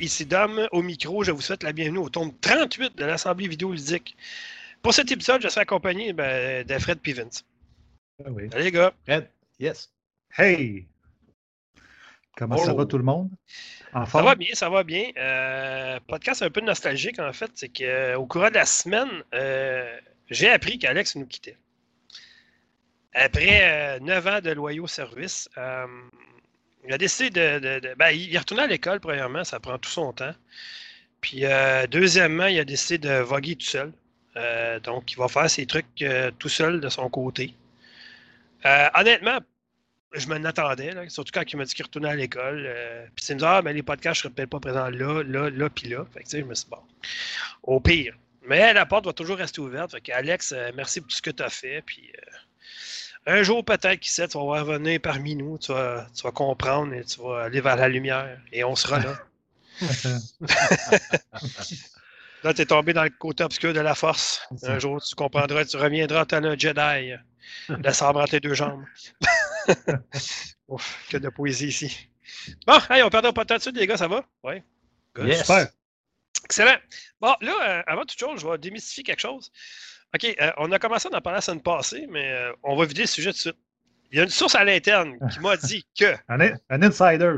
Ici Dom au micro. Je vous souhaite la bienvenue au tome 38 de l'Assemblée vidéoludique. Pour cet épisode, je serai accompagné ben, de Fred Pivens. Ah oui. Salut les gars. Fred, yes. Hey! Comment ça Oh. va tout le monde? En Ça forme? va bien, ça va bien. Euh, podcast un peu nostalgique en fait, c'est qu'au courant de la semaine, euh, j'ai appris qu'Alex nous quittait. Après euh, 9 ans de loyaux services, euh, il a décidé de. ben, il est retourné à l'école, premièrement, ça prend tout son temps. Puis, euh, deuxièmement, il a décidé de voguer tout seul. Euh, donc, il va faire ses trucs euh, tout seul de son côté. Honnêtement, je m'en attendais, surtout quand il m'a dit qu'il retournait à l'école. Puis il me dit Ah, mais les podcasts, je ne serais peut-être pas présent là, là, là, puis là. Fait que, tu sais, je me suis dit, bon, au pire. Mais la porte va toujours rester ouverte. Fait que, Alex, merci pour tout ce que tu as fait. Puis un jour, peut-être, qui sait, tu vas revenir parmi nous, tu vas, tu vas comprendre et tu vas aller vers la lumière. Et on sera là. Là, tu es tombé dans le côté obscur de la force. Un jour, tu comprendras, tu reviendras tel un Jedi. Le sabre entre tes deux jambes. Ouf, que de poésie ici. Bon, hey, on perdra pas de temps dessus, les gars, ça va? Oui. Yes. Super. Excellent. Bon, là, euh, avant toute chose, je vais démystifier quelque chose. OK, euh, on a commencé à en parler la semaine passée, mais euh, on va vider le sujet tout de suite. Il y a une source à l'interne qui m'a dit que Un, in- un insider.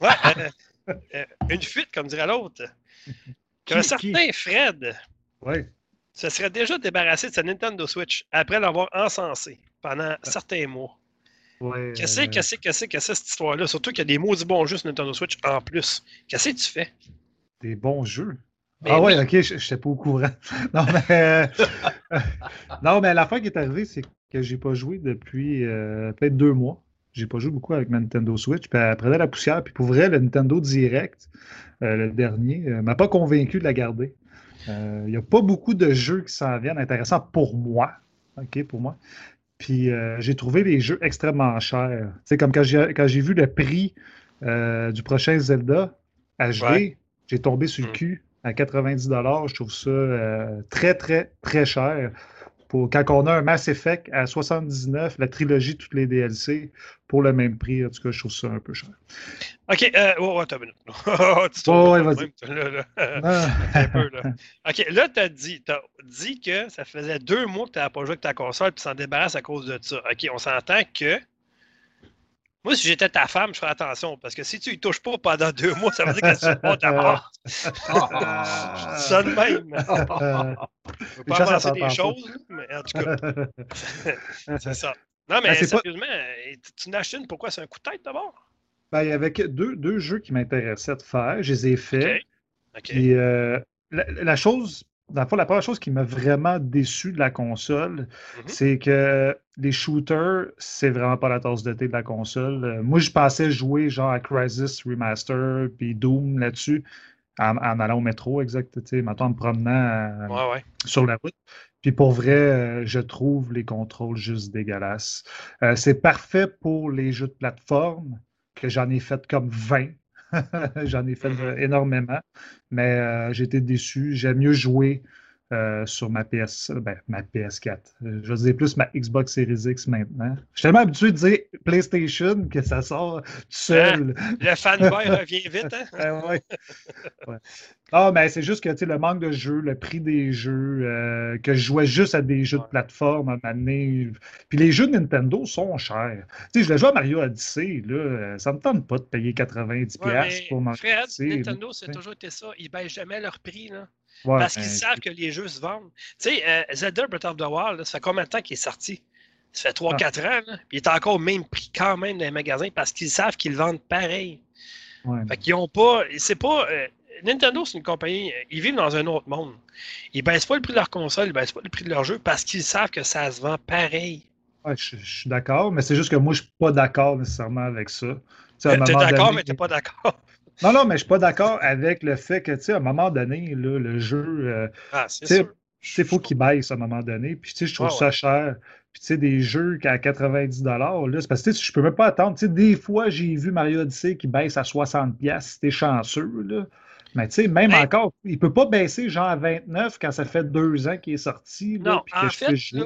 Ouais, euh, une fuite, comme dirait l'autre. Qu'un Qui- certain Fred Oui. se serait déjà débarrassé de sa Nintendo Switch après l'avoir encensé pendant certains mois. Ouais, Qu'est-ce que c'est, qu'est-ce que qu'est-ce que cette histoire-là? Surtout qu'il y a des maudits bons jeux sur Nintendo Switch en plus. Qu'est-ce que tu fais? Des bons jeux? Ben ah oui. ouais, ok, je n'étais pas au courant. Non, mais, euh, non, mais l'affaire qui est arrivée, c'est que j'ai pas joué depuis euh, peut-être deux mois. J'ai pas joué beaucoup avec ma Nintendo Switch. Puis elle prenait la poussière. Puis pour vrai, le Nintendo Direct, euh, le dernier, euh, m'a pas convaincu de la garder. Il n'y a pas beaucoup de jeux qui s'en viennent intéressants pour moi. OK, pour moi. Puis j'ai trouvé les jeux extrêmement chers. Tu sais, comme quand j'ai vu le prix du prochain Zelda HD, Ouais. j'ai tombé sur le Mm. cul à 90 Je trouve ça euh, très, très, très cher. Pour, quand on a un Mass Effect à 79, la trilogie, toutes les DLC, pour le même prix, en tout cas, je trouve ça un peu cher. OK, euh, oh, attends une minute. tu Ouais, vas-y. Ah, un peu, là. OK, là, tu as dit, t'as dit que ça faisait deux mois que tu n'avais pas joué avec ta console puis s'en débarrasse à cause de ça. OK, on s'entend que. Moi, si j'étais ta femme, je ferais attention parce que si tu y touches pas pendant deux mois, ça veut dire que tu pas ta mort. Ça de même. Je veux Une pas avancer des choses, mais en tout cas, c'est ça. Non, mais pas- sérieusement, euh, tu- n'achètes une, pourquoi c'est un coup de tête d'abord? ben, il y avait deux, deux jeux qui m'intéressaient de faire. Je les ai faits. OK. OK. Puis euh, la, la chose, dans le fond, la première chose qui m'a vraiment déçu de la console, Mhm. c'est que les shooters, c'est vraiment pas la tasse de thé de la console. Euh, moi, je pensais jouer genre à Crysis Remaster puis Doom là-dessus, en, en allant au métro, exact, tu sais, mettons, en me promenant euh, Ouais, ouais. sur la route. Puis pour vrai, euh, je trouve les contrôles juste dégueulasses. C'est parfait pour les jeux de plateforme, que j'en ai fait comme 20. j'en ai fait énormément, mais euh, été déçu. J'aime mieux jouer euh, sur ma PS, ben, ma PS4. Euh, Je dire plus ma Xbox Series X maintenant. Je suis tellement habitué de dire PlayStation que ça sort tout seul. Le fanboy revient vite, hein? Ah ouais. Ouais. Ah, mais c'est juste que le manque de jeux, le prix des jeux, euh, que je jouais juste à des jeux de plateforme à donné. Puis les jeux de Nintendo sont chers. Tu sais, je le joue à Mario Odyssey, là, euh, ça me tente pas de payer 90$ Ouais, pour Mario Fred. Nintendo, c'est toujours été ça. Ils baissent jamais leur prix, là. Ouais, parce qu'ils ben, savent que les jeux se vendent. Tu sais, euh, Zelda Breath of the Wild, là, ça fait combien de temps qu'il est sorti? Ça fait 3-4 ans, là. Puis il est encore au même prix quand même dans les magasins parce qu'ils savent qu'ils le vendent pareil. ouais. Fait qu'ils ont pas. C'est pas. euh, Nintendo, c'est une compagnie. euh, Ils vivent dans un autre monde. Ils baissent pas le prix de leur console, ils baissent pas le prix de leur jeu parce qu'ils savent que ça se vend pareil. Ouais, je, je suis d'accord, mais c'est juste que moi, je suis pas d'accord nécessairement avec ça. Tu T'es moment d'accord, mais t'es pas d'accord. Non, non, mais je suis pas d'accord avec le fait que, tu sais, à un moment donné, là, le jeu, euh, Ah, c'est sûr. il faut qu'il baisse à un moment donné. Puis, tu sais, je trouve Ouais, ça cher. Puis, tu sais, des jeux qu'à 90 là, c'est parce que tu sais, je peux même pas attendre. Tu sais, des fois, j'ai vu Mario Odyssey qui baisse à 60 si t'es chanceux, là. Mais tu sais, même encore, il peut pas baisser genre à 29 quand ça fait deux ans qu'il est sorti. là, Non, puis en fait, là,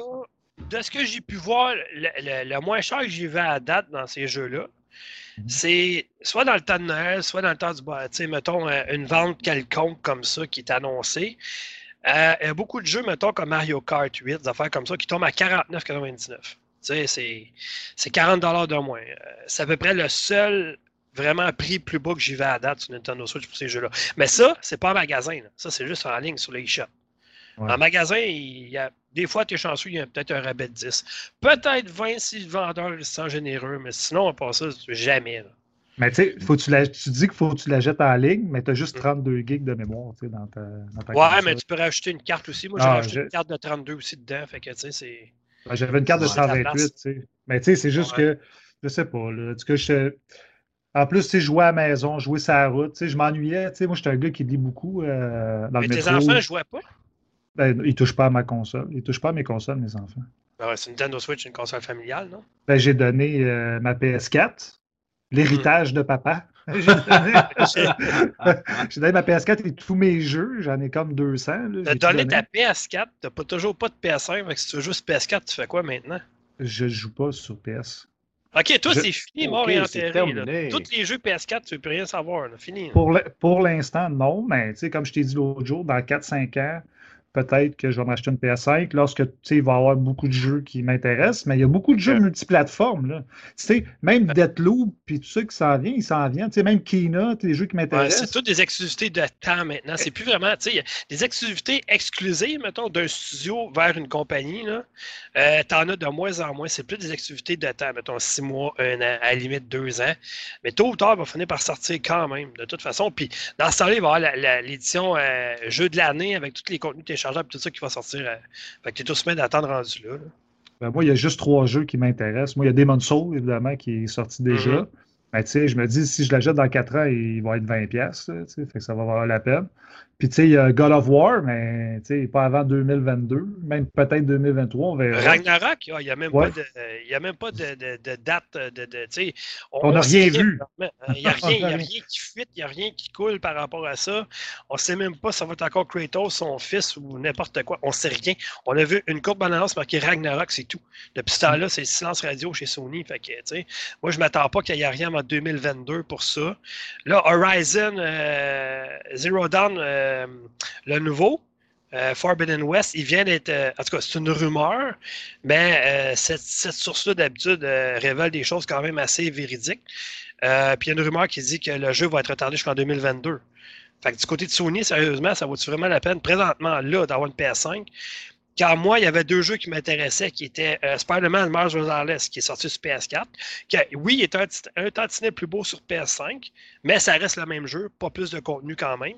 de ce que j'ai pu voir, le, le- le moins cher que j'ai vu à date dans ces jeux-là. C'est soit dans le temps de Noël, soit dans le temps du bois. Tu sais, mettons, euh, une vente quelconque comme ça qui est annoncée. Euh, il y a beaucoup de jeux, mettons, comme Mario Kart 8, des affaires comme ça, qui tombent à 49,99. Tu sais, c'est 40 de moins. Euh, c'est à peu près le seul vraiment prix plus bas que j'y vais à date sur Nintendo Switch pour ces jeux-là. Mais ça, c'est pas en magasin. Ça, c'est juste en ligne sur l'eShop. Ouais. En magasin, il y a, des fois, tu es chanceux, il y a peut-être un rabais de 10. Peut-être 20 si le vendeur est sans généreux, mais sinon, on passe ça jamais. Là. Mais tu sais, tu, dis qu'il faut que tu la jettes en ligne, mais tu as juste 32 gigs de mémoire dans ta, dans ta Ouais, mais tu peux rajouter une carte aussi. Moi, j'ai ah, rajouté une carte de 32 aussi dedans. Fait que, tu sais, c'est. J'avais une carte de 128, tu sais. Mais tu sais, c'est juste que, je sais pas, là, que je, en plus, tu sais, jouer à la maison, jouer sur la route, tu sais, je m'ennuyais. Tu sais, moi, j'étais un gars qui lit beaucoup euh, dans Mais le tes enfants jouaient pas? Ben, ils ne touchent pas à ma console. Ils ne touchent pas à mes consoles, mes enfants. Ben ouais, c'est une Nintendo Switch, une console familiale, non? Ben, j'ai donné euh, ma PS4, l'héritage de papa. j'ai donné, ma PS4 et tous mes jeux. J'en ai comme 200. Tu as donné, ta PS4, tu n'as toujours pas de PS5. Mais si tu veux juste PS4, tu fais quoi maintenant? Je joue pas sur PS. OK, toi, c'est fini, mort et enterré. Tous les jeux PS4, tu ne veux plus rien savoir. Là. Fini. Pour l'instant, non, mais comme je t'ai dit l'autre jour, dans 4-5 ans, peut-être que je vais m'acheter une PS5 lorsque il va y avoir beaucoup de jeux qui m'intéressent, mais il y a beaucoup de jeux multiplateformes. Là. Même Deathloop puis tout ça qui s'en vient, il s'en vient. même Kina, des jeux qui m'intéressent. c'est toutes des exclusivités de temps maintenant. C'est plus vraiment des exclusivités exclusives, mettons, d'un studio vers une compagnie. Euh, T'en as de moins en moins. C'est plus des exclusivités de temps, mettons, six mois, un an, à la limite deux ans. Mais tôt ou tard, il va finir par sortir quand même, de toute façon. Puis dans ce temps-là, il va y avoir l'édition euh, jeu de l'année avec tous les contenus téléchargés tout ça qui va sortir. Euh, fait que tu es tout semaine d'attendre rendu là. Ben, moi, il y a juste trois jeux qui m'intéressent. Moi, il y a Demon's Soul, évidemment, qui est sorti déjà. Mais tu sais, je me dis, si je l'achète dans 4 ans, il va être 20$. Fait que ça va valoir la peine. Puis, tu sais, il y a God of War, mais tu sais, pas avant 2022, même peut-être 2023, on verra. Ragnarok, il n'y a même pas de, y a même pas de, de, de date. De, de on n'a rien vu. Il n'y a, rien, a rien qui fuite, il n'y a rien qui coule par rapport à ça. On ne sait même pas si ça va être encore Kratos, son fils ou n'importe quoi. On ne sait rien. On a vu une courbe annonce marquée Ragnarok, c'est tout. Depuis ce temps-là, c'est silence radio chez Sony. Fait que, moi, je ne m'attends pas qu'il y ait rien en 2022 pour ça. Là, Horizon euh, Zero Dawn. Euh, euh, le nouveau, euh, Forbidden West, il vient d'être. Euh, en tout cas, c'est une rumeur, mais cette, source-là, d'habitude, révèle des choses quand même assez véridiques. puis il y a une rumeur qui dit que le jeu va être retardé jusqu'en 2022. Fait que du côté de Sony, sérieusement, ça vaut-tu vraiment la peine, présentement, là, d'avoir une PS5? Car moi, il y avait deux jeux qui m'intéressaient, qui étaient Spider-Man Mars Morales, qui est sorti sur PS4, qui, oui, il est un, un tantinet plus beau sur PS5, mais ça reste le même jeu, pas plus de contenu quand même.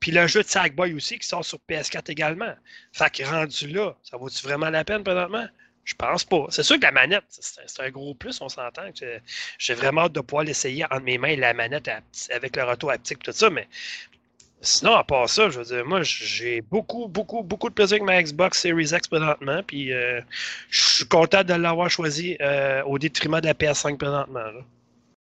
Puis le jeu de Sackboy aussi qui sort sur PS4 également. Fait que rendu là, ça vaut-tu vraiment la peine présentement? Je pense pas. C'est sûr que la manette, c'est un gros plus, on s'entend. J'ai vraiment hâte de pouvoir l'essayer entre mes mains, la manette avec le retour haptique, tout ça, mais sinon, à part ça, je veux dire, moi, j'ai beaucoup, beaucoup, beaucoup de plaisir avec ma Xbox Series X présentement, puis euh, je suis content de l'avoir choisi euh, au détriment de la PS5 présentement.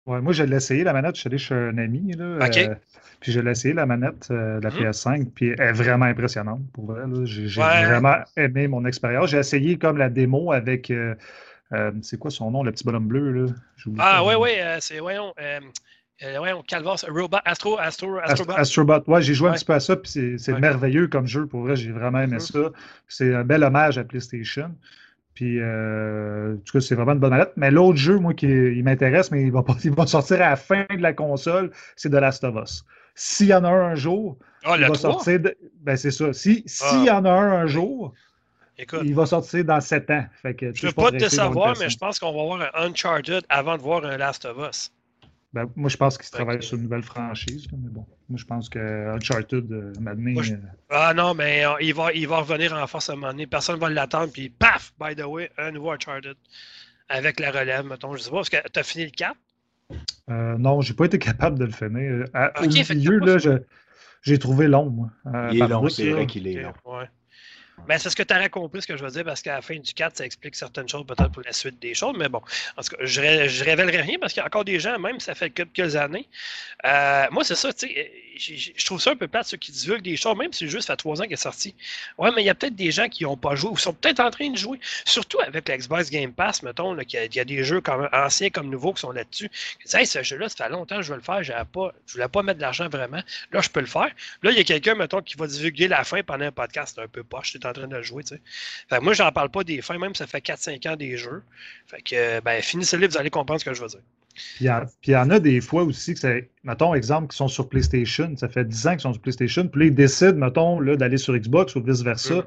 Ouais, moi, je l'ai essayé, la manette, je suis allé chez un ami. Là, euh, puis je l'ai essayé, la manette euh, de la mm-hmm. PS5, puis elle est vraiment impressionnante, pour vrai. J'ai vraiment aimé mon expérience. J'ai essayé comme la démo avec, euh, c'est quoi son nom, le petit bonhomme bleu, là? Ah, oui, oui, c'est, voyons, voyons, Calvas, Robot, Astro, Astro, Astrobot. Astrobot, ouais, j'ai joué un petit peu à ça, puis c'est merveilleux comme jeu, pour vrai, j'ai vraiment aimé mm-hmm. ça. C'est un bel hommage à PlayStation. Puis, euh, en tout cas, c'est vraiment une bonne manette. Mais l'autre jeu, moi, qui il m'intéresse, mais il va, pas, il va sortir à la fin de la console, c'est de Last of Us. S'il y en a un un jour, ah, il va sortir. Ben, c'est ça. S'il si ah. y en a un un jour, il va sortir dans 7 ans. Fait que, je ne veux pas te savoir, mais je pense qu'on va voir un Uncharted avant de voir un Last of Us. Ben, moi, je pense qu'il travaille sur une nouvelle franchise. mais bon, moi, je pense que Uncharted, euh, euh, Ah non, mais euh, il, va, il va revenir en force à un moment donné. Personne ne va l'attendre. Puis, paf, by the way, un nouveau Uncharted. Avec la relève, mettons. Je sais pas, est-ce que tu as fini le 4? Euh, non, j'ai pas été capable de le finir. À, au milieu, là, j'ai trouvé long, moi. il est long, c'est vrai qu'il est long. Ouais. Ben, c'est ce que tu aurais compris, ce que je veux dire, parce qu'à la fin du 4, ça explique certaines choses, peut-être pour la suite des choses, mais bon, en tout cas, je, ne révélerai rien parce qu'il y a encore des gens, même ça fait quelques années. Euh, moi, c'est ça, tu sais, je trouve ça un peu plate, ceux qui divulguent des choses, même si le jeu, ça fait trois ans qu'il est sorti. Ouais, mais il y a peut-être des gens qui n'ont pas joué ou sont peut-être en train de jouer. Surtout avec l'Xbox Game Pass, mettons, qu'il y, a des jeux comme, anciens comme nouveaux qui sont là-dessus. Hey, ce jeu-là, ça fait longtemps que je veux le faire, je ne voulais pas mettre de l'argent vraiment. Là, je peux le faire. Là, il y a quelqu'un, mettons, qui va divulguer la fin pendant un podcast. C'est un peu poche, tu es en train de le jouer, tu sais. Fait moi, j'en parle pas des fins, même ça fait 4-5 ans des jeux. Fait que, ben, finissez-le, vous allez comprendre ce que je veux dire. Puis il y, en a des fois aussi que c'est, mettons, exemple, qui sont sur PlayStation. Ça fait 10 ans qu'ils sont sur PlayStation. Puis là, ils décident, mettons, d'aller sur Xbox ou vice-versa. Mm.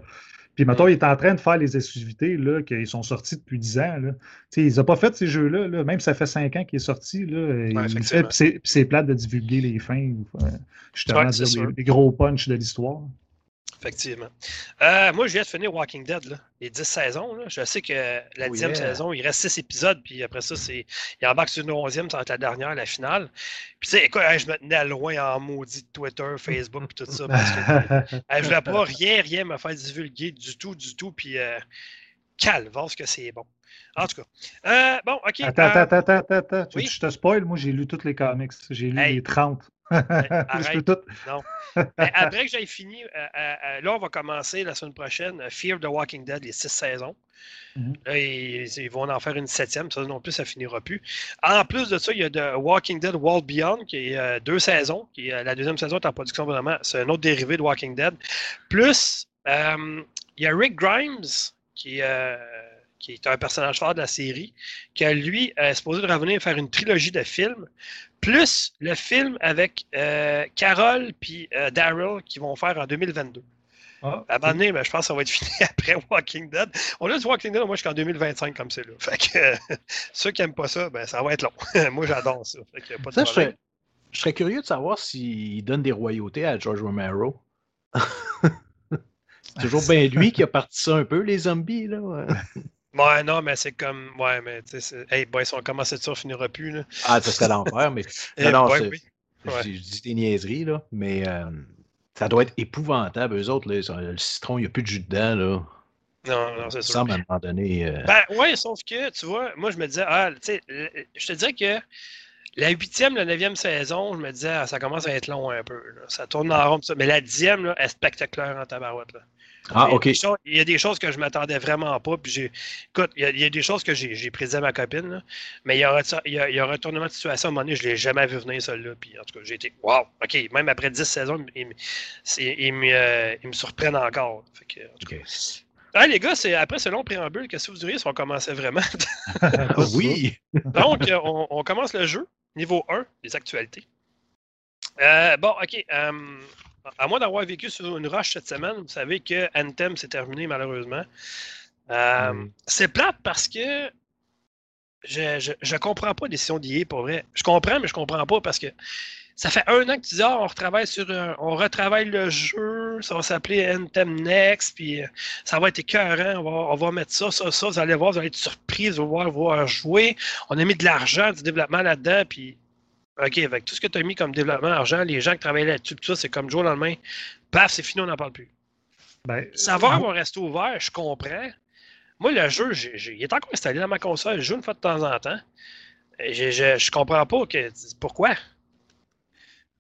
Puis, mettons, il est en train de faire les exclusivités là, qui sont sortis depuis 10 ans. Là. Il n'a pas fait ces jeux-là. Là. Même ça fait 5 ans qu'il est sorti. Là, c'est plate de divulguer les fins. Euh, justement, les, gros punchs de l'histoire. Effectivement. Euh, moi, je viens de finir Walking Dead, là, les 10 saisons. Là. Je sais que la 10e oh, saison, il reste 6 épisodes, puis après ça, c'est il embarque sur une 11e, ça va être la dernière, la finale. Puis, tu sais, écoute, je me tenais loin en maudit de Twitter, Facebook, et tout ça, parce que je voulais pas rien, rien me faire divulguer du tout, du tout, puis euh, calme, voir ce que c'est bon. En tout cas. Euh, bon, OK. Attends, attends, attends, attends, oui? Je te spoil, moi, j'ai lu tous les comics. J'ai lu les 30. Arrête. Tout... Non. après que j'ai fini, euh, euh, euh, là, on va commencer la semaine prochaine Fear the Walking Dead, les six saisons. Mhm. là, ils, vont en faire une septième, ça non plus, ça finira plus. En plus de ça, il y a The Walking Dead World Beyond, qui est deux saisons. Qui la deuxième saison est en production vraiment. C'est un autre dérivé de Walking Dead. Plus, il y a Rick Grimes, qui est qui est un personnage fort de la série, qui a lui est supposé de revenir faire une trilogie de films plus le film avec euh, Carol puis euh, Daryl qui vont faire en 2022. Ah, à un moment donné, ben, je pense que ça va être fini après Walking Dead. On a dit Walking Dead, moi, jusqu'en 2025 comme c'est là. Fait que ceux qui n'aiment pas ça, ben, ça va être long. moi, j'adore ça. je, serais, je, serais, curieux de savoir s'il donne des royautés à George Romero. c'est toujours bien lui qui a parti ça un peu, les zombies, là. Ouais, non, mais c'est comme. Ouais, mais tu sais, hey, boy, si on commence ça, on finira plus. Là. Ah, ça serait l'enfer, mais. non, non, ouais, oui. Je dis des niaiseries, là, mais euh, ça doit être épouvantable. Eux autres, là, le citron, il n'y a plus de jus dedans, là. Non, non, c'est sûr. Ça, à un moment donné. Euh... Ben, ouais, sauf que, tu vois, moi, je me disais, ah, tu sais, je te disais que la huitième, la neuvième saison, je me disais, ah, ça commence à être long un peu. Là. Ça tourne en rond, ça. Mais la dixième, là, est spectaculaire en tabarouette, là. Ah, OK. Il y, a des choses que je ne m'attendais vraiment pas. Puis écoute, il y, a, des choses que j'ai prédit à ma copine, mais il y, aura, il, y a, un retournement de situation à un moment donné, je ne l'ai jamais vu venir, celle-là. Puis en tout cas, j'ai été, wow, OK, même après 10 saisons, il, me, euh, me surprennent encore. Fait les gars, après ce long préambule, qu'est-ce que vous diriez si on commençait vraiment? oui! Donc, euh, on, commence le jeu, niveau 1, les actualités. Euh, bon, OK. À moins d'avoir vécu sur une roche cette semaine, vous savez que Anthem s'est terminé malheureusement. Euh, c'est plate parce que je, je, comprends pas la décision d'IA pour vrai. Je comprends, mais je comprends pas parce que ça fait un an que tu dis ah, on retravaille sur on retravaille le jeu, ça va s'appeler Anthem Next, puis euh, ça va être écœurant, on va, on va mettre ça, ça, ça, vous allez voir, vous allez être surpris, vous allez voir, voir jouer. On a mis de l'argent, du développement là-dedans, puis OK, avec tout ce que tu as mis comme développement argent, les gens qui travaillent là-dessus, tout ça, c'est comme jour au lendemain. Paf, c'est fini, on n'en parle plus. Ben, Savoir va rester ouvert, je comprends. Moi, le jeu, il est encore installé dans ma console. Je joue une fois de temps en temps. Je, je, comprends pas que, pourquoi.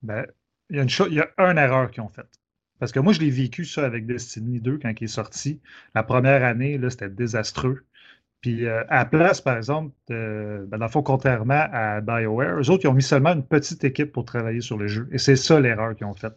Ben, il y a une chose, il y a une erreur qu'ils ont faite. Parce que moi, je l'ai vécu ça avec Destiny 2 quand il est sorti. La première année, là, c'était désastreux. Puis euh, à la place, par exemple, ben, dans le fond, contrairement à BioWare, eux autres, ils ont mis seulement une petite équipe pour travailler sur le jeu. Et c'est ça l'erreur qu'ils ont faite.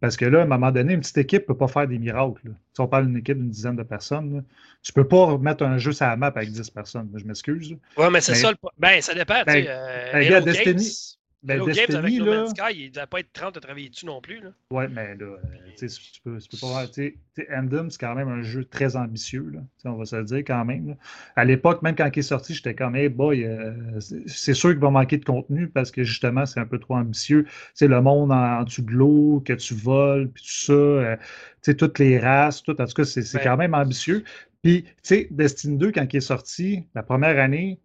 Parce que là, à un moment donné, une petite équipe ne peut pas faire des miracles. Si on parle d'une équipe d'une dizaine de personnes, tu ne peux pas mettre un jeu sur la map avec 10 personnes. Je m'excuse. Oui, mais c'est ça le. Ben, ça dépend. Ben, euh, ben, Destiny, ben, Hello Games avec No Man's Sky, il ne pas être 30 à travailler dessus non plus. Oui, mais là, euh, tu peux, peux pas voir. Tu Endem, c'est quand même un jeu très ambitieux. Là, on va se le dire quand même. À l'époque, même quand il est sorti, j'étais comme, hey boy, euh, c'est sûr qu'il va manquer de contenu parce que justement, c'est un peu trop ambitieux. C'est le monde en, dessous de l'eau, que tu voles, puis tout ça. Euh, sais, toutes les races, tout. En tout cas, c'est quand même ambitieux. Puis, tu sais, Destiny 2, quand il est sorti, la première année,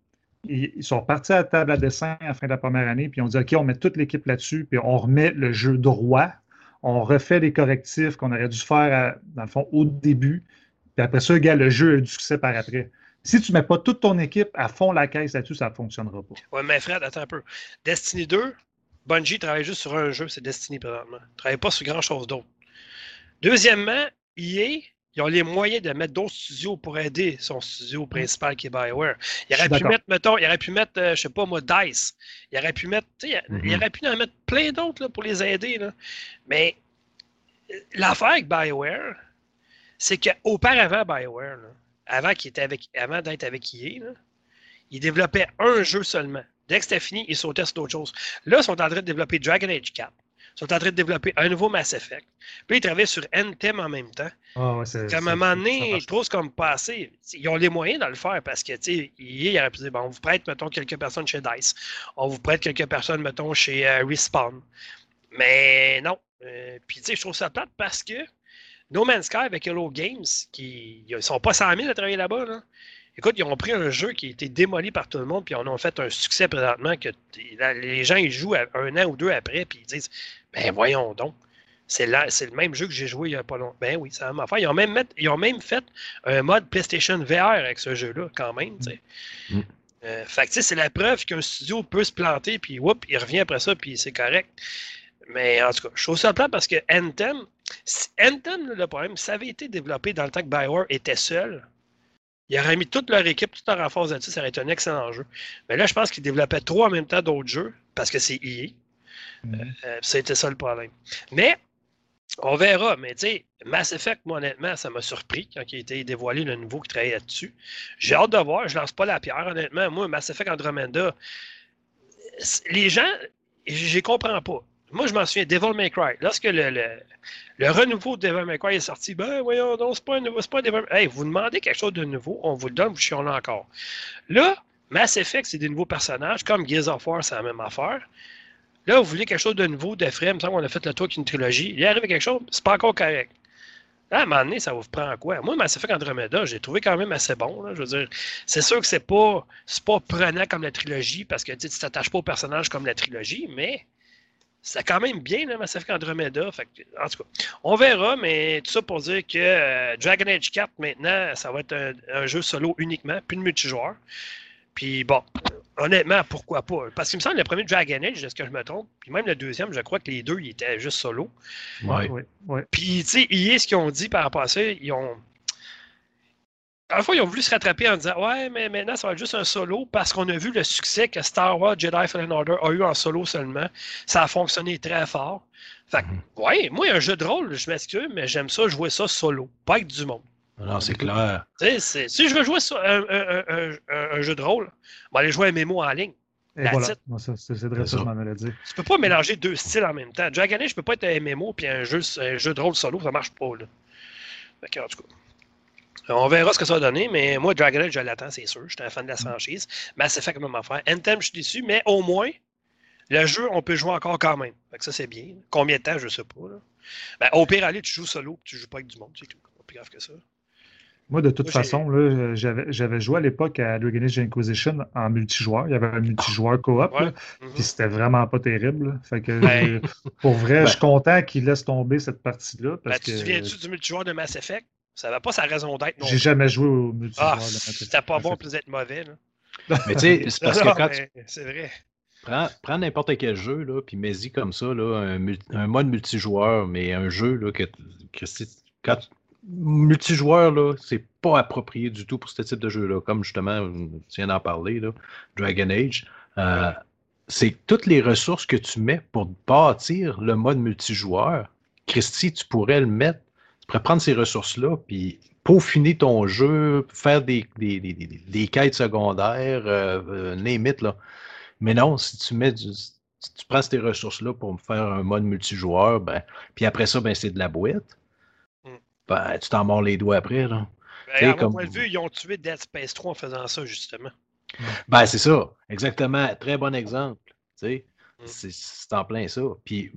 ils sont partis à la table à dessin à la fin de la première année, puis on dit OK, on met toute l'équipe là-dessus, puis on remet le jeu droit, on refait les correctifs qu'on aurait dû faire, dans le fond, au début, puis après ça, gars, le jeu a du succès par après. Si tu ne mets pas toute ton équipe à fond la caisse là-dessus, ça ne fonctionnera pas. Oui, mais Fred, attends un peu. Destiny 2, Bungie travaille juste sur un jeu, c'est Destiny présentement. Ils ne travaillent pas sur grand-chose d'autre. Deuxièmement, EA, ils ont les moyens de mettre d'autres studios pour aider son studio principal qui est BioWare. Il aurait pu mettre, mettons, il aurait pu mettre, euh, je sais pas moi, DICE. Il aurait pu mettre, il, mm-hmm. aurait pu en mettre plein d'autres pour les aider. Là. Mais euh, l'affaire avec BioWare, c'est qu'auparavant BioWare, avant, était avec, avant d'être avec EA, là, il développait un jeu seulement. Dès que c'était fini, ils sautaient sur d'autres choses. Là, ils sont en train de développer Dragon Age 4. Ils sont en train de développer un nouveau Mass Effect. Puis ils travaillent sur Anthem en même temps. Ah ouais, c'est, à un moment donné, je trouve comme passé. Ils ont les moyens de le faire parce que, tu sais, il aurait pu dire bon, on vous prête, mettons, quelques personnes chez DICE. On vous prête quelques personnes, mettons, chez euh, Respawn. Mais non. Euh, puis, tu sais, je trouve ça plate parce que No Man's Sky avec Hello Games, qui ils sont pas 100 000 à travailler là-bas, là. Écoute, ils ont pris un jeu qui a été démoli par tout le monde, puis ils en ont fait un succès présentement que les gens ils jouent un an ou deux après, puis ils disent Ben voyons donc. C'est le même jeu que j'ai joué il n'y a pas longtemps. Ben oui, c'est la même affaire. Ils ont, même ils ont même fait un mode PlayStation VR avec ce jeu-là, quand même. Mm. Euh, fait que c'est la preuve qu'un studio peut se planter, puis whoop, il revient après ça, puis c'est correct. Mais en tout cas, je trouve ça plat parce que Anthem, Anthem, le problème, ça avait été développé dans le temps que Bioware était seul. Ils auraient mis toute leur équipe, toute leur renforce là-dessus, ça aurait été un excellent jeu. Mais là, je pense qu'ils développaient trois en même temps d'autres jeux, parce que c'est EA. Mm-hmm. Euh, C'était ça le problème. Mais, on verra. Mais tu sais, Mass Effect, moi, honnêtement, ça m'a surpris quand il a été dévoilé le nouveau qui travaillait là-dessus. J'ai hâte de voir. Je lance pas la pierre, honnêtement. Moi, Mass Effect Andromeda, les gens, je comprends pas. Moi, je m'en souviens, Devil May Cry. Lorsque le, renouveau de Devil May Cry est sorti, ben voyons donc, c'est pas un nouveau, c'est pas un Hey, vous demandez quelque chose de nouveau, on vous le donne, vous chions là encore. Là, Mass Effect, c'est des nouveaux personnages, comme Gears of War, c'est la même affaire. Là, vous voulez quelque chose de nouveau, de frais, il a fait le tour avec une trilogie. Il arrive quelque chose, c'est pas encore correct. Là, à un moment donné, ça vous prend quoi? Moi, Mass Effect Andromeda, j'ai trouvé quand même assez bon. Je veux dire, c'est sûr que c'est pas, pas prenant comme la trilogie parce que tu t'attaches pas au personnage comme la trilogie, mais c'est quand même bien, là, Mass Effect Andromeda. En tout cas, on verra, mais tout ça pour dire que euh, Dragon Age 4, maintenant, ça va être un, jeu solo uniquement, plus de multijoueur. Puis bon, honnêtement, pourquoi pas? Parce qu'il me semble que le premier Dragon Age, est-ce que je me trompe? Puis même le deuxième, je crois que les deux, ils étaient juste solo. Oui, oui. Ouais. Puis, tu sais, ce qu'ils ont dit par rapport à ça, ils ont à la fois, ils ont voulu se rattraper en disant Ouais, mais maintenant, ça va être juste un solo parce qu'on a vu le succès que Star Wars Jedi Fallen Order a eu en solo seulement. Ça a fonctionné très fort. Fait que, mhm. ouais, moi, un jeu de rôle, je m'excuse, mais j'aime ça jouer ça solo, pas avec du monde. Non, c'est clair. si je veux jouer un, jeu de rôle, je vais aller jouer un mémo en ligne. Et voilà. c'est vrai ça, je m'en allais dire. Tu peux pas mélanger deux styles en même temps. Dragon Age, je peux pas être un MMO puis un jeu, un jeu de rôle solo, ça marche pas. Là. Fait en tout cas. On verra ce que ça va donner, mais moi, Dragon Age, je l'attends, c'est sûr. Je suis un fan de la franchise. Mass Effect, comme affaire. Anthem, je suis déçu, mais au moins, le jeu, on peut jouer encore quand même. Fait que ça, c'est bien. Combien de temps, je ne sais pas. Ben, au pire, aller, tu joues solo, tu ne joues pas avec du monde, c'est tout. Pas plus grave que ça. Moi, de toute façon, j'avais joué à l'époque à Dragon Age Inquisition en multijoueur. Il y avait un multijoueur coop, mm-hmm. puis c'était vraiment pas terrible. Fait que, ben. pour vrai, je suis ben. content qu'il laisse tomber cette partie-là. Ben, tu te souviens-tu du multijoueur de Mass Effect? Ça n'avait pas sa raison d'être. J'ai jamais joué au multijoueur. Ah, c'était pas bon plus d'être mauvais. Mais tu sais, c'est parce que quand C'est vrai. Prends, n'importe quel jeu, là, puis mets-y comme ça, là, un, mode multijoueur, mais un jeu là, que, quand, multijoueur, là, c'est pas approprié du tout pour ce type de jeu-là. Comme justement, tu viens d'en parler, là, Dragon Age. Euh, c'est toutes les ressources que tu mets pour bâtir le mode multijoueur. Christy, tu pourrais le mettre tu pourrais prendre ces ressources-là, puis peaufiner ton jeu, faire des, des, des, des quêtes secondaires, euh, euh name là. Mais non, si tu mets du, tu prends ces ressources-là pour faire un mode multijoueur, ben, puis après ça, ben, c'est de la boîte. Mm. Ben, tu t'en mords les doigts après, là. Ben, à mon point de vue, ils ont tué Dead Space 3 en faisant ça, justement. Ben, c'est ça. Exactement. Très bon exemple. Mm. c'est en plein ça. Puis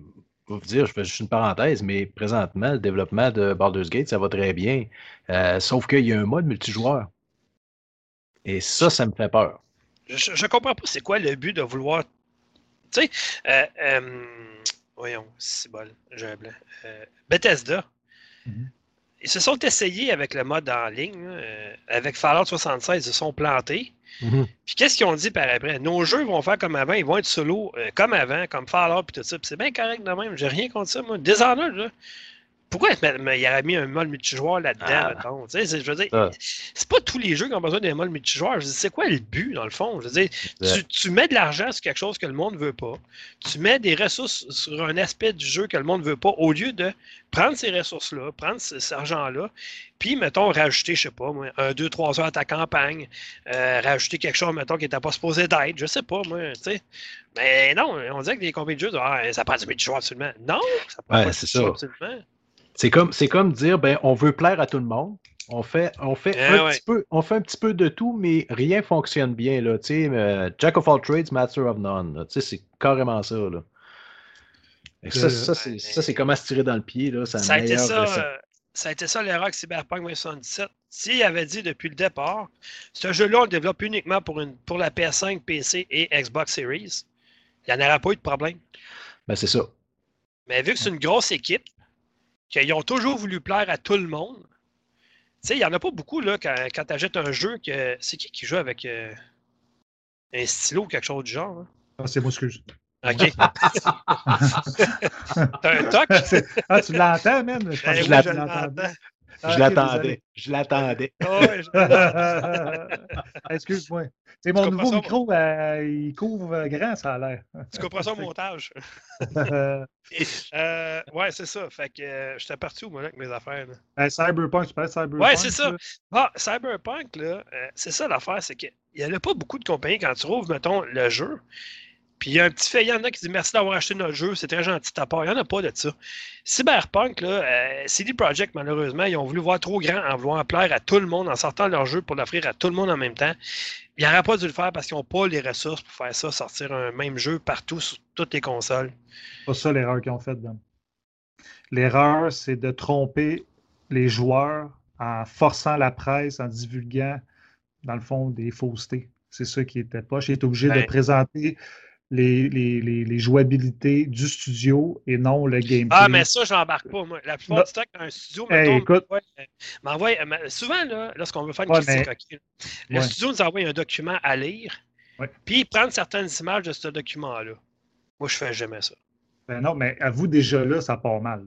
vous dire, je fais juste une parenthèse, mais présentement, le développement de Baldur's Gate, ça va très bien. Euh, sauf qu'il y a un mode multijoueur. Et ça, ça me fait peur. Je, ne comprends pas c'est quoi le but de vouloir. Tu sais, euh, euh, voyons, c'est bon, j'ai un blanc. Bethesda. Mm-hmm. Ils se sont essayés avec le mode en ligne. euh, avec Fallout 76, ils se sont plantés. Mhm. Puis qu'est-ce qu'ils ont dit par après? Nos jeux vont faire comme avant, ils vont être solo euh, comme avant, comme Fallout puis tout ça. Puis c'est bien correct de même, j'ai rien contre ça, moi. Dishonored, là. Pourquoi mais, il aurait mis un mode multijoueur là-dedans, Ah. je veux dire, Ça. c'est pas tous les jeux qui ont besoin d'un mode multijoueur. Je C'est quoi le but, dans le fond? Je veux dire, tu, mets de l'argent sur quelque chose que le monde veut pas. Tu mets des ressources sur un aspect du jeu que le monde veut pas, au lieu de prendre ces ressources-là, prendre ce- cet argent-là, puis, mettons, rajouter, je sais pas, moi, un, deux, trois heures à ta campagne, euh, rajouter quelque chose, mettons, qui n'était pas supposé d'être, je sais pas, moi, tu sais. Mais non, on dirait que les jeux, ah, ça prend du multijoueur absolument. Non, ça prend Ouais, pas du absolument. C'est comme, c'est comme dire, ben, on veut plaire à tout le monde. On fait, on fait, Ah un, ouais. petit peu, on fait un petit peu de tout, mais rien fonctionne bien. Là, tu sais, euh, Jack of all trades, master of none. là. Tu sais, C'est carrément ça. Là. Ça, Euh, ça, c'est, ça, c'est comment se tirer dans le pied. Là, Ça a été ça, euh, ça a été ça l'erreur Cyberpunk 2077. S'il avait dit depuis le départ, ce jeu-là, on le développe uniquement pour, une, pour la PS5, PC et Xbox Series, il n'y en aurait pas eu de problème. Ben, c'est ça. Mais vu que c'est une grosse équipe, qu'ils ont toujours voulu plaire à tout le monde, tu sais, il n'y en a pas beaucoup là, quand, quand tu achètes un jeu que. C'est qui qui joue avec euh, un stylo ou quelque chose du genre? hein? Ah, c'est moi, excuse. OK. T'as un toc? Ah, tu l'entends, man? Je pense Eh que oui, je l'entends. Ah, je l'attendais. Je l'attendais. Ah ouais, je- Excuse-moi. C'est mon nouveau ça, micro, euh, il couvre grand, ça a l'air. Tu comprends ça au montage? Euh, ouais, c'est ça. Fait que euh, j'étais parti où, moi, là, avec mes affaires? là? Euh, Cyberpunk, tu parles Cyberpunk? Ouais, c'est ça. Ah, Cyberpunk, là, euh, c'est ça l'affaire, c'est qu'il n'y en a pas beaucoup de compagnies quand tu rouvres, mettons, le jeu. Puis il y a un petit fait, il y en a qui dit merci d'avoir acheté notre jeu, c'est très gentil de ta part. Il n'y en a pas de ça. Cyberpunk, là, euh, CD Projekt, malheureusement, ils ont voulu voir trop grand en voulant plaire à tout le monde, en sortant leur jeu pour l'offrir à tout le monde en même temps. Ils n'auraient pas dû le faire parce qu'ils n'ont pas les ressources pour faire ça, sortir un même jeu partout sur toutes les consoles. C'est pas ça l'erreur qu'ils ont faite, Dan. L'erreur, c'est de tromper les joueurs en forçant la presse, en divulguant, dans le fond, des faussetés. C'est ça qui était poche. Ils étaient obligés de Ben. présenter les, les, les, les jouabilités du studio et non le gameplay. Ah, mais ça, je n'embarque pas, moi. La plupart Non. du temps, un studio Hey, m'envoie- euh, euh, souvent, là, lorsqu'on veut faire une Ouais, critique, mais- le Ouais. studio nous envoie un document à lire, puis prendre certaines images de ce document-là. Moi, je fais jamais ça. Ben non, mais avoue, déjà là, ça part mal.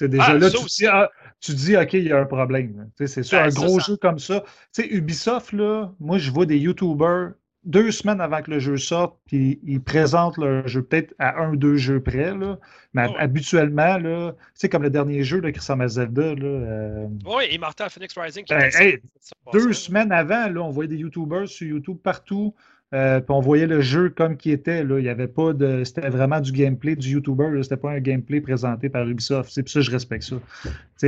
Déjà Ah, là, tu dis, ah, tu dis, OK, il y a un problème. C'est sûr, Ben, un gros ça- jeu comme ça. Tu sais, Ubisoft, là, moi, je vois des YouTubers deux semaines avant que le jeu sorte, puis ils présentent leur jeu peut-être à un ou deux jeux près, là. Mais habituellement, là, tu sais, comme le dernier jeu là, qui ressemble à Zelda, là, euh, Oui, Immortal Phoenix Rising. Qui Ben, hey, deux semaines avant, là, on voyait des YouTubers sur YouTube partout. Euh, puis on voyait le jeu comme qui était. Là. Il y avait pas de. C'était vraiment du gameplay du YouTuber. C'était pas un gameplay présenté par Ubisoft. C'est pour ça que je respecte ça.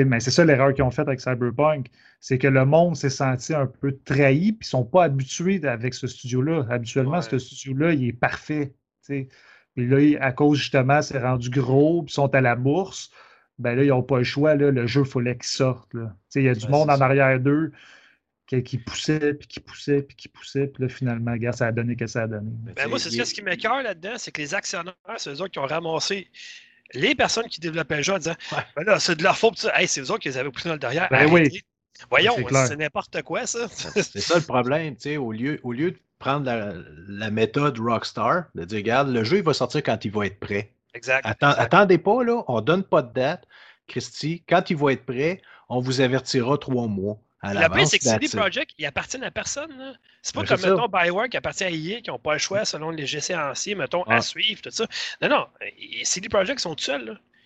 Mais c'est ça l'erreur qu'ils ont faite avec Cyberpunk. C'est que le monde s'est senti un peu trahi, puis ils sont pas habitués avec ce studio-là. Habituellement, Ouais. ce studio-là, il est parfait. Puis là, à cause justement, c'est rendu gros, puis ils sont à la bourse. Ben là, ils n'ont pas le choix. Là. Le jeu, il fallait qu'il sorte. Il y a du monde en arrière d'eux qui, qui poussait, puis qui poussait, puis qui poussait. Puis là, finalement, regarde, ça a donné que ça a donné. Ben, moi, c'est ça ce qui m'écœure là-dedans, c'est que les actionnaires, c'est eux autres qui ont ramassé les personnes qui développaient le jeu en disant Ouais. ben là, c'est de leur faute. ça. Hey, c'est eux autres qui les avaient poussés dans le derrière. Ben oui. Voyons, C'est n'importe quoi, ça. C'est ça le problème, tu sais, au lieu, au lieu de prendre la, la méthode Rockstar, de dire, regarde, le jeu, il va sortir quand il va être prêt. exact. Attends- exact. attendez pas, là, on donne pas de date. Christy, quand il va être prêt, on vous avertira trois mois pire, l'avance. c'est que CD. Projekt, ils appartiennent à personne. C'est pas Ben, comme, mettons, Bioware qui appartient à EA, qui n'ont pas le choix selon les GC anciens, mettons, à suivre, tout ça. Non, non, et CD Projekt sont tout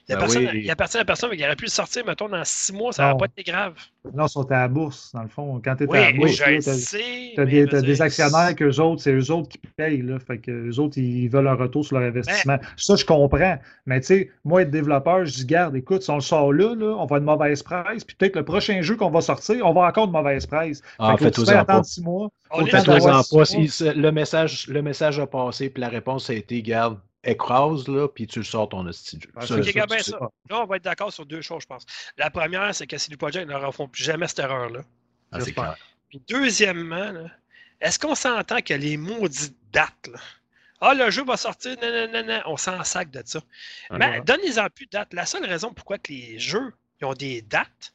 seuls. Là. Il, Ben appartient, oui. il appartient à personne, mais il aurait pu le sortir, mettons, dans six mois, ça n'aurait pas été grave. Non, ils sont à la bourse, dans le fond. Quand tu es Oui, à la bourse. T'as mais des, veux des actionnaires qu'eux autres, c'est eux autres qui payent. Là, fait que eux autres, ils veulent un retour sur leur investissement. Ben Ça, je comprends. Mais tu sais, moi, être développeur, je dis, garde, écoute, si on le sort là, là on va avoir une mauvaise presse. Puis peut-être le prochain jeu qu'on va sortir, on va avoir encore de mauvaise presse. Ah, fait que faites-vous tu fais en pas. attendre six mois. On autant six mois. Il- le, message, le message a passé, puis la réponse a été, garde, écrase, là, puis tu le sors ton Ça, ça, ça. Là, on va être d'accord sur deux choses, je pense. La première, c'est que CD Projekt ne refont plus jamais cette erreur-là. Ah, c'est J'espère. clair. Puis deuxièmement, est-ce qu'on s'entend que les maudites dates, là, ah, le jeu va sortir, non, non, non, non, on s'en sac de ça. Ah, Mais voilà. donnez-en plus de dates. La seule raison pourquoi que les jeux ils ont des dates,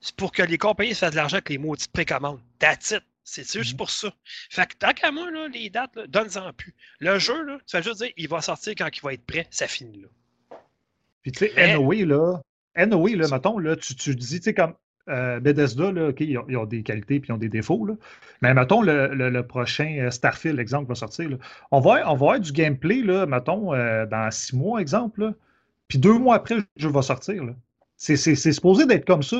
c'est pour que les compagnies fassent de l'argent avec les maudites précommandes. That's it. C'est juste Mhm. pour ça. Fait que tant qu'à moi, là, les dates, donne-en plus. Le jeu, là, tu vas juste dire, il va sortir quand il va être prêt, ça finit là. Puis tu sais, Mais- NOE, là, NOE, là, mettons, là, tu, tu dis, tu sais, comme euh, Bethesda, là, OK, ils ont, ils ont des qualités puis ils ont des défauts, là. Mais mettons, le, le- le prochain euh, Starfield, exemple, va sortir, là. On va, on va avoir du gameplay, là, mettons, euh, dans six mois, exemple, là. Puis deux mois après, le jeu va sortir, là. C'est supposé d'être comme ça.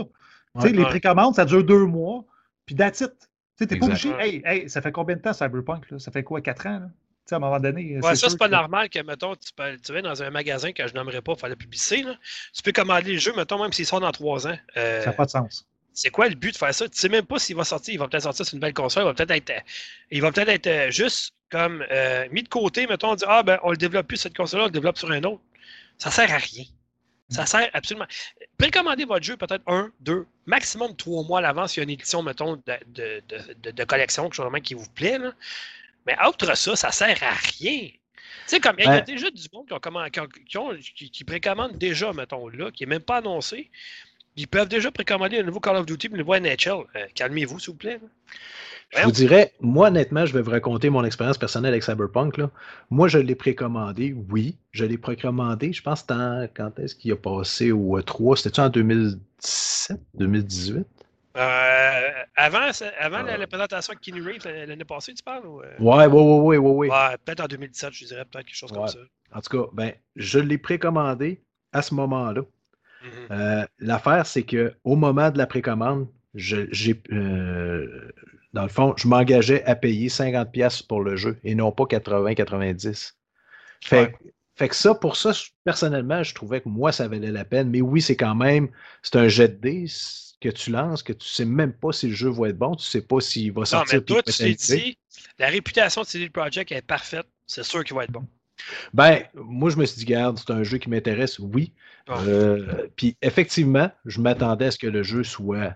Tu sais, Ouais. les précommandes, ça dure deux mois, puis that's it. Tu sais, t'es pas obligé. Hey, hey, ça fait combien de temps Cyberpunk, là? Ça fait quoi, quatre ans, là? Tu sais, à un moment donné. Ouais, ça, c'est pas que- normal que, mettons, tu, peux- tu vas dans un magasin que je nommerai pas, il fallait publicité, là. Tu peux commander le jeu, mettons, même s'il sort dans trois ans. Euh, Ça n'a pas de sens. c'est quoi le but de faire ça? Tu sais même pas s'il va sortir. Il va peut-être sortir sur une nouvelle console. Il va peut-être être, euh, il va peut-être être euh, juste comme euh, mis de côté. Mettons, on dit Ah, ben, on le développe plus cette console-là, on le développe sur un autre. Ça sert à rien. Ça sert absolument. Précommandez votre jeu peut-être un, deux, maximum trois mois à l'avance. Il y a une édition, mettons, de, de, de, de- collection, quelque chose vraiment qui vous plaît. Là. Mais outre ça, ça sert à rien. Tu sais, comme il y a déjà du monde qui, ont qui, ont- qui précommande déjà, mettons, là, qui n'est même pas annoncé. Ils peuvent déjà précommander un nouveau Call of Duty un nouveau NHL. Euh, Calmez-vous, s'il vous plaît. là. Je vous dirais, moi, honnêtement, je vais vous raconter mon expérience personnelle avec Cyberpunk. Là. Moi, je l'ai précommandé, oui. Je l'ai précommandé, je pense, en- quand est-ce qu'il a passé au E3? C'était-tu en 2017, 2018? Euh, avant avant la, la présentation avec Keanu Reeves l'année l'année passée, tu parles? Ou, euh? Ouais, ouais, ouais, ouais, ouais, peut-être en 2017, je dirais, peut-être quelque chose comme ça. En tout cas, ben, je l'ai précommandé à ce moment-là. Mhm. Euh, L'affaire, c'est que au moment de la précommande, je- j'ai, euh, dans le fond, je m'engageais à payer 50$ piastres pour le jeu et non pas 80-90$. Fait, Ouais. fait que ça, pour ça, personnellement, je trouvais que moi, ça valait la peine. Mais oui, c'est quand même, c'est un jet de dés que tu lances, que tu sais même pas si le jeu va être bon, tu sais pas s'il va Non, sortir. mais puis toi, tu t'es dit, la réputation de CD Projekt est parfaite. C'est sûr qu'il va être bon. Ben, moi, je me suis dit, garde, c'est un jeu qui m'intéresse, oui. Euh, puis effectivement, je m'attendais à ce que le jeu soit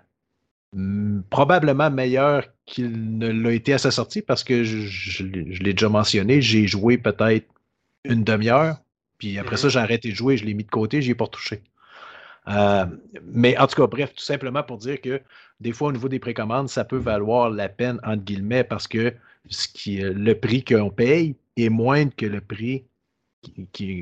probablement meilleur qu'il ne l'a été à sa sortie parce que je, je l'ai je l'ai déjà mentionné, j'ai joué peut-être une demi-heure, puis après ça, Mhm. j'ai arrêté de jouer, je l'ai mis de côté, j'y ai pas touché. Euh, mais en tout cas, bref, tout simplement pour dire que des fois, au niveau des précommandes, ça peut valoir la peine, entre guillemets, parce que ce qui, le prix qu'on paye est moindre que le prix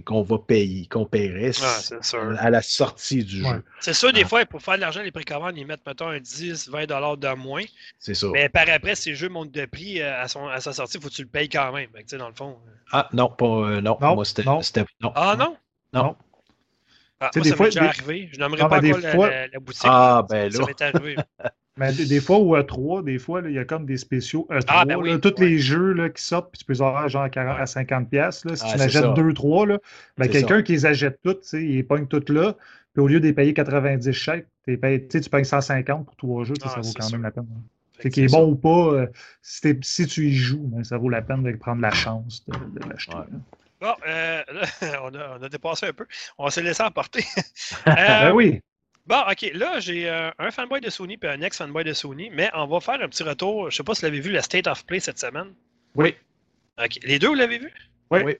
qu'on va payer, qu'on paierait Ah, c'est sûr. à la sortie du Ouais. jeu. C'est sûr, des Ah. fois, pour faire de l'argent, les précommandes, ils mettent, mettons, un 10, 20 de moins. C'est ça. Mais par après, si le jeu monte de prix euh, à, son, à sa sortie, il faut que tu le payes quand même. Tu sais, dans le fond. euh. Ah, non, pas, euh, non, Non, moi, c'était, non. c'était- non. Ah non? Non. Ah, moi, des ça fois, m'est déjà des- arrivé. Je n'aimerais pas des la, fois- la- la boutique. Ah, ben Ça là. m'est arrivé. Mais des, des fois, au E3, des fois, il y a comme des spéciaux E3. Ah, ben oui, là, tous ouais. les jeux là, qui sortent, puis tu peux les avoir genre à, 40 Ouais. à 50$. piastres, Là, si Ah, tu en achètes ça. 2-3, là, ben, quelqu'un ça. qui les achète toutes, il pogne toutes là. Puis au lieu de les payer 90 chèques, payé- tu payes 150 pour trois jeux, sais, Ah, ça vaut quand sûr. même la peine. C'est que qu'il est bon ou pas, euh, si, tu y joues, ben, ça vaut la peine de prendre la chance de, de l'acheter. Ouais. là. Bon, euh, là, on, a, on a dépassé un peu. On s'est laissé emporter. Ben Euh, oui, Bon, OK. Là, j'ai euh, un fanboy de Sony et un ex-fanboy de Sony, mais on va faire un petit retour. Je sais pas si vous l'avez vu, le State of Play cette semaine. oui. OK. Les deux, vous l'avez vu? Oui. Oui.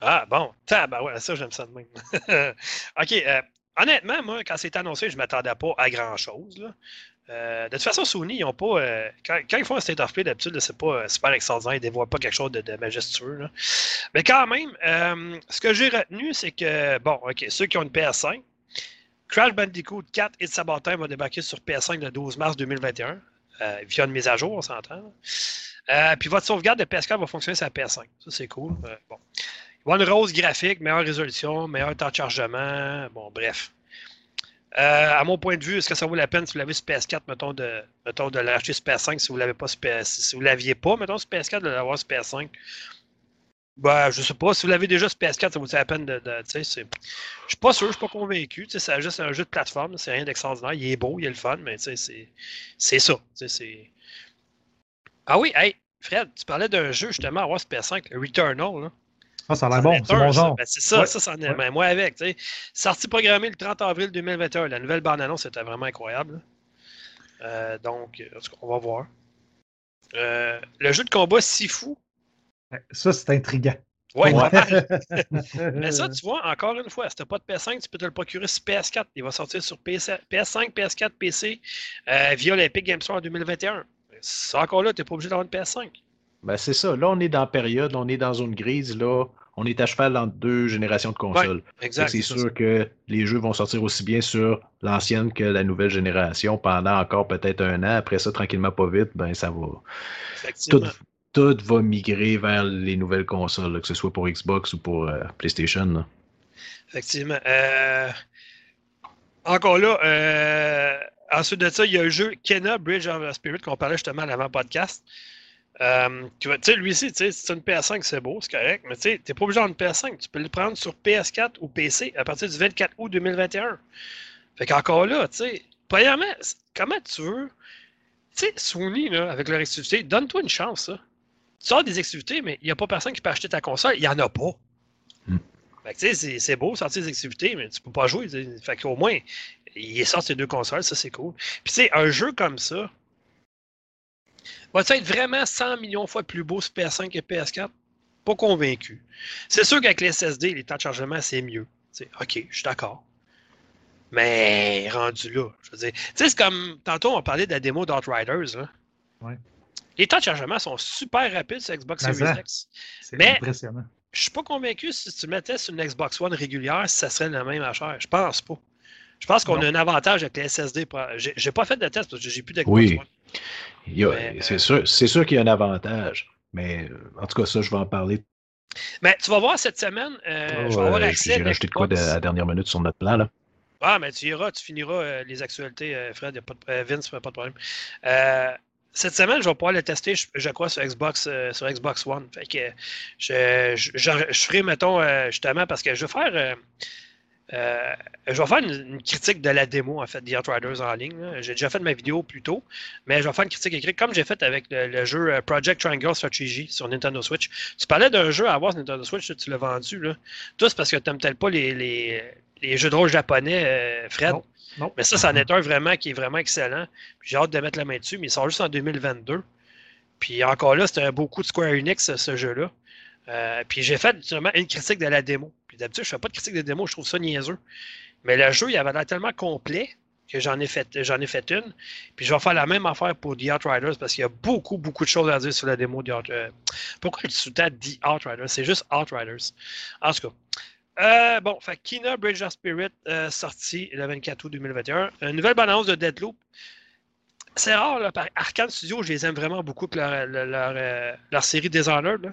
Ah, bon. bah ouais, ça, j'aime ça de même. OK. euh, honnêtement, moi, quand c'est annoncé, je ne m'attendais pas à grand-chose. là. Euh, de toute façon, Sony, ils ont pas. euh, quand, quand ils font un State of Play, d'habitude, c'est pas euh, super extraordinaire. Ils ne dévoilent pas quelque chose de, de majestueux. là. Mais quand même, euh, ce que j'ai retenu, c'est que, bon, OK, ceux qui ont une PS5, Crash Bandicoot 4 et Saboteur va débarquer sur PS5 le 12 mars 2021, euh, via une mise à jour, on s'entend. Euh, puis votre sauvegarde de PS4 va fonctionner sur la PS5. Ça, c'est cool. Euh, bon. Il va une rose graphique, meilleure résolution, meilleur temps de chargement. Bon, bref. Euh, à mon point de vue, est-ce que ça vaut la peine si vous l'avez sur PS4, mettons, de, mettons, de l'acheter sur PS5 si vous l'avez pas sur PS, si vous l'aviez pas, mettons, sur PS4, de l'avoir sur PS5? Ben, je sais pas. Si vous l'avez déjà sur PS4, ça vaut la peine de. de je suis pas sûr, je suis pas convaincu. C'est juste un jeu de plateforme, c'est rien d'extraordinaire. Il est beau, il est le fun, mais c'est ça. C'est- Ah oui, hey, Fred, tu parlais d'un jeu justement à voir sur PS5, le Returnal. Là. Ah, ça a l'air bon, est c'est ça. genre. Ben, c'est ça, Ouais. ça, c'en est. Ouais. ben, moi avec. tu sais. Sortie programmée le 30 avril 2021. La nouvelle bande-annonce était vraiment incroyable. Euh, donc, en on va voir. Euh, le jeu de combat Sifu. Ça, c'est intriguant. Ouais, Ouais. Mais ça, tu vois, encore une fois, si tu n'as pas de PS5, tu peux te le procurer sur PS4. Il va sortir sur PS, PS5, PS4, PC euh, via l'Epic Game Store en 2021. Ça, encore là, tu n'es pas obligé d'avoir une PS5. Ben, c'est ça. Là, on est dans la période, on est dans zone grise. Là, on est à cheval entre deux générations de consoles. Exact. C'est sûr que les jeux vont sortir aussi bien sur l'ancienne que la nouvelle génération pendant encore peut-être un an. Après ça, tranquillement, pas vite, ben ça va. Tout. Tout va migrer vers les nouvelles consoles, que ce soit pour Xbox ou pour euh, PlayStation. Effectivement. Euh, Encore là, euh, ensuite de ça, il y a un jeu Kena Bridge of Spirit qu'on parlait justement à l'avant-podcast. Tu vois, lui aussi, c'est une PS5, c'est beau, c'est correct, mais tu t'es pas obligé d'avoir une PS5. Tu peux le prendre sur PS4 ou PC à partir du 24 août 2021. Fait qu'encore là, tu sais, premièrement, comment tu veux. Tu sais, Sony, là, avec leur exclusivité, donne-toi une chance. Tu sors des exclusivités, mais il n'y a pas personne qui peut acheter ta console. Il n'y en a pas. Hmm. Fait que, tu sais, c'est- c'est beau sortir des activités, mais tu peux pas jouer. tu sais. Fait qu'au moins, il sort ces deux consoles, ça c'est cool. Puis tu sais, un jeu comme ça, va-tu être vraiment 100 millions de fois plus beau sur PS5 que PS4? Pas convaincu. C'est sûr qu'avec les SSD, les temps de chargement, c'est mieux. Ok, je suis d'accord. Mais rendu là, je veux dire. Tu sais, c'est comme tantôt on parlait de la démo d'Outriders. Hein? Ouais. Les temps de chargement sont super rapides sur Xbox Series ça. X. C'est Mais- impressionnant. Je suis pas convaincu si tu mettais sur une Xbox One régulière, ça serait la même affaire. Je pense pas. Je pense qu'on a un avantage avec les SSD. J'ai pas fait de test parce que j'ai plus d'Xbox Oui. C'est euh, sûr, c'est sûr qu'il y a un avantage. Mais euh, en tout cas, ça, je vais en parler. Mais tu vas voir cette semaine, euh, Oh, je vais avoir accès J'ai rajouté de quoi de- à la dernière minute sur notre plan. Là. Ah, mais tu iras, tu finiras euh, les actualités, euh, Fred, y a pas de, euh, Vince, pas de problème. Cette semaine, je vais pouvoir le tester, je, crois, sur Xbox, euh, sur Xbox One. Fait que je, ferai, mettons, euh, justement, parce que je vais faire. euh, je vais faire une, critique de la démo, en fait, The Outriders en ligne. J'ai déjà fait ma vidéo plus tôt, mais je vais faire une critique écrite, comme j'ai fait avec le, jeu Project Triangle Strategy sur Nintendo Switch. Tu parlais d'un jeu à avoir sur Nintendo Switch, tu l'as vendu, là. Tout, c'est parce que tu n'aimes peut-être pas les, les, les jeux de rôle japonais, euh, Fred. Non. Non. Mais ça, c'en est un vraiment qui est vraiment excellent. J'ai hâte de mettre la main dessus, mais il sort juste en 2022. Puis encore là, c'était un beau coup de Square Enix, ce, ce jeu-là. Euh, puis j'ai fait justement une critique de la démo. Puis d'habitude, je fais pas de critique de démo, je trouve ça niaiseux. Mais le jeu, il avait l'air tellement complet que j'en ai fait j'en ai fait une. Puis je vais faire la même affaire pour The Outriders parce qu'il y a beaucoup, beaucoup de choses à dire sur la démo de Out- euh, Pourquoi le sous-titre The Outriders? C'est juste Outriders. En tout cas. Euh, bon, fait Kina Bridge of Spirit euh, sorti le 24 août 2021. Une nouvelle bande-annonce de Deadloop. C'est rare, là, par Arkane Studio, je les aime vraiment beaucoup leur, leur, leur, euh, série Dishonored. Là.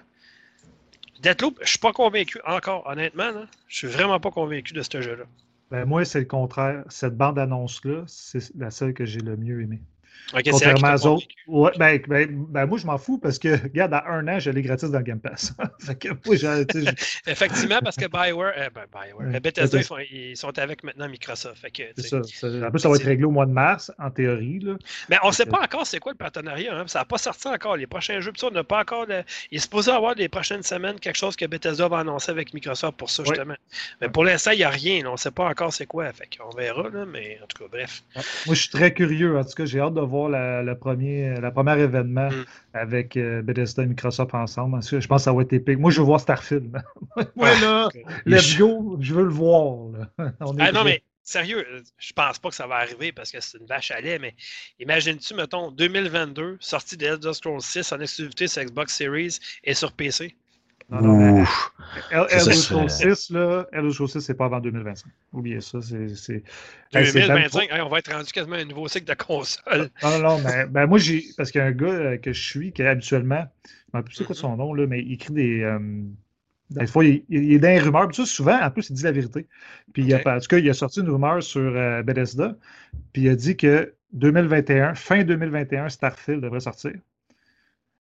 Deadloop, je suis pas convaincu encore, honnêtement. Je suis vraiment pas convaincu de ce jeu-là. Ben, moi, c'est le contraire. Cette bande-annonce-là, c'est la seule que j'ai le mieux aimée. Ok, c'est vrai que Contrairement aux autres. Ouais, ben, ben, ben, moi, je m'en fous parce que, regarde, dans un an, je l'ai gratis dans le Game Pass. fait que, moi, Effectivement, parce que Bioware, euh, ben, Bioware, Ouais. Bethesda, ils sont, ils sont avec maintenant Microsoft. Fait que, ça. ça. En plus, ça va être réglé au mois de mars, en théorie. Là. Mais on ne sait pas encore c'est quoi le partenariat. hein. Ça n'a pas sorti encore. Les prochains jeux, ça, on n'a pas encore. le- Il est supposé avoir les prochaines semaines quelque chose que Bethesda va annoncer avec Microsoft pour ça, Ouais. justement. Mais pour l'instant, il n'y a rien. là. On ne sait pas encore c'est quoi. Fait qu'on verra, là, mais en tout cas, bref. Moi, je suis très curieux. En tout cas, j'ai hâte de voir la, le premier, la première événement Mm. avec euh, Bethesda et Microsoft ensemble. Je pense que ça va être épique. Moi, je veux voir Starfield. Moi, là, let's go, je veux le voir. là. On est Ah non, mais sérieux, je pense pas que ça va arriver parce que c'est une vache à lait, mais imagines-tu, mettons, 2022, sortie de Elder Scrolls 6 en exclusivité sur Xbox Series et sur PC? Non, non, Ouf. El- Ça, ça Elder serait- Scrolls 6, là, 6, c'est pas avant 2025. Oubliez ça. c'est c'est- Hey, c'est ben 2025, hey, on va être rendu quasiment à un nouveau cycle de console. Non, non, non, mais ben, moi, j'ai. Parce qu'il y a un gars euh, que je suis qui habituellement, je ne sais plus c'est quoi Mhm. son nom, là, mais il écrit des. euh, des fois, il, il est dans les rumeurs. Puis ça, souvent, en plus, il dit la vérité. Puis, il a, Ok. en tout cas, il a sorti une rumeur sur euh, Bethesda. Puis, il a dit que 2021, fin 2021, Starfield devrait sortir.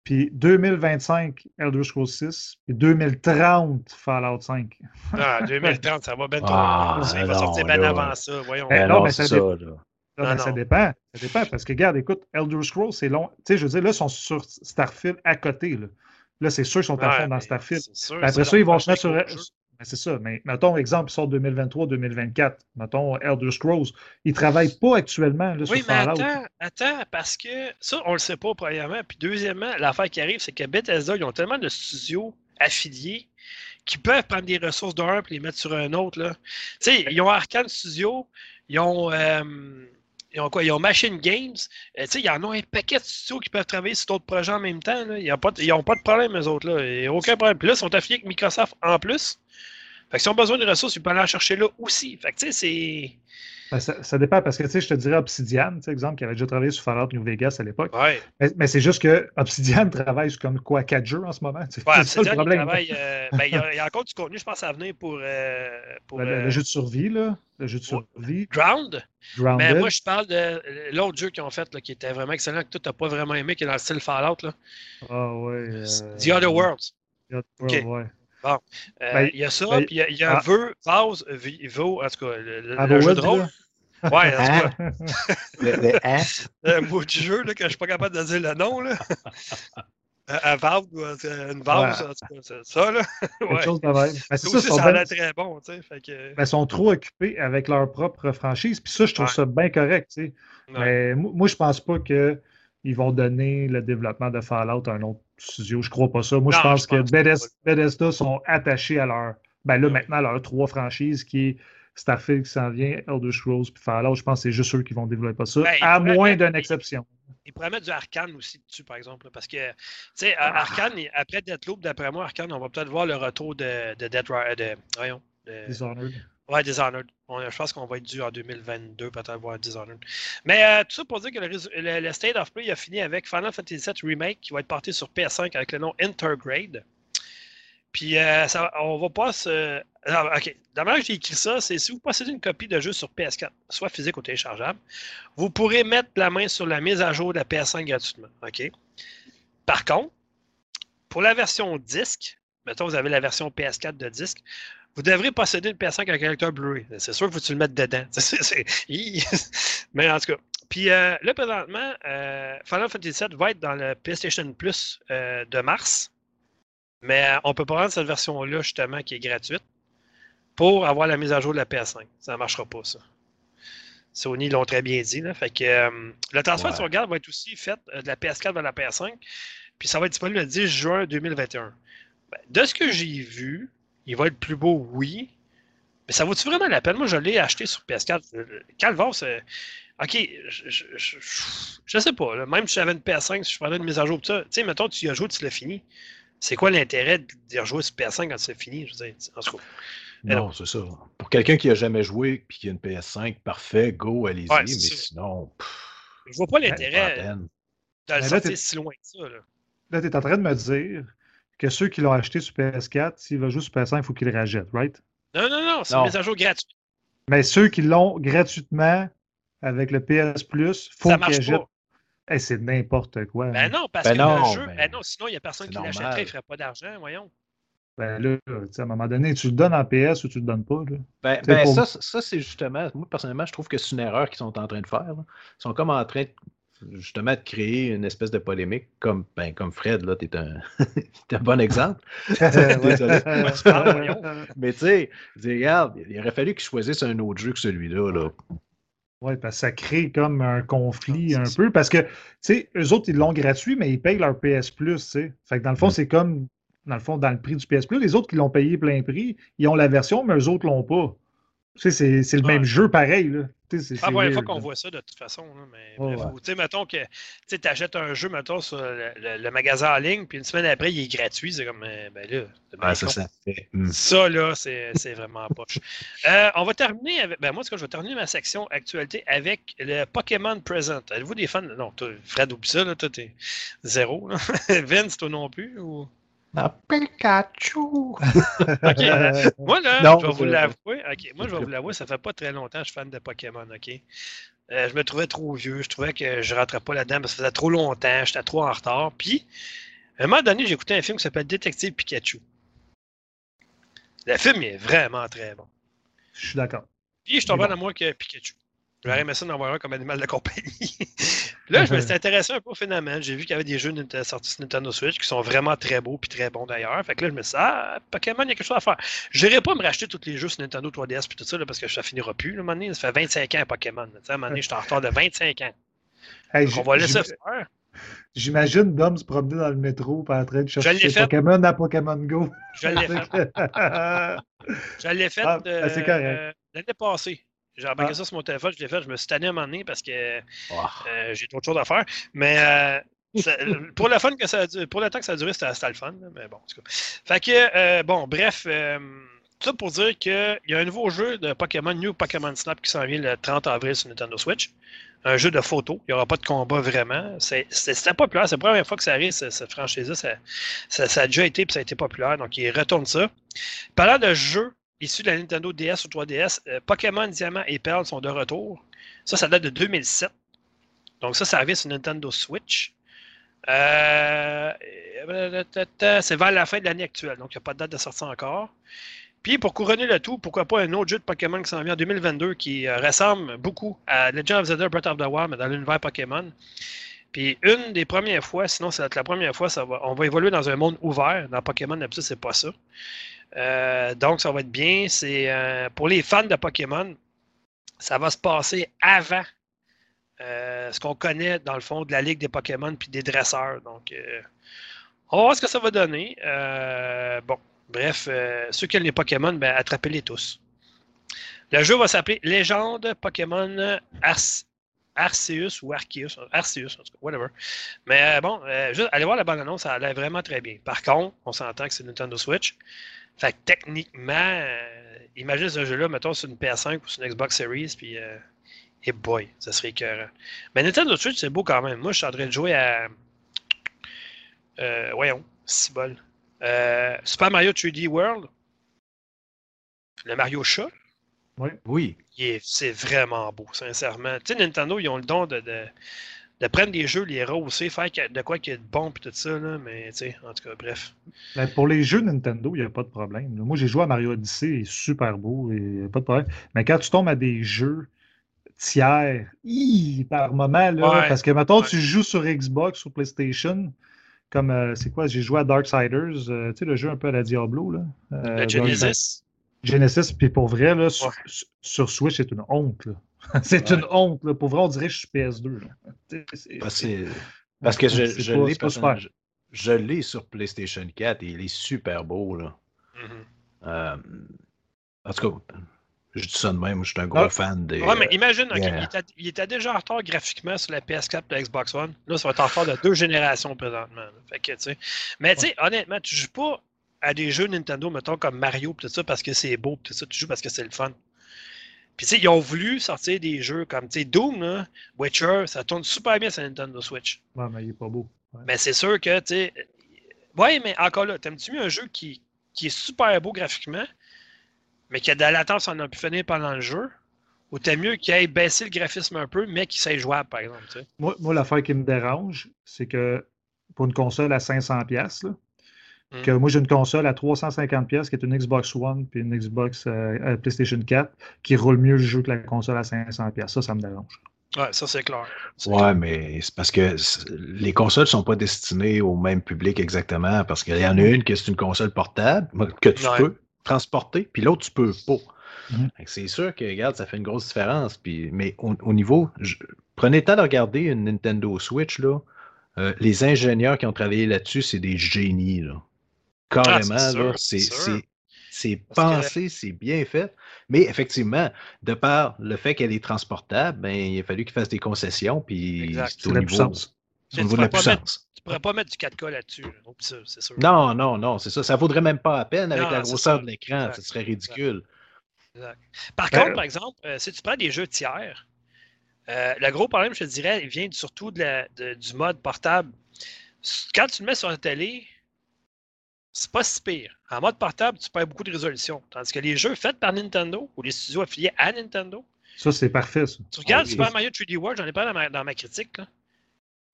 Puis, 2025, Elder Scrolls 6. Puis, 2030, Fallout 5. Ah, 2030, ça va bien trop. Ah, il va non, sortir bien avant ça. Voyons. Eh, Ah non, non, mais ça ça, dépend. là. Là, Non, ben, ça dépend. Ça dépend. Parce que, regarde, écoute, Elder Scrolls, c'est long. Tu sais, je veux dire, là, ils sont sur Starfield à côté. Là, là c'est sûr qu'ils sont à Ouais, fond dans Starfield. c'est sûr, après ça, ils vont se mettre sur. Ben, c'est ça. Mais mettons, exemple, ils sortent 2023-2024. Mettons, Elder Scrolls. Ils ne travaillent pas actuellement là, sur Oui, mais Fallout. attends, attends, parce que ça, on le sait pas, premièrement. Puis deuxièmement, l'affaire qui arrive, c'est que Bethesda, ils ont tellement de studios affiliés qui peuvent prendre des ressources d'un et les mettre sur un autre. Là. Tu sais, ils ont Arkane Studio, ils ont, euh, ils ont quoi? Ils ont Machine Games. Euh, tu sais, ils en ont un paquet de studios qui peuvent travailler sur d'autres projets en même temps. Ils n'ont pas, ils pas de problème, eux autres. Là. Il y a aucun problème. Puis là, ils sont affiliés avec Microsoft en plus. Fait que s'ils ont besoin de ressources, ils peuvent aller en chercher là aussi. Fait que tu sais, c'est. Ben, ça, ça dépend parce que tu sais, je te dirais Obsidian, tu sais, exemple, qui avait déjà travaillé sur Fallout New Vegas à l'époque. Ouais. Mais, mais c'est juste que Obsidian travaille sur comme quoi, quatre jeux en ce moment. Ouais, c'est ça le il problème. travaille, euh, ben, il, y a, il y a encore du contenu, je pense, à venir pour, euh, pour Le, le- euh, le jeu de survie, là. Le jeu de survie. Ground. Grounded. Mais moi, je parle de l'autre jeu qu'ils ont fait, là, qui était vraiment excellent, que toi, t'as pas vraiment aimé, qui est dans le style Fallout. Là. Ah ouais. The Other Worlds. The Other Ok. World, ouais. Euh, Ben, il y a ça, ben, puis il y a, il y a ah. Veu, Vase, Vivo, en tout cas, le, le- Ah, le jeu de rôle. Ouais, en tout cas, Hein? Le, le hein? un mot du jeu là, que je suis pas capable de dire le nom. Là. Un- Valve, ou un- une vase, Ouais. en tout cas, c'est ça. Là. Quelque Ouais. chose de même. Ben, Ça ça, aussi, sont ça a bien- l'air très bon. Tu sais, fait que, ben, sont trop occupés avec leur propre franchise. Puis ça, je trouve Ouais. ça bien correct. tu sais. Mais mo- moi, je pense pas que ils vont donner le développement de Fallout à un autre studio. Je crois pas ça. Moi, je pense je que Bethesda, sont attachés à leur. Ben là, Ouais. maintenant, à leurs trois franchises qui est Starfield qui s'en vient, Elder Scrolls puis Fallout. Je pense que c'est juste eux qui vont développer ça, Ben, ils à pourraient moins d'une exception. Il pourrait mettre du Arcane aussi dessus, par exemple. là, parce que, tu sais, Arcane, il- après Deathloop, d'après moi, Arcane, on va peut-être voir le retour de, de Dead Ri- de, voyons, de- Dishonored. Ouais, Dishonored. On- je pense qu'on va être dû en 2022, peut-être voir Dishonored. Mais euh, tout ça pour dire que le, State of Play a fini avec Final Fantasy VII Remake qui va être porté sur PS5 avec le nom Intergrade. Puis euh, ça, on va pas se. Alors, ok, d'abord j'ai écrit ça, c'est si vous possédez une copie de jeu sur PS4, soit physique ou téléchargeable, vous pourrez mettre la main sur la mise à jour de la PS5 gratuitement. OK? Par contre, pour la version disque, mettons vous avez la version PS4 de disque, vous devrez posséder une PS5 avec un lecteur Blu-ray. C'est sûr qu'il faut que tu le mettes dedans. Mais en tout cas. Puis euh, là, présentement, euh, Final Fantasy VII va être dans le PlayStation Plus euh, de mars. Mais on peut pas prendre cette version-là, justement, qui est gratuite, pour avoir la mise à jour de la PS5. Ça ne marchera pas, ça. Sony l'ont très bien dit. Là. Fait que, euh, le transfert Ouais. de sauvegarde va être aussi fait euh, de la PS4 vers la PS5. Puis ça va être disponible le 10 juin 2021. Ben, de ce que j'ai vu, il va être plus beau, oui. Mais ça vaut-tu vraiment la peine? Moi, je l'ai acheté sur PS4. Euh, Calvar, c'est. Ok, je, je, je, je sais pas. là. Même si j'avais une PS5, si je prenais une mise à jour, tout ça, tu sais, mettons, tu y as joué, tu l'as fini. C'est quoi l'intérêt d'y rejouer sur PS5 quand c'est fini? Je veux dire, en tout cas. Mais Non, c'est ça. Pour quelqu'un qui a jamais joué et qui a une PS5, parfait, go, allez-y. Ouais, mais ça. sinon, pff, Je vois pas l'intérêt de le sortir si loin que ça. Là. Là, tu es en train de me dire que ceux qui l'ont acheté sur PS4, s'ils veulent jouer sur PS5, il faut qu'ils le rachètent, right? Non, non, non, c'est une mise à jour gratuite. Mais ceux qui l'ont gratuitement avec le PS Plus, faut Ça qu'ils marche achètent. pas. Eh, c'est n'importe quoi. Ben non, parce Ben que non, le jeu. ben, Ben non, sinon, il n'y a personne qui l'achèterait, il ne ferait pas d'argent, voyons. Ben là, à un moment donné, tu le donnes en PS ou tu le donnes pas. Là. Ben, ben, pour- ça, ça c'est justement, moi personnellement, je trouve que c'est une erreur qu'ils sont en train de faire. là. Ils sont comme en train de, justement de créer une espèce de polémique, comme, ben, comme Fred, là, t'es un, t'es un bon exemple. Désolé. Mais tu sais, regarde, il aurait fallu qu'ils choisissent un autre jeu que celui-là. Là. Oui, parce que ça crée comme un conflit Ah, un peu. Parce que, tu sais, eux autres, ils l'ont gratuit, mais ils payent leur PS Plus, tu sais. Fait que dans le fond, Mm. c'est comme, dans le fond, dans le prix du PS Plus. Les autres qui l'ont payé plein prix, ils ont la version, mais eux autres l'ont pas. Tu sais, c'est- c'est le Ouais. même jeu pareil, là. Tu sais, c'est- la première fois qu'on voit ça de toute façon. là, mais bref, ouais. tu sais, mettons que tu achètes un jeu, mettons, sur le, le- le magasin en ligne, puis une semaine après, il est gratuit. C'est comme, euh, ben là, ça, ça fait. hmm. Ça, là, c'est c'est vraiment poche. Euh, on va terminer avec. Ben, moi, cas, je vais terminer ma section actualité avec le Pokémon Present. Êtes-vous des fans? Non, toi, Fred, oublie ça, là. Toi, t'es zéro. Là. Vince, toi non plus? Ou... Ah, Pikachu! Ok. euh, moi, là, Non, je vais vous l'avouer. Ok, moi, je vais vous l'avouer, ça fait pas très longtemps que je suis fan de Pokémon, ok? Euh, je me trouvais trop vieux, je trouvais que je rentrais pas là-dedans parce que ça faisait trop longtemps, j'étais trop en retard. Puis, à un moment donné, j'ai écouté un film qui s'appelle Détective Pikachu. Le film est vraiment très bon. Je suis d'accord. Puis, je suis tombé en amour avec Pikachu. J'aurais aimé ça d'en avoir un comme animal de compagnie. là, je me suis intéressé un peu au phénomène. J'ai vu qu'il y avait des jeux sortis sur Nintendo Switch qui sont vraiment très beaux puis très bons d'ailleurs. Fait que là, je me suis dit, ah, Pokémon, il y a quelque chose à faire. Je n'irai pas me racheter tous les jeux sur Nintendo 3DS puis tout ça là, parce que ça finira plus. Là, à un moment donné. ça fait 25 ans Pokémon. Tu sais, à un moment donné, je suis en retard de 25 ans. Hey, Donc, on va laisser faire. J'imagine Dom se promener dans le métro en train de chercher. Pokémon à Pokémon Go. Je l'ai fait. Je l'ai fait Ah, euh, l'année passée. J'ai embarqué ça sur mon téléphone, je l'ai fait, je me suis tanné à un moment donné parce que Ah. euh, j'ai trop de choses à faire. Mais euh, ça- pour, le fun que ça a pour le temps que ça a duré, c'était le fun. Mais bon, en tout cas. Fait que, euh, bon, bref, euh, tout ça pour dire qu'il y a un nouveau jeu de Pokémon, New Pokémon Snap, qui s'en vient le 30 avril sur Nintendo Switch. Un jeu de photo. Il n'y aura pas de combat vraiment. C'était populaire. C'est la première fois que ça arrive, ce- cette franchise-là. Ça, ça, ça a déjà été puis ça a été populaire. Donc, il retourne ça. Parlant de jeux issus de la Nintendo DS ou 3DS, euh, Pokémon Diamant et Perle sont de retour. Ça, ça date de 2007. Donc, ça, ça arrive sur Nintendo Switch. Euh, euh, c'est vers la fin de l'année actuelle, donc il n'y a pas de date de sortie encore. Puis pour couronner le tout, pourquoi pas un autre jeu de Pokémon qui s'en vient en 2022 qui ressemble beaucoup à Legend of Zelda Breath of the Wild, mais dans l'univers Pokémon. Puis une des premières fois, sinon c'est la première fois, on va évoluer dans un monde ouvert. Dans Pokémon, d'habitude, c'est pas ça. Euh, donc ça va être bien. C'est euh, pour les fans de Pokémon, ça va se passer avant euh, ce qu'on connaît dans le fond de la Ligue des Pokémon puis des dresseurs. Donc, on va voir ce que ça va donner. Bon, bref, ceux qui aiment les Pokémon, ben, attrapez-les tous. Le jeu va s'appeler Légende Pokémon Arceus ou Arceus, Arceus, en tout cas, whatever. Mais bon, juste, allez voir la bande-annonce, ça a l'air vraiment très bien. Par contre, on s'entend que c'est Nintendo Switch. Fait que techniquement, euh, imagine ce jeu-là, mettons, sur une PS5 ou sur une Xbox Series, puis euh, et boy, ça serait écœurant. Mais Nintendo Switch, c'est beau quand même. Moi, je suis en train de jouer à. Euh, voyons, c'est bol. Euh, Super Mario 3D World. Le Mario chat. Oui. est- C'est vraiment beau, sincèrement. Tu sais, Nintendo, ils ont le don de, de, de prendre des jeux, les rehausser, faire de quoi qu'il y a de bon, puis tout ça, là. Mais, tu sais, en tout cas, bref. Ben, pour les jeux Nintendo, il n'y a pas de problème. Moi, j'ai joué à Mario Odyssey, il est super beau, et pas de problème. Mais quand tu tombes à des jeux tiers, hi, par moment, là, Ouais. parce que maintenant Ouais. tu joues sur Xbox ou PlayStation, comme euh, c'est quoi, j'ai joué à Darksiders, euh, tu sais, le jeu un peu à la Diablo, là. euh, Le Genesis. Genesis, puis pour vrai, là, sur, Ouais. sur Switch, c'est une honte. là. c'est Ouais. une honte. Là. Pour vrai, on dirait que je suis PS2. là. Tu sais, c'est- Parce, que je, je l'ai pas je, je l'ai sur PlayStation 4 et il est super beau. Là. Mhm. Euh, en tout cas, je dis ça de même, je suis un gros Ah. fan des. Ouais, mais imagine, yeah. il, était, il était déjà en retard graphiquement sur la PS4 et la Xbox One. Là, ça va être en retard de deux générations présentement. là. Fait que, tu sais. Mais tu sais, honnêtement, tu joues pas à des jeux Nintendo, mettons, comme Mario tout ça, parce que c'est beau tout ça. Tu joues parce que c'est le fun. Puis tu sais, ils ont voulu sortir des jeux comme, tu sais, Doom, là, Witcher, ça tourne super bien sur Nintendo Switch. Ouais, mais il est pas beau. Ouais. Mais c'est sûr que, tu sais. Ouais, mais encore là, t'aimes-tu mieux un jeu qui, qui est super beau graphiquement, mais qui a de la latence en a pu finir pendant le jeu? Ou t'aimes mieux qu'il ait baissé le graphisme un peu, mais qu'il soit jouable, par exemple? Moi, moi l'affaire qui me dérange, c'est que pour une console à 500$, pièces Mm. que moi j'ai une console à 350$ pièces qui est une Xbox One puis une Xbox euh, euh, PlayStation 4 qui roule mieux le jeu que la console à 500$. pièces. Ça, ça me dérange. Ouais, ça c'est clair. Ouais, clair. mais c'est parce que les consoles sont pas destinées au même public exactement. Parce qu'il y en a une qui est une console portable que tu Ouais. peux transporter, puis l'autre, tu peux pas. Mhm. Que C'est sûr que, regarde, ça fait une grosse différence. Puis, mais au, au niveau, je- prenez le temps de regarder une Nintendo Switch, là. Euh, les ingénieurs qui ont travaillé là-dessus, c'est des génies, là. Carrément, Ah, là. C'est, c'est que- pensé, c'est bien fait. Mais effectivement, de par le fait qu'elle est transportable, ben, il a fallu qu'ils fassent des concessions, puis Exact. c'est C'est au la niveau, puissance. au niveau de la pourrais pas mettre- puissance. Tu pourrais pas mettre du 4K là-dessus. là. Oublie ça, c'est sûr. Non, non, non, c'est ça. Ça vaudrait même pas la peine avec Non, la grosseur de l'écran. Ce serait ridicule. Par Ben, contre, par exemple, euh, si tu prends des jeux tiers, euh, le gros problème, je te dirais, il vient surtout de la- de- du mode portable. Quand tu le mets sur la télé, c'est pas si pire. En mode portable, tu perds beaucoup de résolution. Tandis que les jeux faits par Nintendo ou les studios affiliés à Nintendo, Ça, c'est parfait, ça. tu regardes Ah oui. Super Mario 3D World, j'en ai parlé dans ma, dans ma critique. là.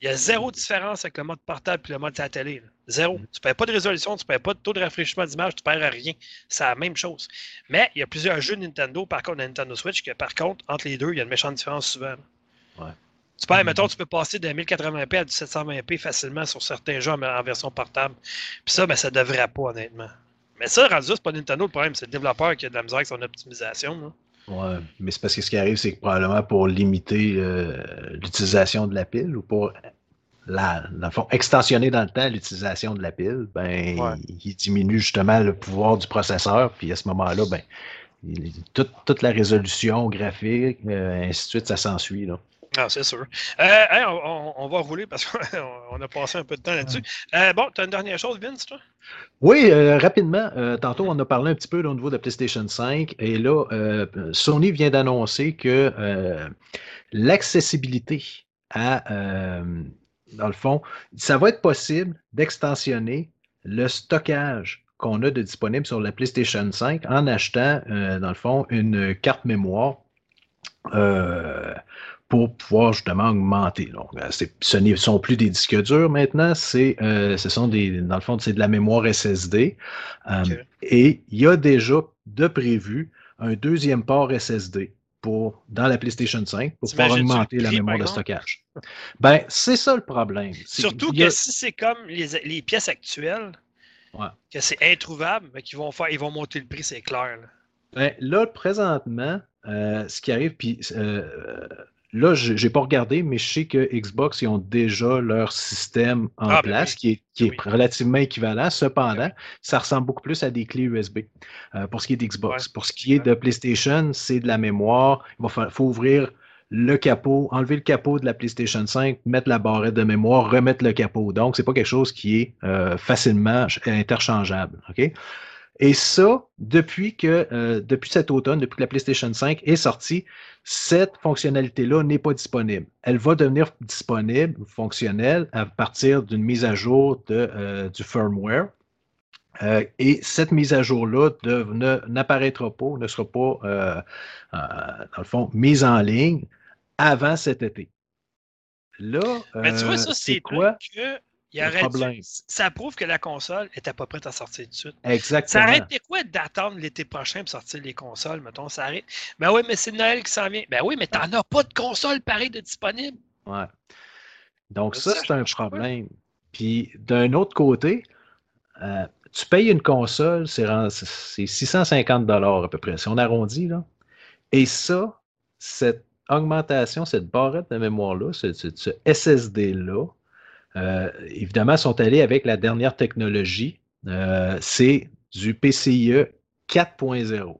Il y a zéro différence avec le mode portable et le mode de la télé. là. Zéro. Mm. Tu perds pas de résolution, tu perds pas de taux de rafraîchissement d'image, tu perds rien. C'est la même chose. Mais il y a plusieurs jeux Nintendo, par contre, de Nintendo Switch, que par contre, entre les deux, il y a une méchante différence souvent. là. Ouais. Tu perds, Mm. mettons, tu peux passer de 1080p à du 720p facilement sur certains jeux en, version portable. Puis ça, ben, ça devrait pas, honnêtement. Mais ça, rendu c'est pas Nintendo le problème, c'est le développeur qui a de la misère avec son optimisation. là. Ouais, mais c'est parce que ce qui arrive, c'est que probablement pour limiter euh, l'utilisation de la pile ou pour la, dans le fond, extensionner dans le temps l'utilisation de la pile, ben, Ouais. il, il diminue justement le pouvoir du processeur, puis à ce moment-là, ben, il- toute, toute la résolution graphique, euh, ainsi de suite, ça s'ensuit. Ah, c'est sûr. Euh, hey, on, on- on va rouler parce qu'on on a passé un peu de temps là-dessus. Euh, bon, tu as une dernière chose, Vince, toi? Oui, euh, rapidement, euh, tantôt on a parlé un petit peu là, au niveau de la PlayStation 5 et là, euh, Sony vient d'annoncer que euh, l'accessibilité à, euh, dans le fond, ça va être possible d'extensionner le stockage qu'on a de disponible sur la PlayStation 5 en achetant, euh, dans le fond, une carte mémoire euh, pour pouvoir justement augmenter. Donc, euh, ce ne sont plus des disques durs maintenant, c'est, euh, ce sont des, dans le fond, c'est de la mémoire SSD. Euh. Et il y a déjà de prévu un deuxième port SSD pour, dans la PlayStation 5 pour pouvoir augmenter la mémoire de stockage. Ben, c'est ça le problème. Surtout a- que si c'est comme les, les pièces actuelles, Ouais. que c'est introuvable, mais qu'ils vont faire, ils vont monter le prix, c'est clair. là. Ben, là, présentement, euh, ce qui arrive, puis euh, là, je n'ai pas regardé, mais je sais que Xbox, ils ont déjà leur système en Ah, ben place oui. qui est, qui est Oui. relativement équivalent. Cependant, Ben ça ressemble beaucoup plus à des clés USB euh, pour ce qui est d'Xbox. Ouais. Pour ce qui est de PlayStation, c'est de la mémoire. Il va fa- faut ouvrir le capot, enlever le capot de la PlayStation 5, mettre la barrette de mémoire, remettre le capot. Donc, c'est pas quelque chose qui est euh, facilement ch- interchangeable. OK? Et ça, depuis que euh, depuis cet automne, depuis que la PlayStation 5 est sortie, cette fonctionnalité-là n'est pas disponible. Elle va devenir disponible, fonctionnelle, à partir d'une mise à jour de, euh, du firmware. Euh, et cette mise à jour-là n'apparaîtra pas, ne sera pas, euh, euh, dans le fond, mise en ligne avant cet été. Là, Mais tu vois, euh, ça, c'est quoi? que il le dû- ça prouve que la console n'était pas prête à sortir tout de suite. Exactement. Ça arrête quoi d'attendre l'été prochain pour sortir les consoles, mettons, ça arrête. Ben oui, mais c'est Noël qui s'en vient. Ben oui, mais t'en as pas de console pareil de disponible. Ouais. Donc, Ça, ça, c'est un pas. problème. Puis, d'un autre côté, euh, tu payes une console, c'est ren- c'est 650 à peu près, si on arrondit, là. Et ça, cette augmentation, cette barrette de mémoire-là, ce, ce- ce SSD-là, euh, évidemment, sont allés avec la dernière technologie. Euh, c'est du PCIe 4.0.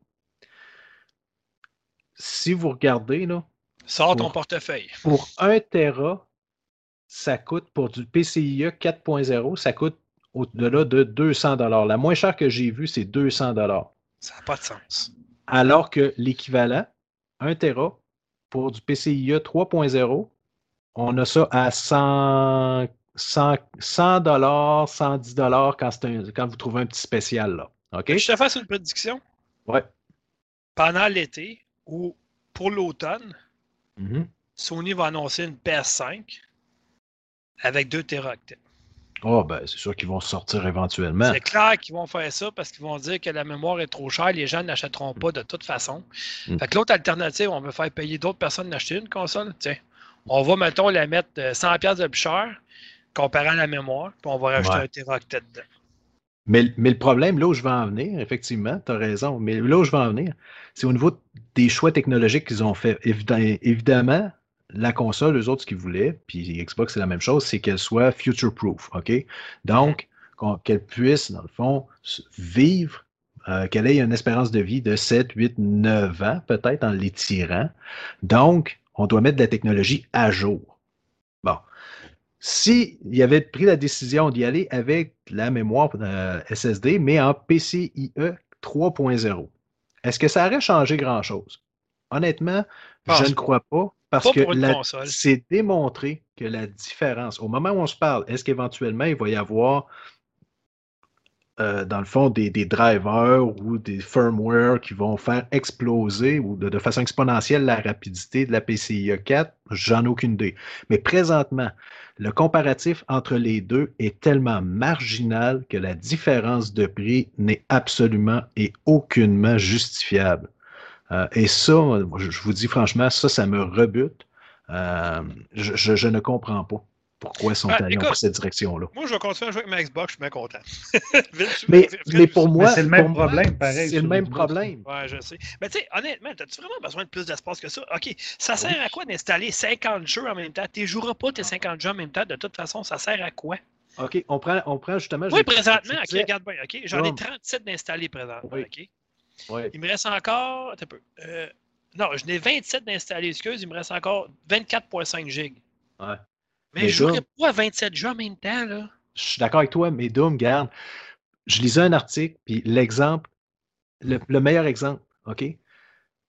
Si vous regardez, là, Sors ton portefeuille. pour 1 Tera, ça coûte, pour du PCIe 4.0, ça coûte au-delà de 200 La moins chère que j'ai vue, c'est 200 Ça n'a pas de sens. Alors que l'équivalent, 1 Tera, pour du PCIe 3.0, on a ça à 100, 100, 100 110 quand, c'est un- quand vous trouvez un petit spécial. Là. OK? Je te fasse une prédiction. Ouais. Pendant l'été ou pour l'automne, Mhm. Sony va annoncer une PS5 avec 2 téraoctets. Oh, ben, c'est sûr qu'ils vont sortir éventuellement. C'est clair qu'ils vont faire ça parce qu'ils vont dire que la mémoire est trop chère, les gens n'achèteront pas de toute façon. Mm. Fait que l'autre alternative, on veut faire payer d'autres personnes d'acheter une console. Tiens, on va, mettons, la mettre euh, 100$ de plus cher comparé à la mémoire, puis on va rajouter Ouais. un téraoctet dedans. Mais, mais le problème, là où je vais en venir, effectivement, tu as raison, mais là où je vais en venir, c'est au niveau des choix technologiques qu'ils ont fait. Évidem- évidemment, la console, eux autres, ce qu'ils voulaient, puis Xbox, c'est la même chose, c'est qu'elle soit future-proof, OK? Donc, qu'elle puisse, dans le fond, vivre, euh, qu'elle ait une espérance de vie de 7, 8, 9 ans, peut-être, en l'étirant. Donc, on doit mettre de la technologie à jour. Bon. Si avait pris la décision d'y aller avec la mémoire euh, SSD, mais en PCIe 3.0, est-ce que ça aurait changé grand-chose? Honnêtement, Pense je ne crois pas, parce Pas que c'est démontré que la différence, au moment où on se parle, est-ce qu'éventuellement il va y avoir, euh, dans le fond, des, des drivers ou des firmware qui vont faire exploser ou de, de façon exponentielle la rapidité de la PCIe 4? J'en ai aucune idée. Mais présentement, le comparatif entre les deux est tellement marginal que la différence de prix n'est absolument et aucunement justifiable. Euh, et ça, je, vous dis franchement, ça, ça me rebute. Euh, je ne comprends pas pourquoi ils sont Ah, allés écoute, dans cette direction-là. Moi, je vais continuer à jouer avec ma Xbox, je suis bien content. Mais, mais pour moi, c'est le même moi, problème, pareil. C'est le même problème. Ouais, je sais. Mais tu sais, honnêtement, as-tu vraiment besoin de plus d'espace que ça? OK, ça sert à quoi d'installer 50 jeux en même temps? Tu joueras pas tes 50 jeux en même temps. De toute façon, ça sert à quoi? OK, on prend, on prend justement. Oui, présentement, regarde bien. OK, j'en ai Bon. 37 d'installés présentement. Oui. OK. Ouais. Il me reste encore. Attends un peu. Euh, non, je n'ai 27 d'installés, excuse. Il me reste encore 24,5 gigs. Ouais. Mais, Mais je jouerai donc- pas à 27 jeux en même temps, là. Je suis d'accord avec toi, mais Doom, garde. Je lisais un article, puis l'exemple, le, le meilleur exemple, OK?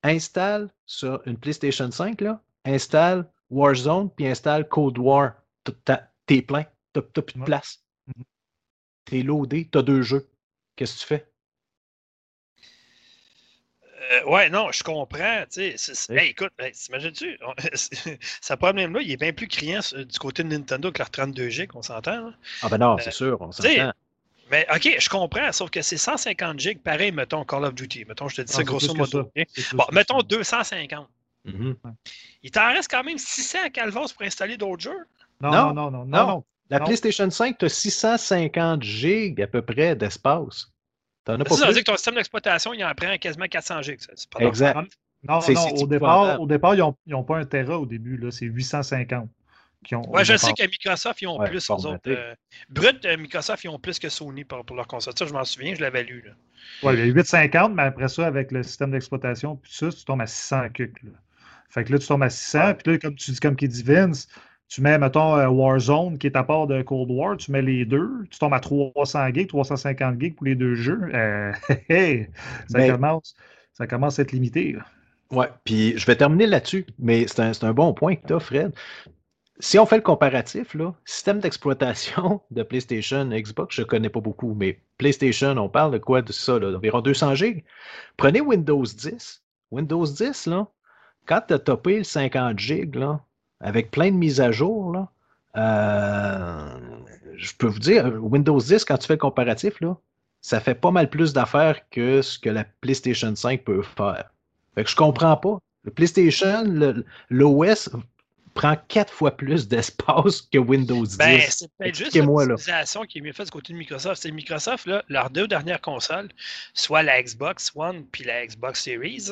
Installe sur une PlayStation 5, là, installe Warzone, puis installe Cold War. T'es plein, t'as plus de place. Mhm. T'es loadé, t'as deux jeux. Qu'est-ce que tu fais? Euh, ouais, non, je comprends. Tu hey, écoute, hey, t'imagines-tu? Ce problème-là, il est bien plus criant sur- du côté de Nintendo que leur 32 gigs, on s'entend. Ah ben non, Euh, c'est sûr, on s'entend. Mais OK, je comprends, sauf que c'est 150 gigs, pareil, mettons Call of Duty. Mettons, je te dis ça Non, c'est grosso modo. ça. Bon, mettons ça. 250. Mhm. Il t'en reste quand même 600 à Calvos pour installer d'autres jeux? Non, Non, non, non, non. La Non. PlayStation 5, t'as 650 gigs à peu près d'espace. T'en as Ça, pas ça veut plus? dire que ton système d'exploitation, il en prend quasiment 400 gigs. Exact. Non, non, au départ, au départ, ils n'ont pas un Tera au début, là, c'est 850. Qui ont, Ouais, je départ. sais que Microsoft, ils ont Ouais, plus eux autres. euh, brut, euh, Microsoft, ils ont plus que Sony pour, pour leur console. Ça, je m'en souviens, je l'avais lu. Là. Ouais, il y a 850, mais après ça, avec le système d'exploitation, puis ça, tu tombes à 600 cucs. Là. Fait que là, tu tombes à 600, puis là, comme tu dis, comme qui dit Vince, tu mets, mettons, euh, Warzone, qui est à part de Cold War, tu mets les deux, tu tombes à 300 gigs, 350 gigs pour les deux jeux. Euh, ça, Mais- commence, ça commence à être limité. là. Ouais, puis je vais terminer là-dessus, mais c'est un, un bon point que tu as, Fred. Si on fait le comparatif, là, système d'exploitation de PlayStation, Xbox, je ne connais pas beaucoup, mais PlayStation, on parle de quoi de ça, là, d'environ 200 gigs. Prenez Windows 10. Windows 10, là, quand tu as topé le 50 gigs, là, avec plein de mises à jour, là, euh, je peux vous dire, Windows 10, quand tu fais le comparatif, là, ça fait pas mal plus d'affaires que ce que la PlayStation 5 peut faire. Fait que je comprends pas. Le PlayStation, l'OS prend quatre fois plus d'espace que Windows 10. Ben, c'est peut-être juste l'utilisation qui est mieux faite du côté de Microsoft. C'est Microsoft, là, leurs deux dernières consoles, soit la Xbox One puis la Xbox Series,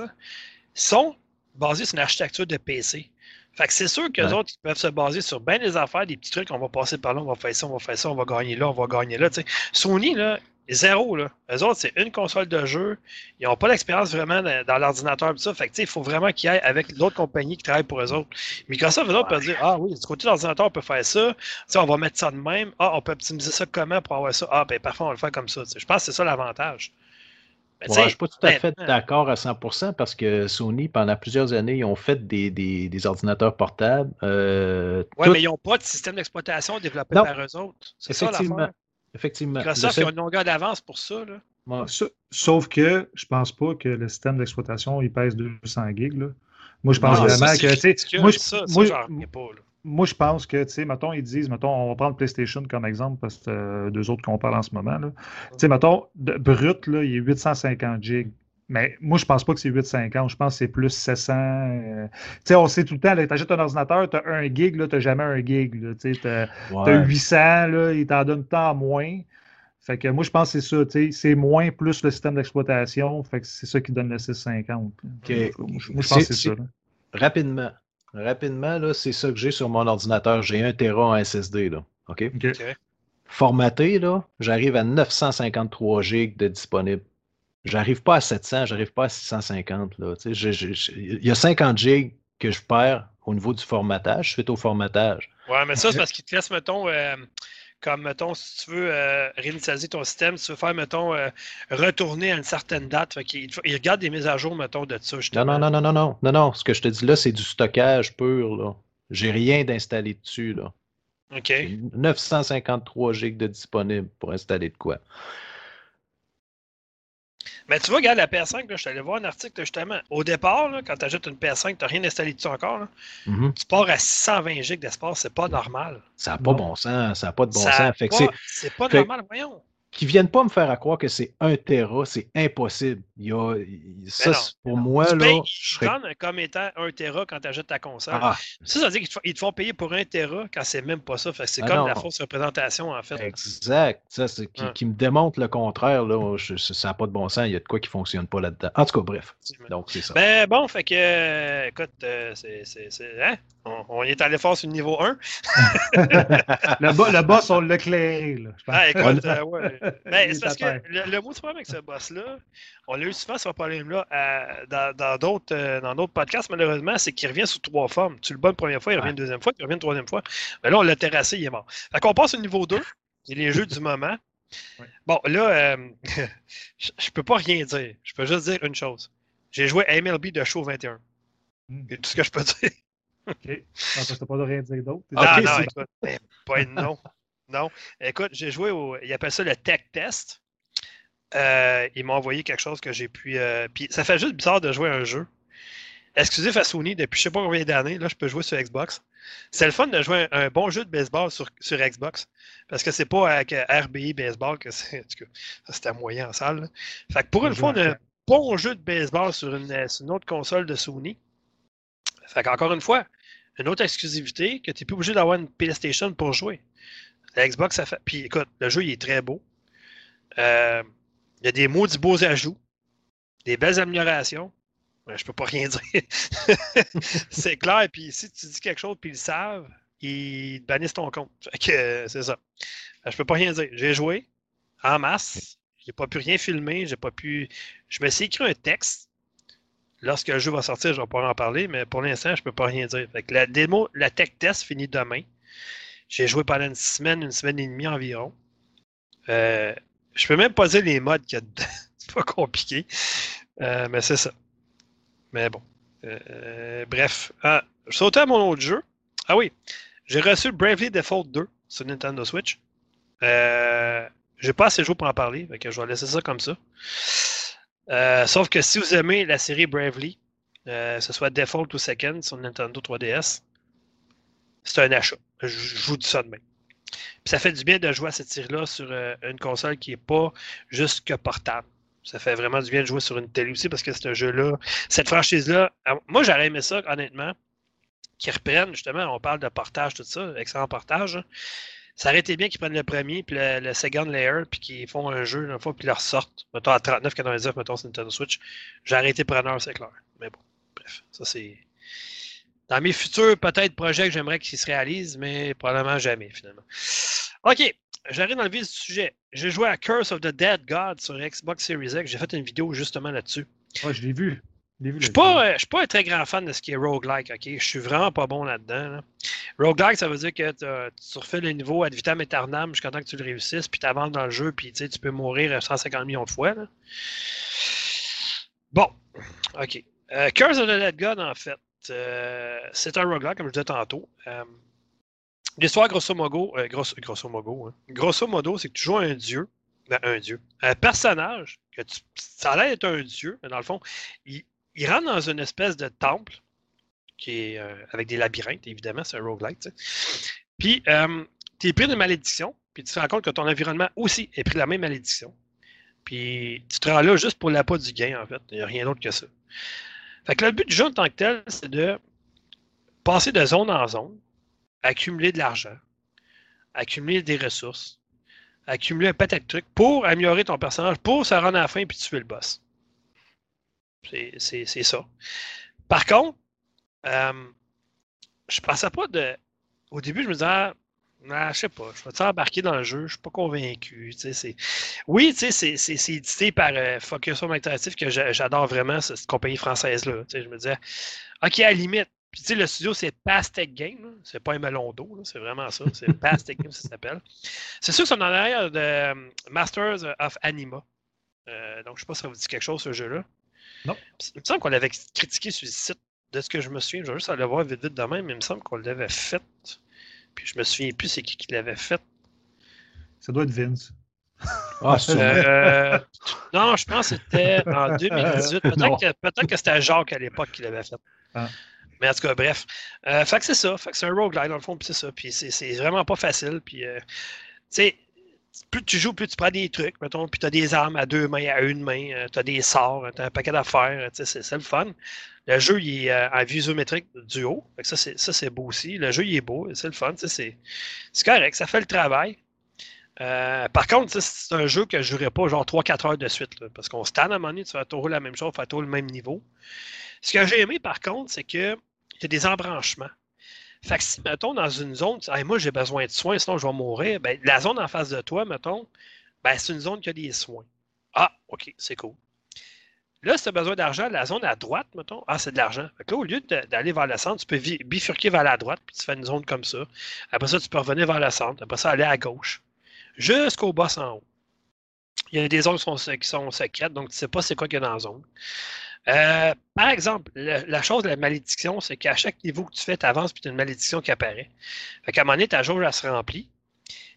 sont basées sur une architecture de PC. Fait que c'est sûr qu'eux Ouais. autres, ils peuvent se baser sur bien des affaires, des petits trucs, on va passer par là, on va faire ça, on va faire ça, on va gagner là, on va gagner là. Sony, là, zéro, là. Eux autres, c'est une console de jeu. Ils n'ont pas d'expérience vraiment dans, dans l'ordinateur ça. Fait que, tu sais, il faut vraiment qu'ils aillent avec d'autres compagnies qui travaillent pour eux autres. Microsoft, eux autres, peuvent dire Ah oui, du côté de l'ordinateur, on peut faire ça. Tu sais, on va mettre ça de même. Ah, on peut optimiser ça comment pour avoir ça. Ah, ben parfois, on va le faire comme ça. Je pense que c'est ça l'avantage. Ouais, sais, je ne suis pas tout à fait honnêtement, d'accord à 100% parce que Sony, pendant plusieurs années, ils ont fait des, des- des ordinateurs portables. euh, tout- mais ils n'ont pas de système d'exploitation développé Non. par eux autres. C'est ça effectivement. l'affaire. Effectivement. Microsoft, seul- ils ont une longueur d'avance pour ça. Là. Ouais. Sauf que je pense pas que le système d'exploitation il pèse 200 gigs. Là. Moi, je pense Non, vraiment ça, que. Moi, je- ça, ça, moi, pas. là. Moi, je pense que, tu sais, mettons, ils disent, mettons, on va prendre PlayStation comme exemple parce que euh, deux autres qu'on parle en ce moment. là. Tu sais, mettons, de, brut, là, il est 850 gigs. Mais moi, je pense pas que c'est 850. Je pense que c'est plus 700. euh, Tu sais, on sait tout le temps, tu achètes un ordinateur, tu as un gig, là, tu jamais un gig. Tu Ouais. T'as 800, là, il t'en donne tant moins. Fait que moi, je pense que c'est ça, tu sais, c'est moins plus le système d'exploitation. Fait que c'est ça qui donne le 650. là. Ok. Moi, je pense que c'est C'est- ça. là. Rapidement. Rapidement, là, c'est ça que j'ai sur mon ordinateur. J'ai un Tera en SSD, là. OK? Formaté, là, j'arrive à 953 gigs de disponible. J'arrive pas à 700, j'arrive pas à 650, là. Tu sais, j'ai- j'ai- j'ai- il y a 50 gigs que je perds au niveau du formatage, suite au formatage. Ouais, mais ça, c'est parce qu'ils te laissent, mettons, euh, comme, mettons, si tu veux euh, réinitialiser ton système, si tu veux faire, mettons, euh, retourner à une certaine date, fait ils regardent des mises à jour, mettons, de ça, Non, non, non, non, non, non, non, non. Ce que je te dis là, c'est du stockage pur, là. J'ai rien d'installé dessus, là. OK. J'ai 953 gigs de disponible pour installer de quoi. Mais tu vois, regarde, la PS5, là, je suis allé voir un article, justement. Au départ, là, quand tu achètes une PS5, tu n'as rien installé dessus encore, là, Mhm. tu pars à 620 gigs d'espace, c'est pas normal. Ça n'a pas Non. bon sens, ça n'a pas de bon Ça sens. Pas- c'est- pas fait- normal, voyons. Qu'ils viennent pas me faire à croire que c'est 1 Tera, c'est impossible. Il y a, ça, non, pour moi, Tu là, payes, je serais- comme étant 1 Tera quand tu achètes ta console. Ah, Ça, ça veut dire qu'ils te, font, ils te font payer pour 1 Tera quand c'est même pas ça. C'est Ah comme non. la fausse représentation, en fait. exact. Ça, c'est qui, qui me démontre le contraire, là. Je- ça n'a pas de bon sens. Il y a de quoi qui fonctionne pas là-dedans. En tout cas, bref. Donc, c'est ça. Ben bon, fait que, euh, écoute, euh, c'est, c'est, c'est- hein? on, on est allé fort sur le niveau 1. Le, bo- le boss, on l'a éclairé. Là, je pense. Ah, écoute, euh, ouais. Ben, c'est est parce que le, le mot du problème avec ce boss-là, on l'a eu souvent ce problème-là à- dans, dans d'autres, euh, dans podcasts, malheureusement, c'est qu'il revient sous trois formes. Tu le bats une première fois, il revient une deuxième fois, il revient une troisième fois. Mais là, on l'a terrassé, il est mort. Fait qu'on passe au niveau 2, c'est les jeux du moment. Ouais. Bon, là, euh, je, je peux pas rien dire. Je peux juste dire une chose. J'ai joué à MLB de Show 21. Hmm. C'est tout ce que je peux dire. OK. Non, que t'as pas de rien dire d'autre. Non, Ok, non, écoute, ben, pas non. Non. Écoute, j'ai joué au. Ils appellent ça le tech test. Euh, ils m'ont envoyé quelque chose que j'ai pu. euh, Puis ça fait juste bizarre de jouer à un jeu. Exclusif à Sony depuis je sais pas combien d'années. Là, je peux jouer sur Xbox. C'est le fun de jouer un, un bon jeu de baseball sur, sur Xbox. Parce que c'est pas avec euh, RBI Baseball que c'est. C'était moyen en salle. Fait que pour Un une fois, on a un bon jeu de baseball sur une, sur une autre console de Sony. Fait qu'encore une fois, une autre exclusivité que tu n'es plus obligé d'avoir une PlayStation pour jouer. La Xbox, ça fait. Puis écoute, le jeu il est très beau. Euh, il y a des maudits beaux ajouts, des belles améliorations. Ouais, je peux pas rien dire. c'est clair, puis si tu dis quelque chose puis ils le savent, ils bannissent ton compte. Euh, c'est ça. Que je peux pas rien dire. J'ai joué en masse. J'ai pas pu rien filmer. J'ai pas pu. Je me suis écrit un texte. Lorsque le jeu va sortir, je vais pouvoir en parler, mais pour l'instant, je peux pas rien dire. Fait que la démo, la tech test finit demain. J'ai joué pendant une semaine, une semaine et demie environ. Euh, je peux même pas dire les modes qu'il y a dedans. C'est pas compliqué. Euh, mais c'est ça. Mais bon. Euh, bref. Ah, je sautais à mon autre jeu. Ah oui. J'ai reçu Bravely Default 2 sur Nintendo Switch. Euh, j'ai pas assez joué pour en parler, je vais laisser ça comme ça. Sauf que si vous aimez la série Bravely, que ce soit Default ou Second sur Nintendo 3DS, c'est un achat. Je, vous dis ça de même. Puis ça fait du bien de jouer à cette série-là sur euh, une console qui n'est pas juste que portable. Ça fait vraiment du bien de jouer sur une télé aussi parce que ce jeu-là, cette franchise-là, à- moi j'aurais aimé ça, honnêtement, qu'ils reprennent, justement, on parle de portage, tout ça, excellent portage. Ça aurait été bien qu'ils prennent le premier, puis le, second layer, puis qu'ils font un jeu une fois, puis ils le ressortent. Mettons à 39,99, mettons sur Nintendo Switch. J'aurais été preneur, c'est clair. Mais bon, bref, ça c'est. Dans mes futurs, peut-être, projets que j'aimerais qu'ils se réalisent, mais probablement jamais, finalement. OK, j'arrive dans le vif du sujet. J'ai joué à Curse of the Dead God sur Xbox Series X. J'ai fait une vidéo justement là-dessus. Ouais, je l'ai vu. Je Je suis pas, euh, pas un très grand fan de ce qui est roguelike, ok? Je suis vraiment pas bon là-dedans. là. Roguelike, ça veut dire que tu refais le niveau ad vitam aeternam jusqu'à temps que tu le réussisses, puis tu avances dans le jeu, puis tu peux mourir 150 millions de fois. là. Bon, ok. Euh, Curse of the Dead God, en fait, euh, c'est un roguelike, comme je disais tantôt. Euh, L'histoire, grosso modo, euh, grosso, modo, hein. grosso modo, c'est que tu joues un dieu, ben, un dieu, un personnage, que tu, ça a l'air d'être un dieu, mais dans le fond, il, rentre dans une espèce de temple qui est avec des labyrinthes, évidemment, c'est un roguelike. Puis, tu es pris de malédiction, puis tu te rends compte que ton environnement aussi est pris de la même malédiction. Puis, tu te rends là juste pour l'appât du gain, en fait. Il n'y a rien d'autre que ça. Fait que le but du jeu en tant que tel, c'est de passer de zone en zone, accumuler de l'argent, accumuler des ressources, accumuler un paquet de trucs pour améliorer ton personnage, pour se rendre à la fin puis tuer le boss. C'est ça. Par contre, euh, je pensais pas de. Au début, je me disais, ah, ah, je sais pas, je vais embarquer dans le jeu, je suis pas convaincu. c'est- Oui, c'est- c'est c'est édité par euh, Focus Home Interactive que j'a- j'adore vraiment, cette compagnie française-là. Je me disais, OK, à la limite. Puis tu sais, le studio, c'est Pastec Game, là. c'est pas un melon d'eau, là, c'est vraiment ça, c'est Pastec Game, ça s'appelle. C'est sûr que c'est en arrière de euh, Masters of Anima. Euh, donc, je sais pas si ça vous dit quelque chose, ce jeu-là. Non. Il me semble qu'on l'avait critiqué sur le site de ce que je me souviens. Je vais juste aller voir vite vite demain, mais il me semble qu'on l'avait fait. Puis je me souviens plus c'est qui qui l'avait fait. Ça doit être Vince. Ah. Euh, non, je pense que c'était en 2018. Non. Peut-être que, c'était Jacques à l'époque qui l'avait fait. Ah. Mais en tout cas, bref. Euh, fait que c'est ça. Fait que c'est un roguelike dans le fond, puis c'est ça. Puis c'est vraiment pas facile. Puis, euh, tu sais, plus tu joues, plus tu prends des trucs, mettons, puis tu as des armes à deux mains, à une main, tu as des sorts, tu as un paquet d'affaires, c'est le fun. Le jeu, il est en visométrique du haut. Ça, c'est beau aussi. Le jeu, il est beau, c'est le fun. C'est correct, ça fait le travail. Euh, par contre, c'est un jeu que je ne jouerais pas genre 3-4 heures de suite. parce qu'on se à un moment tu vas toujours la même chose, faire toujours le même niveau. Ce que j'ai aimé, par contre, c'est qu'il y des embranchements. Fait que si, mettons, dans une zone, moi j'ai besoin de soins, sinon je vais mourir, ben, la zone en face de toi, mettons, ben, c'est une zone qui a des soins. Ah, OK, c'est cool. Là, si tu as besoin d'argent, la zone à droite, mettons, ah, c'est de l'argent. Là, au lieu d'aller vers le centre, tu peux bifurquer vers la droite, puis tu fais une zone comme ça. Après ça, tu peux revenir vers le centre. Après ça, aller à gauche jusqu'au boss en haut. Il y a des zones qui sont, qui sont secrètes, donc tu ne sais pas c'est quoi qu'il y a dans la zone. Euh, par exemple, la chose de la malédiction, c'est qu'à chaque niveau que tu fais, tu avances puis tu as une malédiction qui apparaît. Fait qu'à un moment donné, ta jauge, elle se remplit.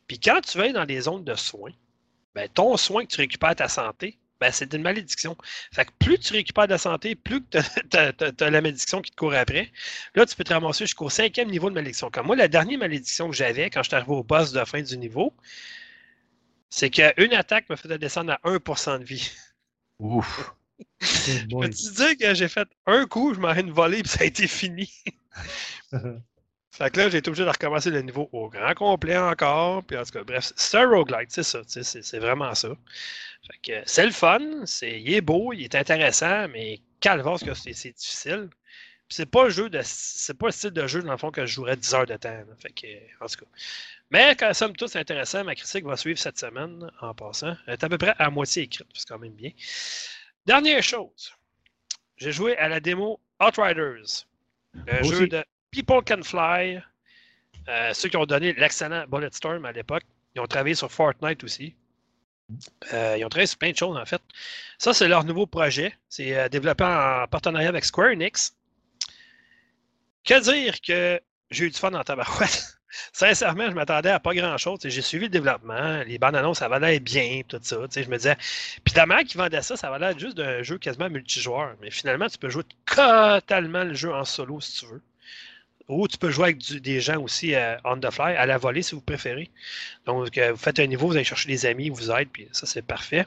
Puis quand tu vas dans des zones de soins, ben, ton soin que tu récupères ta santé, ben, c'est une malédiction. Fait que plus tu récupères de la santé, plus tu as, la malédiction qui te court après. Là, tu peux te ramasser jusqu'au cinquième niveau de malédiction. Comme moi, la dernière malédiction que j'avais quand je suis arrivé au boss de la fin du niveau, c'est qu'une attaque me faisait descendre à 1% de vie. Ouf. je peux te dire que j'ai fait un coup, je m'en une volée, puis ça a été fini. fait que là, j'ai été obligé de recommencer le niveau au grand complet encore. Puis en tout cas, bref, c'est un roguelite, c'est ça. C'est vraiment ça. Fait que c'est le fun, c'est, il est beau, il est intéressant, mais calvaire que c'est difficile. c'est pas un jeu de. C'est pas le style de jeu, dans le fond, que je jouerais 10 heures de temps. Fait que, en tout cas. Mais quand somme toute, c'est intéressant. Ma critique va suivre cette semaine en passant. Elle est à peu près à moitié écrite, c'est quand même bien. Dernière chose. J'ai joué à la démo Outriders. Un jeu de People Can Fly. Euh, ceux qui ont donné l'excellent Bulletstorm à l'époque. Ils ont travaillé sur Fortnite aussi. Euh, ils ont travaillé sur plein de choses, en fait. Ça, c'est leur nouveau projet. C'est euh, développé en partenariat avec Square Enix. Que dire que j'ai eu du fun en tabarouette? Sincèrement, je m'attendais à pas grand-chose. J'ai suivi le développement, les bandes annonces, ça va l'air bien, tout ça. Je me disais. Puis la manière qui vendait ça, ça va l'air juste d'un jeu quasiment multijoueur. Mais finalement, tu peux jouer totalement le jeu en solo si tu veux. Ou tu peux jouer avec des gens aussi euh, on the fly, à la volée si vous préférez. Donc, euh, vous faites un niveau, vous allez chercher des amis, vous aident, puis ça, c'est parfait.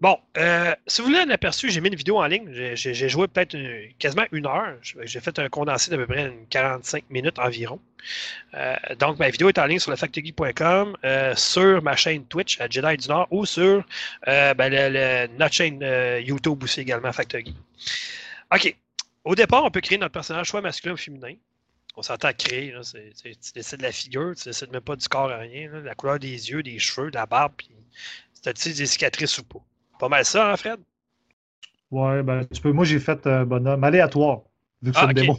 Bon, euh, si vous voulez un aperçu, j'ai mis une vidéo en ligne. J'ai joué peut-être quasiment une heure. J'ai fait un condensé d'à peu près 45 minutes environ. Euh, donc, ma vidéo est en ligne sur le euh, sur ma chaîne Twitch à Jedi du Nord ou sur ben, notre chaîne YouTube aussi également, Factory. OK. Au départ, on peut créer notre personnage soit masculin ou féminin. On s'entend à créer. tu décides de la figure, tu décides même pas du corps à rien. la couleur des yeux, des cheveux, de la barbe, puis tu des cicatrices ou pas. Pas mal ça, hein, Fred? Ouais, ben, tu peux. Moi, j'ai fait un bonhomme aléatoire, vu que c'est ah, une démo.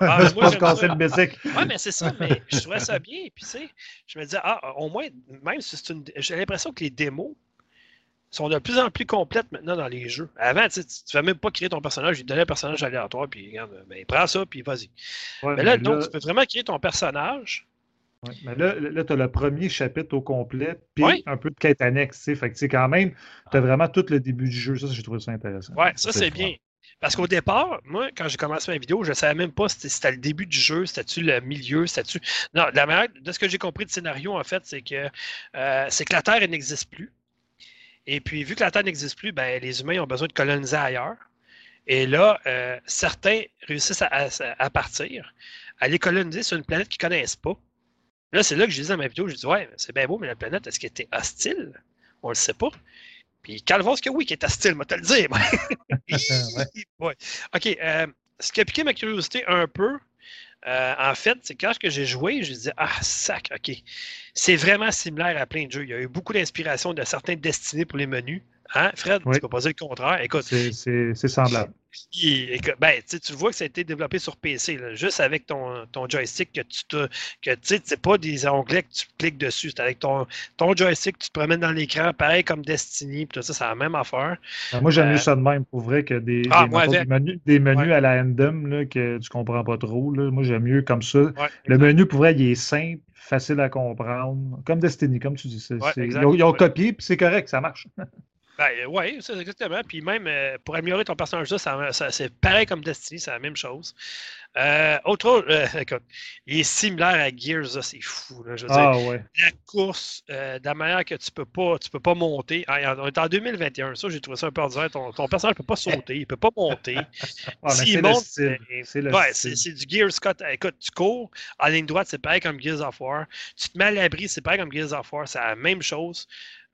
Ah, je pense casser le basic. Ouais, mais c'est ça, mais je trouvais ça bien. Puis, tu sais, je me disais, ah, au moins, même si c'est une. J'ai l'impression que les démos sont de plus en plus complètes maintenant dans les jeux. Avant, tu ne fais même pas créer ton personnage, il te donnait un personnage aléatoire, puis regarde, ben, prends ça, puis vas-y. mais là, donc, tu peux vraiment créer ton personnage mais là, là tu as le premier chapitre au complet, puis un peu de quête annexe. Fait que, quand même, tu as vraiment tout le début du jeu. Ça, j'ai trouvé ça intéressant. Oui, ça, c'est bien. Parce qu'au départ, moi, quand j'ai commencé ma vidéo, je ne savais même pas si c'était le début du jeu, c'était-tu le milieu, c'était-tu. Non, la manière, de ce que j'ai compris du scénario, en fait, c'est que, euh, c'est que la Terre n'existe plus. Et puis, vu que la Terre n'existe plus, ben, les humains ont besoin de coloniser ailleurs. Et là, euh, certains réussissent à, à, partir, à les coloniser sur une planète qu'ils ne connaissent pas. Là, c'est là que je disais dans ma vidéo, je dis ouais, c'est bien beau, mais la planète, est-ce qu'elle était hostile? On le sait pas. Puis Calvos que oui, qui est hostile, moi te le dire. ouais. OK. Euh, ce qui a piqué ma curiosité un peu, euh, en fait, c'est quand j'ai joué, je me disais Ah, sac, OK. C'est vraiment similaire à plein de jeux. Il y a eu beaucoup d'inspiration de certains destinés pour les menus. Hein, Fred, tu peux pas dire le contraire. Écoute. C'est semblable. ben, tu vois que ça a été développé sur PC, juste avec ton, ton joystick que tu te. que tu sais, pas des onglets que tu cliques dessus. C'est avec ton, ton joystick, tu te promènes dans l'écran, pareil comme Destiny, tout ça, c'est la même affaire. Ben, moi, j'aime mieux euh, ça de même, pour vrai, que des, ah, menus, des menus à la Endem que tu comprends pas trop. Là. Moi, j'aime mieux comme ça. le menu, pour vrai, il est simple, facile à comprendre, comme Destiny, comme tu dis. ils, ont, copié, puis c'est correct, ça marche. Ben, oui, c'est exactement. Puis même euh, pour améliorer ton personnage, ça, ça, c'est pareil comme Destiny, c'est la même chose. Euh, autre euh, écoute, il est similaire à Gears, c'est fou. Là, je veux Ah dire, ouais. la course, euh, de la manière que tu peux pas, tu peux pas monter. Ah, on est en 2021, ça, j'ai trouvé ça un peu ordinaire. Ton, ton personnage ne peut pas sauter, il peut pas monter. Ah, mais S'il c'est le monte, ben, C'est Ouais, du Gears Scott. Écoute, tu cours en ligne droite, c'est pareil comme Gears of War. Tu te mets à l'abri, c'est pareil comme Gears of War, c'est la même chose.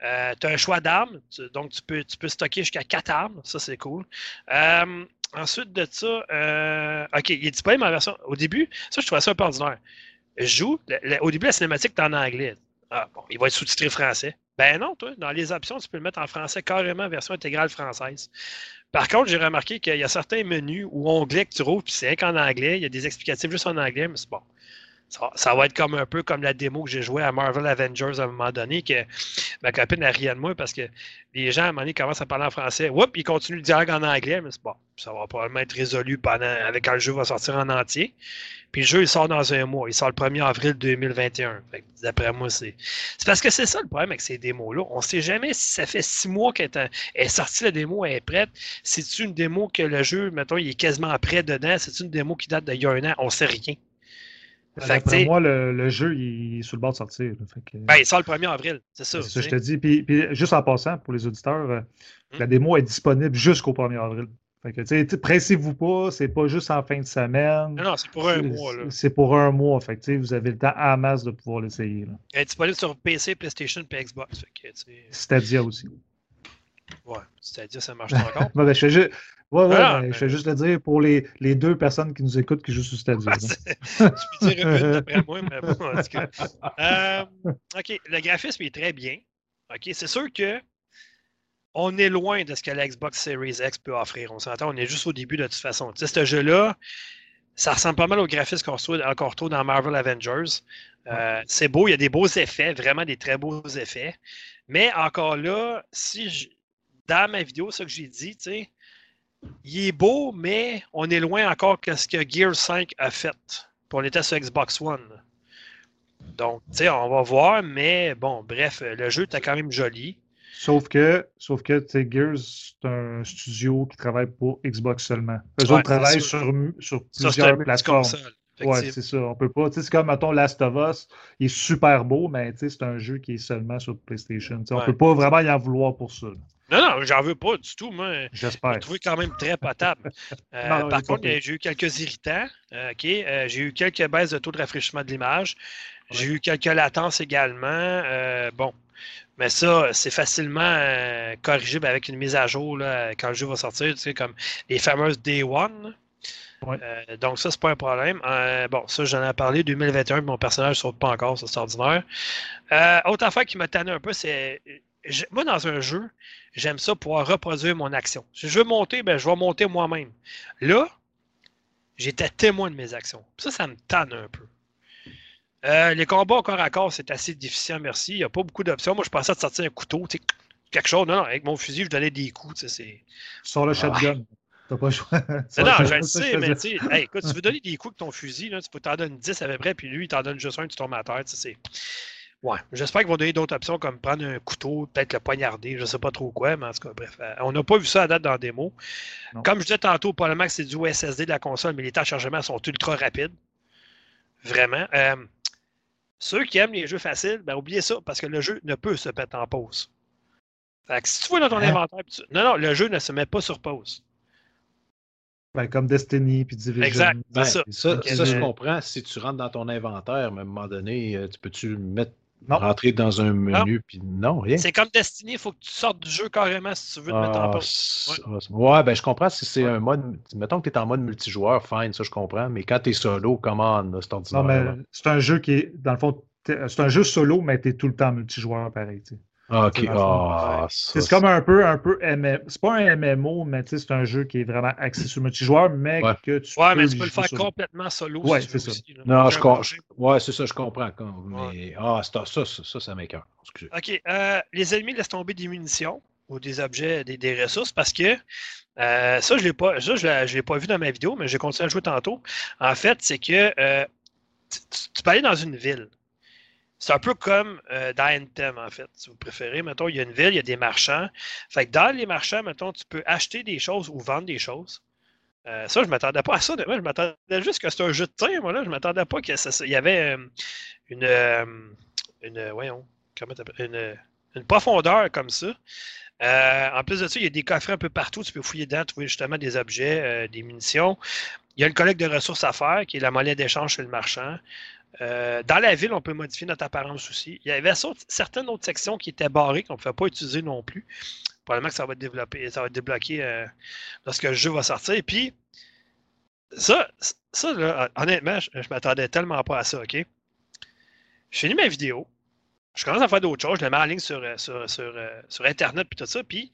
Euh, tu as un choix d'armes, donc tu peux, tu peux stocker jusqu'à 4 armes, ça c'est cool. Euh, ensuite de ça, euh, ok, il est disponible en version. Au début, ça je trouvais ça un peu ordinaire. Je joue, au début la cinématique est en anglais. Ah, bon, il va être sous-titré français. Ben non, toi, dans les options, tu peux le mettre en français carrément, version intégrale française. Par contre, j'ai remarqué qu'il y a certains menus ou onglets que tu rouvres, puis c'est qu'en anglais. Il y a des explicatifs juste en anglais, mais c'est bon. Ça, va être comme un peu comme la démo que j'ai jouée à Marvel Avengers à un moment donné, que ma copine a ri de moi parce que les gens, à un moment donné, commencent à parler en français. Oups, ils continuent le dialogue en anglais, mais c'est bon. Ça va probablement être résolu pendant, avec quand le jeu va sortir en entier. Puis le jeu, il sort dans un mois. Il sort le 1er avril 2021. Fait que, D'après moi, c'est. C'est parce que c'est ça le problème avec ces démos-là. On ne sait jamais si ça fait six mois qu'elle est, sortie, la démo, elle est prête. C'est une démo que le jeu, mettons, il est quasiment prêt dedans? C'est une démo qui date d'il y a un an? On ne sait rien. Fait que, moi, le, le jeu, il est sur le bord de sortir. là. Fait que- ben, il sort le 1er avril. C'est ça. c'est ça je te dis. Puis, puis juste en passant, pour les auditeurs, euh, Hmm? la démo est disponible jusqu'au 1er avril. Fait que, pressez-vous pas, c'est pas juste en fin de semaine. Non, non, c'est pour un mois. Là. C'est pour un mois. Fait que, vous avez le temps à masse de pouvoir l'essayer. Elle est disponible sur PC, PlayStation et Xbox. Stadia aussi. ouais, c'est-à-dire ça marche encore. Ben, je fais juste... Ouais, ouais, Ah, ben, ben- je fais juste le dire pour les, les deux personnes qui nous écoutent qui jouent sur Stadia. Je peux dire une d'après moi, mais bon, en tout cas. Euh, OK, le graphisme est très bien. OK, c'est sûr que on est loin de ce que la Xbox Series X peut offrir. On s'entend, on est juste au début de toute façon. Tu sais, ce jeu-là, ça ressemble pas mal au graphisme qu'on retrouve, qu'on retrouve dans Marvel Avengers. Euh, c'est beau, il y a des beaux effets, vraiment des très beaux effets. Mais encore là, si je- dans ma vidéo, ce que j'ai dit, tu sais, il est beau, mais on est loin encore que ce que Gear 5 a fait. Puis on était sur Xbox One. Donc, tu sais, on va voir, mais bon, bref, le jeu était quand même joli. Sauf que, sauf que Gears, c'est un studio qui travaille pour Xbox seulement. Eux Ouais, autres travaillent sur, plusieurs plateformes. Ouais, c'est ça. On peut pas. C'est comme, mettons, Last of Us, il est super beau, mais c'est un jeu qui est seulement sur PlayStation. On Ouais. peut pas vraiment y en vouloir pour ça. Non, non, j'en veux pas du tout. Moi, je J'espère. l'ai trouvé quand même très potable. Euh, Non, non, il par contre, j'ai eu quelques irritants. Euh, OK, euh, j'ai eu quelques baisses de taux de rafraîchissement de l'image. J'ai eu quelques latences également. Bon, mais ça, c'est facilement corrigible avec une mise à jour là, quand le jeu va sortir, tu sais, comme les fameuses Day One. Ouais. Euh, donc ça, c'est pas un problème. Euh, bon, ça, j'en ai parlé. 2021, mon personnage ne saute pas encore, ça, c'est ordinaire. Euh, autre affaire qui m'a tanné un peu, c'est... je- Moi, dans un jeu, j'aime ça pouvoir reproduire mon action. Si je veux monter, ben, je vais monter moi-même. Là, j'étais témoin de mes actions. Ça, ça me tanne un peu. Euh, les combats au corps à corps, c'est assez difficile, merci. Il n'y a pas beaucoup d'options. Moi, je pensais de sortir un couteau, quelque chose. Non, non, avec mon fusil, je donnais des coups. c'est... Sors le shotgun. T'as pas le choix. Non, non, je le sais, mais tu sais, hey, écoute, tu veux donner des coups avec ton fusil, là, tu peux t'en donner 10 à peu près, puis lui, il t'en donne juste un, tu tombes à terre. tu sais, c'est... Ouais, j'espère qu'ils vont donner d'autres options comme prendre un couteau, peut-être le poignarder, je sais pas trop quoi, mais en tout cas, bref. euh, on n'a pas vu ça à date dans la démo. Non. Comme je disais tantôt, probablement que c'est du SSD de la console, mais les temps de chargement sont ultra rapides. Vraiment. Euh, ceux qui aiment les jeux faciles, ben oubliez ça, parce que le jeu ne peut se mettre en pause. Fait que si tu vois dans ton Hein? inventaire, tu- non, non, le jeu ne se met pas sur pause. Ben, comme Destiny puis Division. Exact. Ben, ça. ça, ça, je comprends. Si tu rentres dans ton inventaire, mais à un moment donné, euh, tu peux-tu le mettre, Non. rentrer dans un menu, puis non, rien. C'est comme Destiny, il faut que tu sortes du jeu carrément si tu veux te mettre en Ah, pause. c'est- ouais, ben je comprends si c'est Ouais. un mode. Mettons que tu es en mode multijoueur, fine, ça je comprends. Mais quand tu es solo, comment c'est ordinaire. Non, mais c'est un jeu qui est, dans le fond, c'est un jeu solo, mais t'es tout le temps multijoueur pareil. tu sais. Ah, ok. c'est le Ah, ouais. ça, C'est comme un peu, un peu MM C'est pas un MMO, mais c'est un jeu qui est vraiment axé sur le multijoueur, mais Ouais. que tu Ouais, peux mais tu peux le faire complètement solo Ouais, si tu veux c'est ça. aussi. Non, je. Ouais, c'est ça, je comprends. Mais ah, c'est- ça, ça, ça, ça m'écoeure. Excusez. OK. euh, les ennemis laissent tomber des munitions ou des objets, des, des ressources parce que euh, ça, je l'ai pas, ça, je l'ai- je l'ai pas vu dans ma vidéo, mais j'ai continué à jouer tantôt. En fait, c'est que euh, tu peux aller dans une ville. C'est un peu comme euh, dans Anthem, en fait, si vous préférez. Mettons, il y a une ville, il y a des marchands. Fait que dans les marchands, mettons, tu peux acheter des choses ou vendre des choses. Euh, ça, je ne m'attendais pas à ça. Je m'attendais juste que c'était un jeu de tir. Moi, là, je ne m'attendais pas qu'il y avait euh, une, une, voyons, comment une profondeur comme ça. en plus de ça, il y a des coffrets un peu partout. Tu peux fouiller dedans, trouver justement des objets, des munitions. Il y a une collecte de ressources à faire, qui est la monnaie d'échange chez le marchand. Euh, dans la ville, on peut modifier notre apparence aussi. Il y avait certaines autres sections qui étaient barrées qu'on ne pouvait pas utiliser non plus. Probablement que ça va être développé, ça va être débloqué euh, lorsque le jeu va sortir. Et puis, ça, ça honnêtement, je, ne m'attendais tellement pas à ça, OK? Je finis ma vidéo. Je commence à faire d'autres choses. Je la mets en ligne sur, euh, sur, sur, Internet puis tout ça. Puis,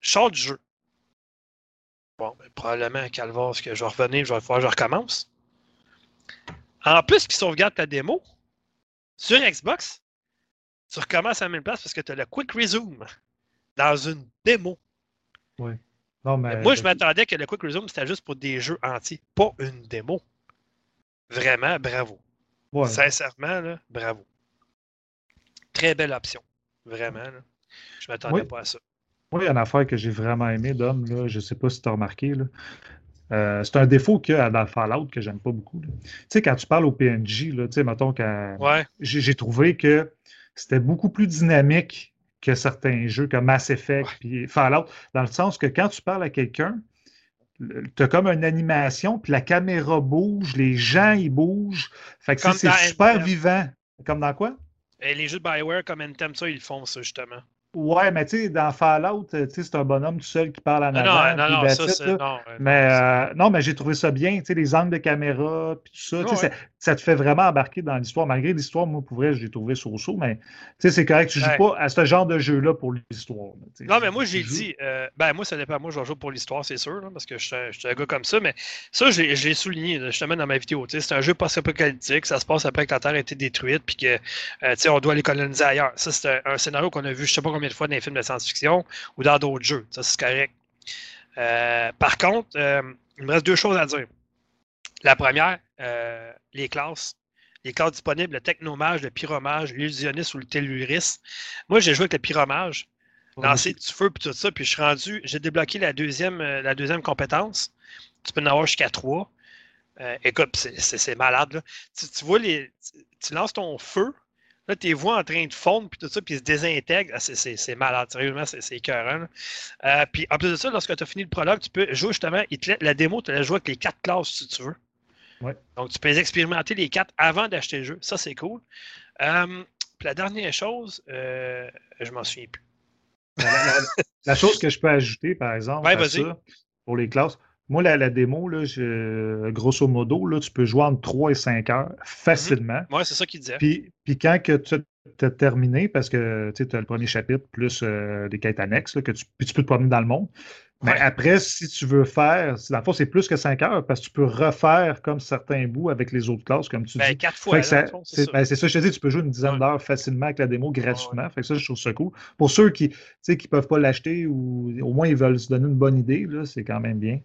je sors du jeu. Bon, ben, probablement, Calvas, que je vais revenir, je vais voir, je recommence. En plus qu'il sauvegarde ta démo, sur Xbox, tu recommences à la même place parce que tu as le Quick Resume dans une démo. Oui. moi, je m'attendais que le Quick Resume, c'était juste pour des jeux entiers, pas une démo. Vraiment, bravo. Sincèrement, là, bravo. Très belle option. Vraiment. Là. Je m'attendais pas à ça. Moi, il y a une affaire que j'ai vraiment aimé, Dom. Là. Je ne sais pas si tu as remarqué. Là. Euh, c'est un défaut qu'il y a dans Fallout que j'aime pas beaucoup. Tu sais, quand tu parles au PNJ, là, mettons j'ai trouvé que c'était beaucoup plus dynamique que certains jeux comme Mass Effect et Fallout, dans le sens que quand tu parles à quelqu'un, tu as comme une animation, puis la caméra bouge, les gens ils bougent. Fait que c'est super vivant. Comme dans quoi? Et les jeux de Bioware comme Anthem, ça, ils font ça justement. Ouais, mais tu sais, dans Fallout, c'est un bonhomme tout seul qui parle en avant. Non, non, non, ça, c'est... mais, euh, non, mais j'ai trouvé ça bien, tu sais, les angles de caméra, puis tout ça, ça, ça, te fait vraiment embarquer dans l'histoire. Malgré l'histoire, moi, pour vrai, je l'ai trouvé so-so, mais tu sais, c'est correct, tu joues pas à ce genre de jeu-là pour l'histoire. Non, mais moi, j'ai dit, euh, ben, moi, ça dépend. Moi, je vais jouer pour l'histoire, c'est sûr, parce que je suis un gars comme ça, mais ça, je l'ai souligné, justement, dans ma vidéo. C'est un jeu post-apocalyptique, ça se passe après que la Terre a été détruite, puis que, euh, on doit aller coloniser ailleurs. Ça, c'est un, scénario qu'on a vu, je sais pas combien de fois dans les films de science-fiction ou dans d'autres jeux. Ça, c'est correct. Euh, par contre, il me reste deux choses à dire. La première, euh, les classes. Les classes disponibles, le technomage, le pyromage, l'illusionniste ou le telluriste. Moi, j'ai joué avec le pyromage, lancer du feu et tout ça, puis je suis rendu, j'ai débloqué la deuxième, la deuxième compétence. Tu peux en avoir jusqu'à trois. écoute, c'est malade. Tu, tu, vois, les, tu lances ton feu, Là, tes voix en train de fondre, puis tout ça, puis se désintègre. Ah, c'est malade, sérieusement, c'est écœurant. Euh, puis en plus de ça, lorsque tu as fini le prologue, tu peux jouer justement, la démo, tu la jouer avec les quatre classes si tu veux. Donc, tu peux expérimenter les quatre avant d'acheter le jeu. Ça, c'est cool. Euh, puis la dernière chose, euh, je m'en souviens plus. La, chose que je peux ajouter, par exemple, pour les classes, moi, la, démo, là, grosso modo, là, tu peux jouer entre 3 et 5 heures facilement. Oui, c'est ça qu'il disait. Puis, puis quand que tu as terminé, parce que tu as le premier chapitre plus euh, des quêtes annexes, que tu, puis tu peux te promener dans le monde. Mais après, si tu veux faire, dans le fond, c'est plus que 5 heures parce que tu peux refaire comme certains bouts avec les autres classes, comme tu ben, dis. Quatre fois. c'est ben, ça. je te dis, tu peux jouer une dizaine d'heures facilement avec la démo gratuitement. Fait que ça, je trouve ça cool. Pour ceux qui ne qui peuvent pas l'acheter ou au moins ils veulent se donner une bonne idée, c'est quand même bien.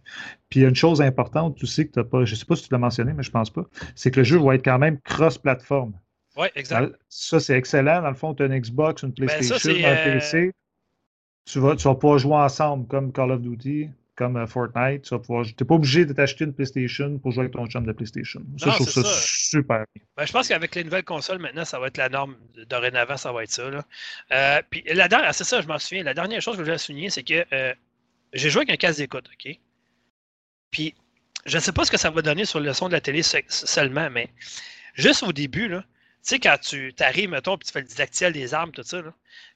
Puis il y a une chose importante, tu sais que tu n'as pas, je ne sais pas si tu l'as mentionné, mais je pense pas, c'est que le jeu va être quand même cross-platform. Oui, exact. Ça, c'est excellent. Dans le fond, tu as une Xbox, une ben, PlayStation, un PC tu vas, tu vas pouvoir jouer ensemble comme Call of Duty, comme euh, Fortnite. Tu n'es pas obligé de t'acheter une PlayStation pour jouer avec ton chum de PlayStation. Ça, je trouve ça, super bien. Ben, je pense qu'avec les nouvelles consoles, maintenant, ça va être la norme. Dorénavant, ça va être ça. Euh, puis la dernière, c'est ça, je m'en souviens. La dernière chose que je voulais souligner, c'est que euh, j'ai joué avec un casque d'écoute, OK? Puis je ne sais pas ce que ça va donner sur le son de la télé seulement, mais juste au début, là, sais, quand tu arrives, mettons, puis tu fais le didacticiel des armes, tout ça,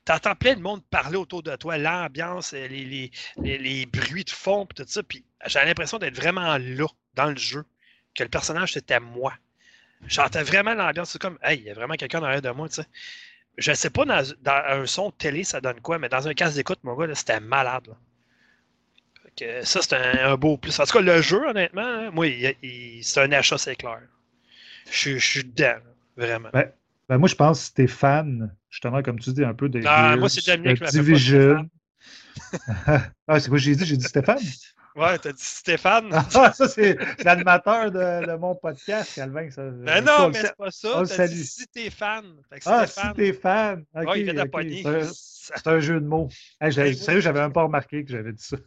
tu entends plein de monde parler autour de toi, l'ambiance, les, les, bruits de fond, tout ça. Puis j'ai l'impression d'être vraiment là, dans le jeu, que le personnage, c'était moi. J'entends vraiment l'ambiance. C'est comme, hey, il y a vraiment quelqu'un derrière de moi, tu sais. Je sais pas, dans, un son télé, ça donne quoi, mais dans un casque d'écoute, mon gars, c'était malade. ça, c'est un, beau plus. En tout cas, le jeu, honnêtement, hein, moi, c'est un achat, c'est clair. Je, suis dedans. Vraiment. Ben, ben, moi, je pense que t'es fan, justement, comme tu dis, un peu de, ah, moi, c'est Dominique Division. ah, c'est quoi j'ai dit? J'ai dit Stéphane? Ouais, t'as dit Stéphane. Ah, ça, c'est l'animateur de, de, mon podcast, Calvin. Ça, ben non, mais c'est pas ça. T'as dit si t'es fan. ah, si t'es fan. Okay, ouais, il okay. C'est un, jeu de mots. Hey, sérieux, j'avais même pas remarqué que j'avais dit ça.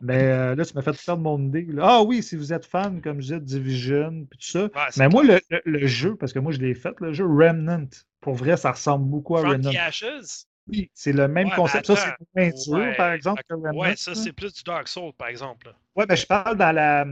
mais euh, là, tu m'as fait perdre mon idée. Là. Ah oui, si vous êtes fan, comme je disais, Division, puis tout ça. Ouais, mais moi, le, le, le, jeu, parce que moi, je l'ai fait, le jeu Remnant, pour vrai, ça ressemble beaucoup à Remnant. Ashes? Oui, c'est le même ouais, concept. Ça, c'est moins dur, ouais, par exemple. Que Remnant, ouais, ça, c'est plus du Dark Souls, par exemple. Oui, mais je parle dans la.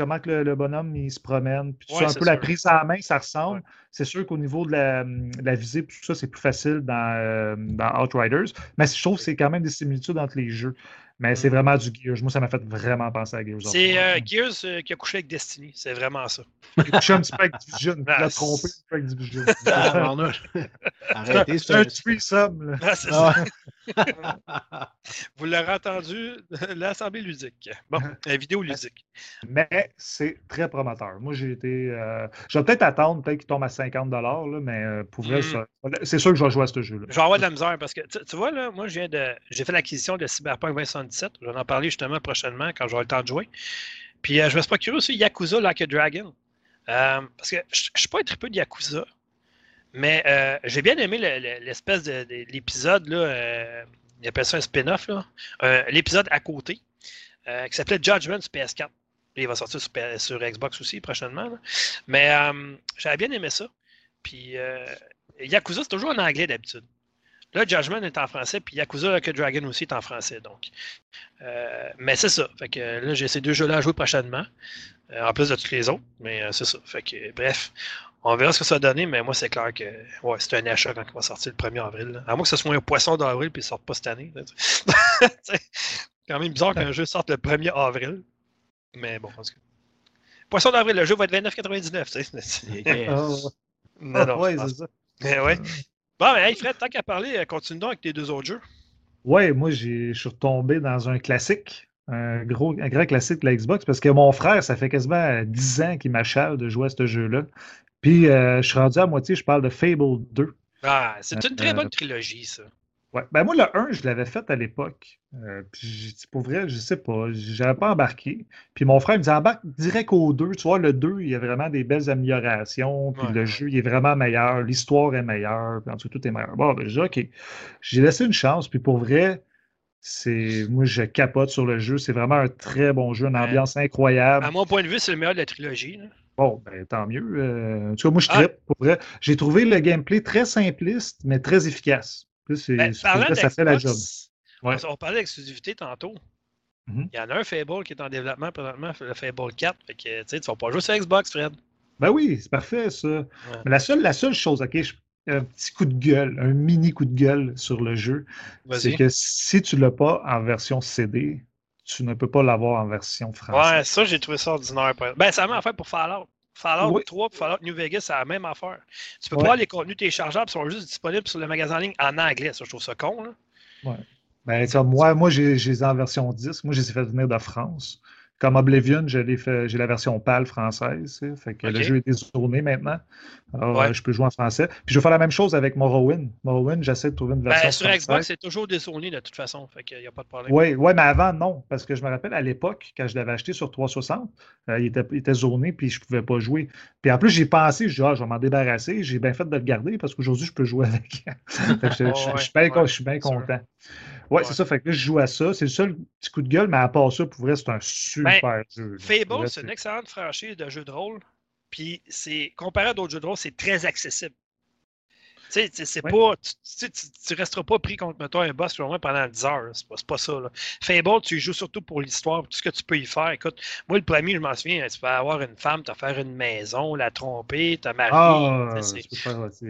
Comment que le, le, bonhomme il se promène. Puis ouais, un peu sûr. la prise en main, ça ressemble. C'est sûr qu'au niveau de la, de la visée, tout ça, c'est plus facile dans, euh, dans Outriders. Mais je trouve que c'est quand même des similitudes entre les jeux. Mais c'est vraiment du Gears. Moi, ça m'a fait vraiment penser à Gears. C'est euh, Gears euh, qui a couché avec Destiny. C'est vraiment ça. Il a couché un petit peu avec Division. Il a trompé un petit peu avec Division. Arrêtez, c'est un threesome. Ah, c'est ça. Vous l'aurez entendu, l'Assemblée ludique. Bon, la vidéo ludique. Mais c'est très prometteur. Moi, j'ai été. Euh... Je vais peut-être attendre, peut-être qu'il tombe à 50 là, mais euh, pour vrai, mm. c'est sûr que je vais jouer à ce jeu-là. Je vais avoir de la misère parce que, tu, tu vois, là, moi, j'ai fait l'acquisition de Cyberpunk 2077. Je vais en parler justement prochainement quand j'aurai le temps de jouer. Puis euh, je vais se procurer aussi Yakuza Like a Dragon. Euh, parce que je ne suis pas un triple de Yakuza. Mais euh, j'ai bien aimé l'espèce de, de, l'épisode, là, euh, il appelle ça un spin-off, l'épisode à côté, qui s'appelait Judgment sur PS4. Il va sortir sur, Xbox aussi prochainement. Là. Mais j'avais bien aimé ça. Puis Yakuza, c'est toujours en anglais d'habitude. Là, Judgment est en français, puis Yakuza Like Dragon aussi est en français. Donc. Euh, mais c'est ça. Fait que là, j'ai ces deux jeux-là à jouer prochainement. Euh, en plus de tous les autres. Mais euh, c'est ça. Fait que bref. On verra ce que ça va donner, mais moi, c'est clair que ouais, c'est un achat quand il va sortir le 1er avril. Là. À moins que ce soit un poisson d'avril puis il ne sorte pas cette année. c'est quand même bizarre qu'un jeu sorte le 1er avril. Mais bon, en tout cas. Poisson d'avril, le jeu va être 29,99. Yes. Oh. Non, non, ouais, c'est ça. Mais ouais. Bon, mais hey Fred, tant qu'à parler, continue donc avec tes deux autres jeux. Ouais, moi, je suis retombé dans un classique, un gros, un grand classique de la Xbox, parce que mon frère, ça fait quasiment 10 ans qu'il m'achale de jouer à ce jeu-là. Puis, euh, je suis rendu à moitié, je parle de Fable 2. Ah, c'est une très bonne trilogie, ça. Ouais. Ben moi, le 1, je l'avais fait à l'époque. Euh, puis, pour vrai, je sais pas. J'avais pas embarqué. Puis mon frère me dit embarque direct au 2. Tu vois, le 2, il y a vraiment des belles améliorations. Puis ouais, le jeu, il est vraiment meilleur. L'histoire est meilleure. Puis en tout tout est meilleur. Bon, ben, j'ai dit, OK. J'ai laissé une chance. Puis pour vrai, c'est moi, je capote sur le jeu. C'est vraiment un très bon jeu. Une ambiance incroyable. À mon point de vue, c'est le meilleur de la trilogie. Là. Bon, ben, tant mieux. Euh, en tout cas, moi, je trippe. Ah. Pour vrai. J'ai trouvé le gameplay très simpliste, mais très efficace. Ben, parlant ça fait la job. Ouais. On, on, parlait d'exclusivité tantôt. Mm -hmm. Il y en a un Fable qui est en développement présentement, le Fable 4. Fait que, tu ne vas pas jouer sur Xbox, Fred. Ben oui, c'est parfait, ça. Ouais. Mais la seule, la seule chose, OK, je, un petit coup de gueule, un mini coup de gueule sur le jeu, c'est que si tu ne l'as pas en version CD, tu ne peux pas l'avoir en version française. Ouais, ça, j'ai trouvé ça ordinaire. Ben, ça m'a fait pour Fallout. Fallout oui. 3 et Fallout New Vegas, c'est la même affaire. Tu peux ouais. pas les contenus téléchargeables sont juste disponibles sur le magasin en ligne en anglais. Ça, je trouve ça con. Là. Ouais. Ben, moi, moi j'ai les en version 10. Moi, je les ai fait venir de France. Comme Oblivion, j'ai la version PAL française. Fait que okay. le jeu est détourné maintenant. Alors, ouais. je peux jouer en français. Puis je vais faire la même chose avec Morrowind. Morrowind, j'essaie de trouver une version. Ben, sur française. Xbox, c'est toujours détourné de toute façon. Fait qu'il n'y a pas de problème. Oui, ouais, mais avant, non. Parce que je me rappelle à l'époque, quand je l'avais acheté sur 360, euh, il, était, il était puis je ne pouvais pas jouer. Puis en plus, j'ai pensé, je dis, ah, je vais m'en débarrasser. J'ai bien fait de le garder parce qu'aujourd'hui, je peux jouer avec. je, oh, je, ouais, je, suis bien content. Ouais, ouais. c'est ça. Fait que là, je joue à ça. C'est le seul petit coup de gueule, mais à part ça, pour vrai, c'est un super ben, jeu. Fable, c'est une excellente franchise de jeu de rôle. Puis, c'est comparé à d'autres jeux de rôle, c'est très accessible. Tu sais, c'est ouais. pas. Tu, tu, resteras pas pris contre, mettons, un boss moins pendant 10 heures. C'est pas, pas ça. Là. Fable, tu y joues surtout pour l'histoire, tout ce que tu peux y faire. Écoute, moi, le premier, je m'en souviens, tu peux avoir une femme, te faire une maison, la tromper, te marier. Ah,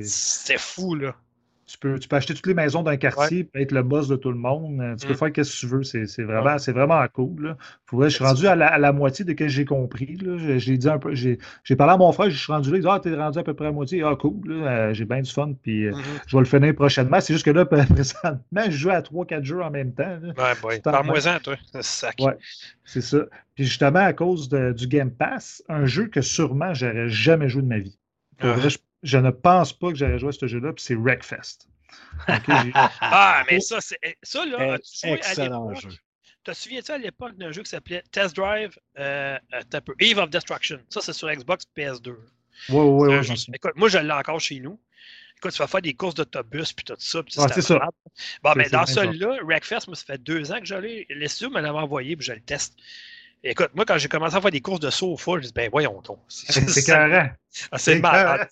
c'est fou, là. Tu peux, tu peux acheter toutes les maisons d'un quartier, ouais. être le boss de tout le monde. Euh, tu peux mm. faire ce que tu veux. C'est vraiment, ouais. vraiment cool. Là. Je suis rendu à la, à la, moitié de ce que j'ai compris. J'ai dit un peu. J'ai parlé à mon frère, je suis rendu là. Il dit Ah, t'es rendu à peu près à moitié. Ah, cool. Euh, j'ai bien du fun. Puis mm -hmm. je vais le finir prochainement. C'est juste que là, présentement, je joue à 3-4 jeux en même temps. Là. Ouais, ouais. Parle-moi-en, toi. C'est ouais, c'est ça. Puis justement, à cause de, du Game Pass, un jeu que sûrement j'aurais jamais joué de ma vie. Pour vrai, je je ne pense pas que j'aurais joué à ce jeu-là, puis c'est Wreckfest. Okay, ah, mais ça, c'est ça, là, Excellent jeu. te souviens-tu à l'époque d'un jeu qui s'appelait Test Drive? Euh, Eve of Destruction? Ça, c'est sur Xbox PS2. Oui, oui, oui. Écoute, moi, je l'ai encore chez nous. Écoute, tu vas faire des courses d'autobus puis tout ça. Puis c'est ça. Bon, mais dans celui-là, Wreckfest, moi, ça fait deux ans que je l'ai. Les studios me l'avaient envoyé puis je le teste. Écoute, moi, quand j'ai commencé à faire des courses de saut au full, je dis, ben voyons donc. C'est carré. Ah, c'est malade.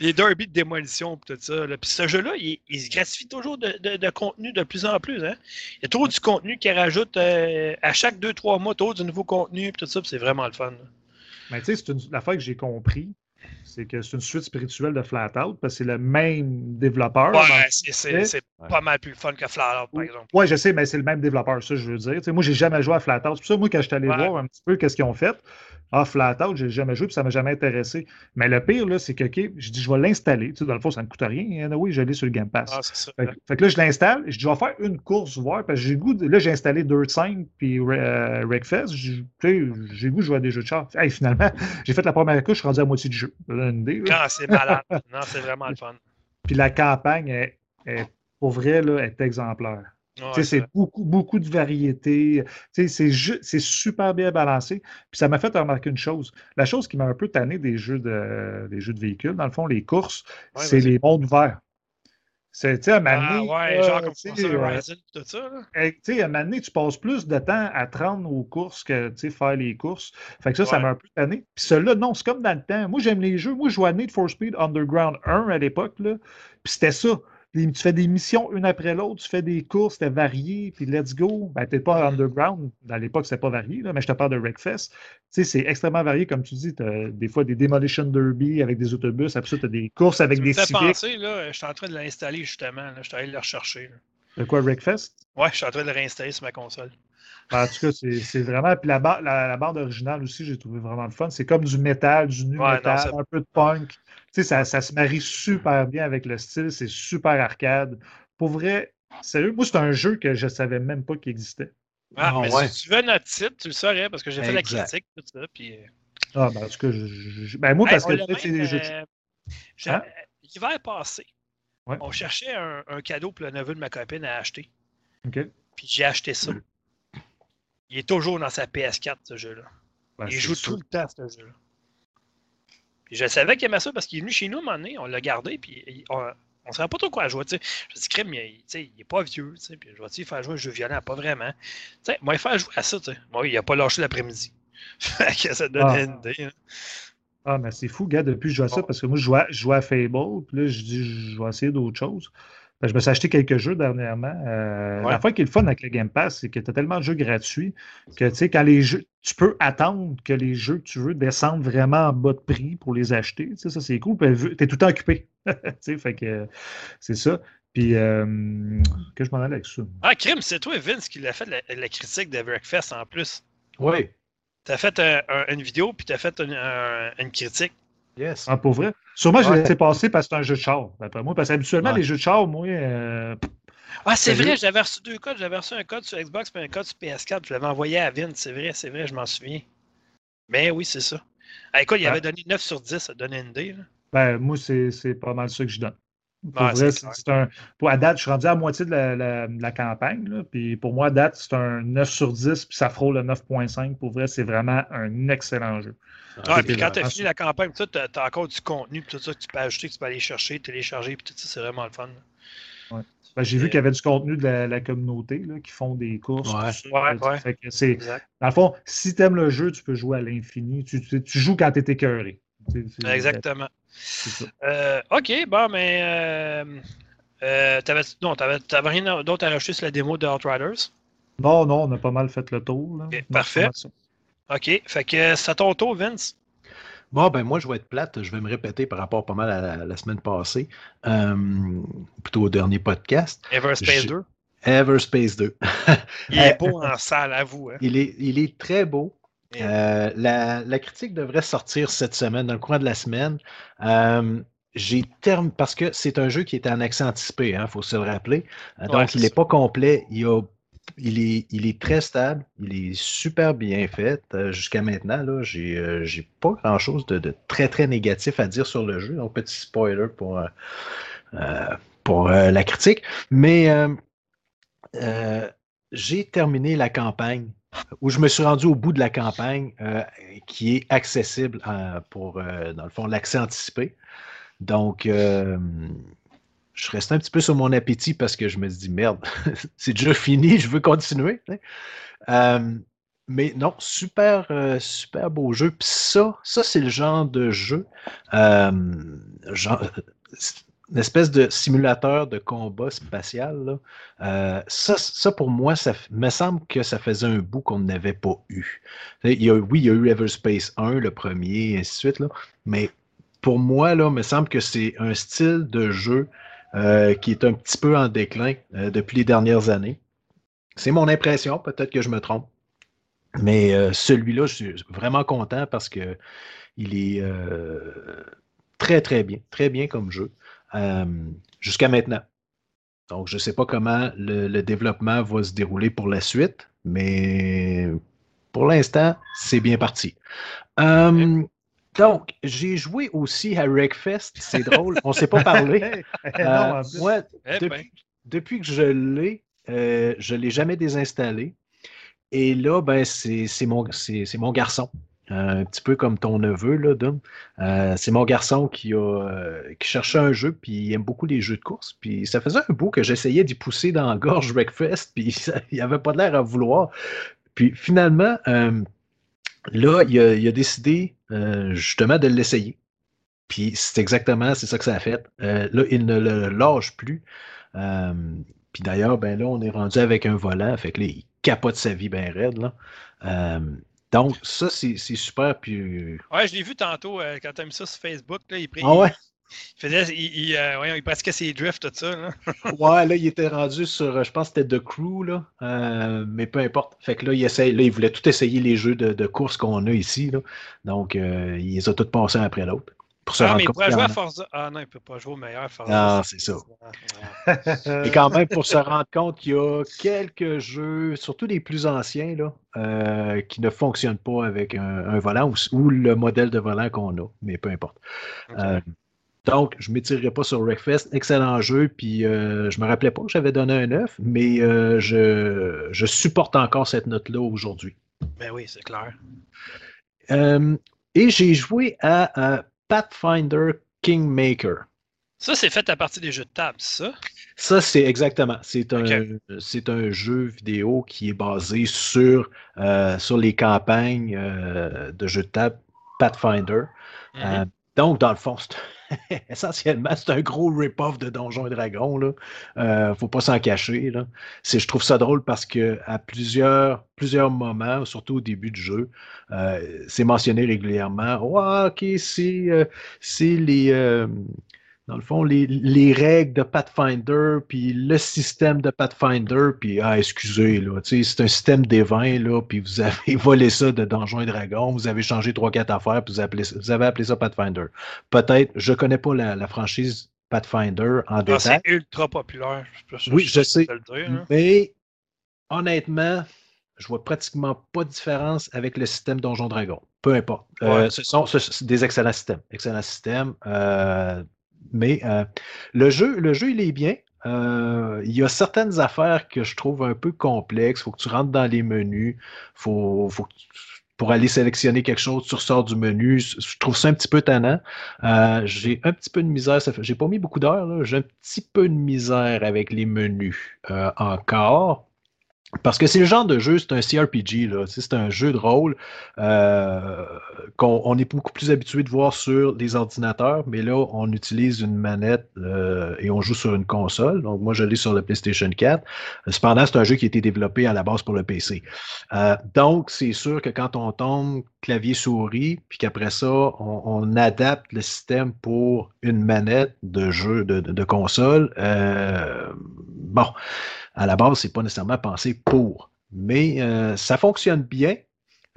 Les derby de démolition tout ça. Puis ce jeu-là, il, se gratifie toujours de, contenu de plus en plus. Hein? Il y a toujours du contenu qui rajoute euh, à chaque deux, trois mois, toujours du nouveau contenu et tout ça. c'est vraiment le fun. Mais tu sais, c'est la fois que j'ai compris c'est que c'est une suite spirituelle de Flatout parce que c'est le même développeur. Ouais, c'est pas mal plus fun que Flatout, par exemple. Oui, je sais, mais c'est le même développeur, ça, je veux dire. Moi, moi, j'ai jamais joué à Flatout. C'est pour ça, moi, quand je suis allé voir un petit peu qu'est-ce qu'ils ont fait, ah, Flatout, j'ai jamais joué, puis ça m'a jamais intéressé. Mais le pire, là, c'est que, OK, je dis, je vais l'installer. Tu sais, dans le fond, ça ne coûte rien. oui, je l'ai sur le Game Pass. Ah, ça. Fait, que là, je l'installe. Je dis, je vais faire une course, voir, parce que j'ai goût. Là, j'ai installé Dirt 5 puis euh, Wreckfest. J'ai goût de jouer à des jeux de char. Hey, finalement, j'ai fait la première course, je suis rendu à moitié du jeu. Une idée, ah, c'est malade. non, c'est vraiment le fun. Puis la campagne, est, est, pour vrai, là, est exemplaire c'est beaucoup, beaucoup de variétés. C'est super bien balancé. Puis ça m'a fait remarquer une chose. La chose qui m'a un peu tanné des jeux de, des jeux de véhicules, dans le fond, les courses, c'est les mondes verts. C'est, tu sais, à ah, ouais, genre comme ça, Horizon, tout ça. Tu sais, à un moment donné, tu passes plus de temps à te rendre aux courses que, tu sais, faire les courses. Fait que ça, ça m'a un peu tanné. Puis celui-là, non, c'est comme dans le temps. Moi, j'aime les jeux. Moi, je jouais à Need for Speed Underground 1 à l'époque, là. Puis c'était ça tu fais des missions une après l'autre, tu fais des courses, c'était varié, puis let's go. Ben, t'es pas underground, à l'époque, c'était pas varié, là, mais je te parle de Wreckfest. Tu sais, c'est extrêmement varié, comme tu dis, tu as des fois des Demolition Derby avec des autobus, après ça, tu as des courses avec des civiques. penser, là, je suis en train de l'installer justement, là, je suis allé le rechercher. De quoi, Wreckfest? Ouais, je suis en train de le réinstaller sur ma console. Ben, en tout cas, c'est vraiment. Puis la, la, bande originale aussi, j'ai trouvé vraiment le fun. C'est comme du métal, du nu métal, un peu de punk. Tu sais, ça, se marie super bien avec le style, c'est super arcade. Pour vrai, sérieux, moi, c'est un jeu que je ne savais même pas qu'il existait. Ah, ah mais si tu veux notre site, tu le saurais parce que j'ai fait la critique, tout ça. Puis... Euh, ah, ben, en tout cas, je, ben, moi, parce que c'est des jeux. Euh, hein? L'hiver passé, on cherchait un, cadeau pour le neveu de ma copine à acheter. OK. Puis j'ai acheté ça. Il est toujours dans sa PS4, ce jeu-là. Ben, il joue tout le temps, ce jeu-là je savais qu'il aimait ça parce qu'il est venu chez nous un moment donné, on l'a gardé, puis on, ne savait pas trop quoi jouer. Je me suis dit, mais il, il est pas vieux, puis je vais faire jouer un jeu violent, pas vraiment. moi, il fait jouer à ça. Moi, il n'a pas lâché l'après-midi. ça donne ah. une idée. Hein. Ah, mais c'est fou, gars, depuis que je joue à ça, parce que moi, je jouais, je jouais à Fable, puis là, je dis, je vais essayer d'autres choses. Ben, je me suis acheté quelques jeux dernièrement. Euh, la fois qui est le fun avec le Game Pass, c'est que tu as tellement de jeux gratuits que tu sais, quand les jeux, tu peux attendre que les jeux que tu veux descendent vraiment en bas de prix pour les acheter. Tu sais, ça, c'est cool. Tu es tout le temps occupé. fait que c'est ça. Puis, euh, que je m'en allais avec ça? Ah, Crime, c'est toi, Vince, qui l'a fait la, critique de Breakfast en plus. Oui. Tu as fait une vidéo, puis tu as fait une critique. Yes. Ah, pour vrai? Sûrement, je l'ai laissé passer parce que c'est un jeu de char, d'après moi. Parce qu'habituellement, les jeux de char, moi. Euh, ah, c'est vrai, j'avais reçu deux codes. J'avais reçu un code sur Xbox et un code sur PS4. Je l'avais envoyé à Vin. C'est vrai, c'est vrai, je m'en souviens. Mais oui, c'est ça. Ah, écoute, il avait donné 9 sur 10, ça donnait une idée. Là. Ben, moi, c'est pas mal ça que je donne. Pour vrai, c'est un. Pour à date, je suis rendu à moitié de la, la, campagne. Là, puis pour moi, à date, c'est un 9 sur 10, puis ça frôle le 9.5. Pour vrai, c'est vraiment un excellent jeu. Ah, puis quand tu as fini la campagne, tu as, encore du contenu, tout ça que tu peux ajouter, que tu peux aller chercher, télécharger, puis tout ça, c'est vraiment le fun. Ouais. Ben, J'ai vu qu'il y avait du contenu de la, communauté là, qui font des courses. Ouais, ouais, dans le fond, si tu aimes le jeu, tu peux jouer à l'infini. Tu, tu, joues quand tu es écœuré. Exactement. Euh, ok, bon, mais. Euh, euh, avais, non, t'avais, rien d'autre à rajouter sur la démo de Outriders? Non, non, on a pas mal fait le tour. Là. parfait. OK. Fait que c'est à ton tour, Vince. Bon, ben moi, je vais être plate. Je vais me répéter par rapport pas mal à la, semaine passée, euh, plutôt au dernier podcast. Everspace 2. Everspace 2. il est beau en salle, à vous. Hein. Il, est, il est très beau. Euh, la, critique devrait sortir cette semaine, dans le courant de la semaine. Euh, j'ai terme parce que c'est un jeu qui est en accès anticipé, il hein, faut se le rappeler. donc, il n'est pas complet. Il a il est, il est très stable, il est super bien fait. Euh, jusqu'à maintenant, là, j'ai, euh, pas grand chose de, très très négatif à dire sur le jeu. Donc, petit spoiler pour, euh, pour la critique. Mais j'ai terminé la campagne, où je me suis rendu au bout de la campagne, qui est accessible pour, dans le fond, l'accès anticipé. Donc, je reste un petit peu sur mon appétit parce que je me dis, merde, c'est déjà fini, je veux continuer. mais non, super, super beau jeu. Puis ça, ça c'est le genre de jeu, une espèce de simulateur de combat spatial. Euh, ça, pour moi, ça me semble que ça faisait un bout qu'on n'avait pas eu. Il y a, oui, il y a eu Everspace 1, le premier, et ainsi de suite, là, mais pour moi, là, me semble que c'est un style de jeu euh, qui est un petit peu en déclin euh, depuis les dernières années. C'est mon impression, peut-être que je me trompe. Mais celui-là, je suis vraiment content parce que il est très, très bien, très bien comme jeu. Euh, jusqu'à maintenant. Donc, je ne sais pas comment le, développement va se dérouler pour la suite, mais pour l'instant, c'est bien parti. Euh, donc, j'ai joué aussi à Wreckfest. C'est drôle, on ne s'est pas parlé. Euh, moi, eh ben. depuis, que je l'ai, je ne l'ai jamais désinstallé. Et là, ben, c'est mon, mon garçon un petit peu comme ton neveu, là, Dom. Euh, c'est mon garçon euh, qui cherchait un jeu, puis il aime beaucoup les jeux de course. Puis ça faisait un bout que j'essayais d'y pousser dans gorge Breakfast, puis il avait pas l'air à vouloir. Puis finalement, euh, là, il a, décidé justement de l'essayer. Puis c'est exactement, c'est ça que ça a fait. là, il ne le lâche plus. puis d'ailleurs, ben là, on est rendu avec un volant, fait que là, il capote sa vie bien raide. Là. Donc, ça, c'est super. Puis... Euh, ouais, je l'ai vu tantôt euh, quand tu as mis ça sur Facebook. Là, il, ah ouais? il, faisait, il, euh, il, pratiquait ses drifts, tout ça. Là. ouais, là, il était rendu sur, je pense que c'était The Crew, là, mais peu importe. Fait que là, il, essaie, là, il voulait tout essayer les jeux de, de course qu'on a ici. Là. Donc, il les a tous passés un après l'autre. Pour se ah, mais il pourrait jouer à Forza. Ah non, il ne peut pas jouer au meilleur Forza. Ah, c'est ça. Et quand même, pour se rendre compte qu'il y a quelques jeux, surtout les plus anciens, là, euh, qui ne fonctionnent pas avec un, volant ou, le modèle de volant qu'on a, mais peu importe. Euh, donc, je ne m'étirerai pas sur Wreckfest. Excellent jeu. Puis, euh, je ne me rappelais pas que j'avais donné un 9, mais je, je, supporte encore cette note-là aujourd'hui. Ben oui, c'est clair. et j'ai joué à Pathfinder Kingmaker. Ça, c'est fait à partir des jeux de table, ça? Ça, c'est exactement. C'est un, un jeu vidéo qui est basé sur, euh, sur les campagnes euh, de jeux de table Pathfinder. Mm-hmm. Euh, donc, dans le fond, essentiellement, c'est un gros rip-off de Donjons et Dragons. Là. Euh, faut pas s'en cacher. Là. Je trouve ça drôle parce que à plusieurs, plusieurs moments, surtout au début du jeu, euh, c'est mentionné régulièrement. Ok, c'est euh, les dans le fond, les, règles de Pathfinder, puis le système de Pathfinder, puis, ah, excusez, là, c'est un système des vins, là, puis vous avez volé ça de Donjons et Dragons, vous avez changé trois, quatre affaires, puis vous, vous avez appelé ça Pathfinder. Peut-être, je connais pas la, franchise Pathfinder en ah, détail. C'est ultra populaire. oui, je, sais. Hein. mais, honnêtement, je vois pratiquement pas de différence avec le système Donjons Dragons. Peu importe. Euh, ce sont des excellents systèmes. Excellents systèmes. Euh, mais euh, le, jeu, le jeu, il est bien. Euh, il y a certaines affaires que je trouve un peu complexes. Il faut que tu rentres dans les menus. Faut, faut pour aller sélectionner quelque chose, tu ressors du menu. Je trouve ça un petit peu tannant. Euh, j'ai un petit peu de misère. J'ai pas mis beaucoup d'heures. J'ai un petit peu de misère avec les menus encore. Parce que c'est le genre de jeu, c'est un CRPG, c'est un jeu de rôle euh, qu'on est beaucoup plus habitué de voir sur des ordinateurs, mais là, on utilise une manette euh, et on joue sur une console. Donc, moi, je l'ai sur le PlayStation 4. Cependant, c'est un jeu qui a été développé à la base pour le PC. Euh, donc, c'est sûr que quand on tombe clavier-souris, puis qu'après ça, on, adapte le système pour une manette de jeu de, de console, bon à la base, c'est pas nécessairement pensé pour. Mais euh, ça fonctionne bien.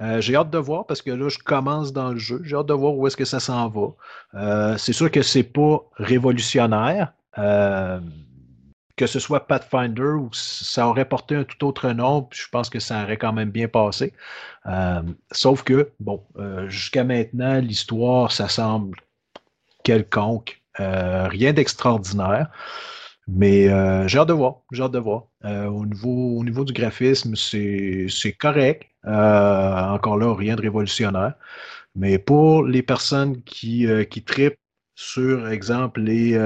Euh, j'ai hâte de voir parce que là, je commence dans le jeu. J'ai hâte de voir où est-ce que ça s'en va. Euh, c'est sûr que c'est pas révolutionnaire. que ce soit Pathfinder ou ça aurait porté un tout autre nom, je pense que ça aurait quand même bien passé. sauf que, bon, jusqu'à maintenant, l'histoire, ça semble quelconque. rien d'extraordinaire. Mais euh, j'ai hâte de voir. J'ai hâte de voir. Euh, au, niveau, au niveau du graphisme, c'est correct. encore là, rien de révolutionnaire. Mais pour les personnes qui, qui tripent sur, exemple, les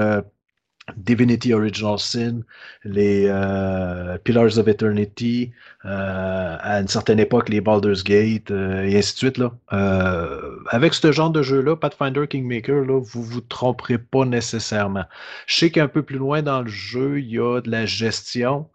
Divinity Original Sin, les euh, Pillars of Eternity, euh, à une certaine époque les Baldur's Gate, euh, et ainsi de suite. Là. avec ce genre de jeu-là, Pathfinder Kingmaker, là, vous vous tromperez pas nécessairement. Je sais qu'un peu plus loin dans le jeu, il y a de la gestion.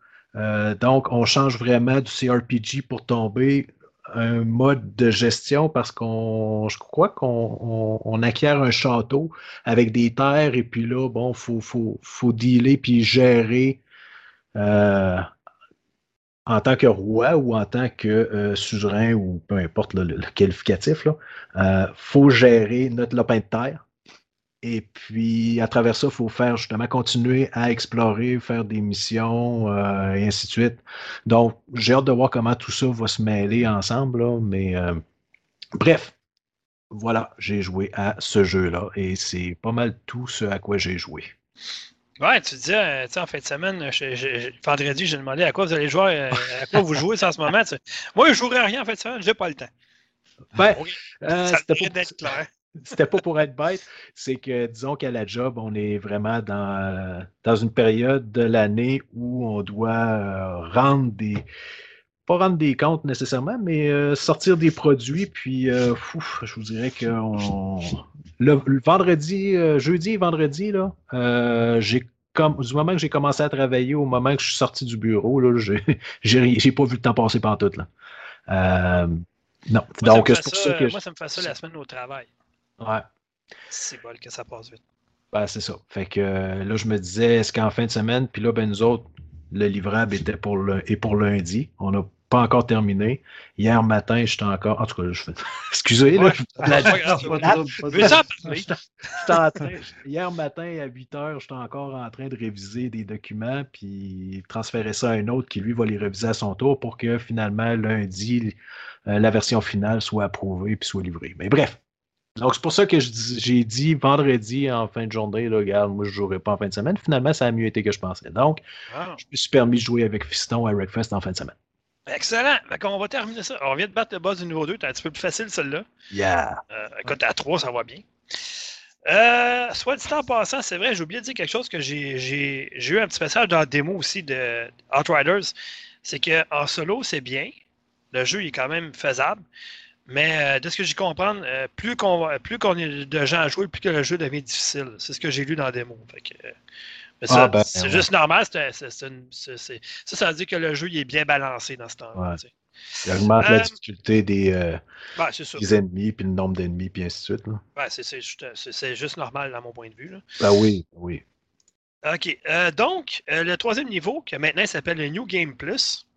donc, on change vraiment du CRPG pour tomber un mode de gestion parce qu'on, je crois qu'on acquiert un château avec des terres et puis là, bon, faut, faut, faut dealer puis gérer euh, en tant que roi ou en tant que euh, suzerain ou peu importe le, qualificatif, il euh, faut gérer notre lopin de terre. Et puis, à travers ça, il faut faire justement continuer à explorer, faire des missions euh, et ainsi de suite. Donc, j'ai hâte de voir comment tout ça va se mêler ensemble. mais euh, bref, voilà, j'ai joué à ce jeu-là et c'est pas mal tout ce à quoi j'ai joué. Ouais, tu disais, euh, tu sais, en fin de semaine, vendredi, j'ai demandé à quoi vous allez jouer, à quoi vous jouez en ce moment. Moi, je ne jouerai à rien en fin de semaine, j'ai pas le temps. Ben, ça devrait d'être clair. C'était pas pour être bête, c'est que disons qu'à la job, on est vraiment dans, dans une période de l'année où on doit euh, rendre des. Pas rendre des comptes nécessairement, mais euh, sortir des produits. Puis, euh, je vous dirais que le, vendredi, jeudi et vendredi, là, j'ai comme, du moment que j'ai commencé à travailler au moment que je suis sorti du bureau, là, j'ai pas vu le temps passer par tout. Là. non. Donc, c'est pour ça, que. Moi, ça me fait ça la semaine au travail. Ouais. C'est bon que ça passe vite. Ben, c'est ça. Fait que euh, là, je me disais, est-ce qu'en fin de semaine, puis là, ben, nous autres, le livrable était pour, le, et pour lundi. On n'a pas encore terminé. Hier matin, j'étais encore. En tout cas, je fais. Excusez, là. Hier matin, à 8 heures, j'étais encore en train de réviser des documents, puis transférer ça à un autre qui, lui, va les réviser à son tour pour que finalement, lundi, euh, la version finale soit approuvée puis soit livrée. Mais bref, donc, c'est pour ça que j'ai dit vendredi en fin de journée, là, regarde, moi, je ne jouerai pas en fin de semaine. Finalement, ça a mieux été que je pensais. Donc, je me suis permis de jouer avec Fiston à Wreckfest en fin de semaine. Excellent. on va terminer ça. On vient de battre le boss du niveau 2. T'es un petit peu plus facile, celle-là. Yeah. Euh, écoute, à 3, ça va bien. Euh, soit dit en passant, c'est vrai, j'ai oublié de dire quelque chose que j'ai eu un petit message dans la démo aussi de Outriders. C'est qu'en solo, c'est bien. Le jeu est quand même faisable. Mais euh, de ce que j'ai comprends, euh, plus qu'on plus qu'on est de gens à jouer, plus que le jeu devient difficile. C'est ce que j'ai lu dans la démo. Euh, ça, ah, ben, c'est juste normal. ça, ça veut dire que le jeu il est bien balancé dans ce temps-là. Il augmente la difficulté des, des ennemis, puis le nombre d'ennemis, puis ainsi de suite. c'est juste normal dans mon point de vue. Là. Ben oui, oui. OK. donc, le troisième niveau, qui maintenant s'appelle le New Game Plus,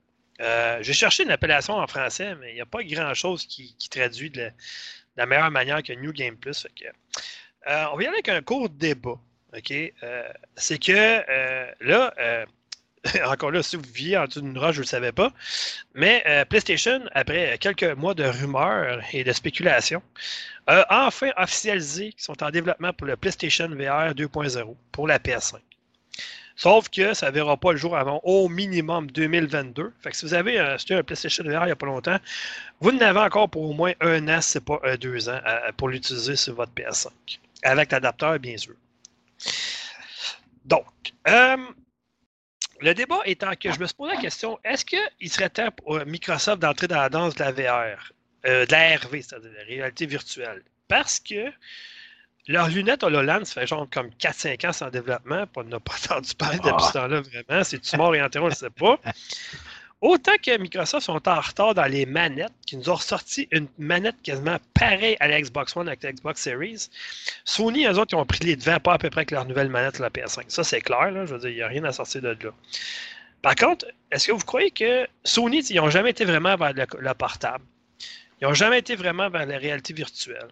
euh, j'ai cherché une appellation en français, mais il n'y a pas grand-chose qui, traduit de la, meilleure manière que New Game Plus. Euh, on va y aller avec un court débat. Euh, c'est que là, encore là, si vous viviez en dessous d'une roche, je ne le savais pas, mais PlayStation, après quelques mois de rumeurs et de spéculations, a enfin officialisé qu'ils sont en développement pour le PlayStation VR 2.0 pour la PS5. Sauf que ça ne verra pas le jour avant au minimum 2022. Fait que si vous avez acheté un PlayStation VR il n'y a pas longtemps, vous n'avez encore pour au moins un an, c'est pas deux ans, pour l'utiliser sur votre PS5. Avec l'adapteur, bien sûr. Donc, euh, le débat étant que je me suis posé la question, est-ce qu'il serait temps pour Microsoft d'entrer dans la danse de la VR, euh, de la RV, c'est-à-dire la réalité virtuelle? Parce que leurs lunettes HoloLens, ça fait genre comme 4-5 ans sans développement, on n'a pas entendu parler depuis ce ah. temps-là vraiment. C'est-tu mort et enterré, on ne sait pas. Autant que Microsoft sont en retard dans les manettes, qui nous ont ressorti une manette quasiment pareille à la Xbox One avec la Xbox Series, Sony, eux autres, ils ont pris les devants pas à peu près avec leur nouvelle manette, la PS5. Ça, c'est clair, là, je veux dire, il n'y a rien à sortir de là. Par contre, est-ce que vous croyez que Sony, ils n'ont jamais été vraiment vers le portable? Ils n'ont jamais été vraiment vers la réalité virtuelle.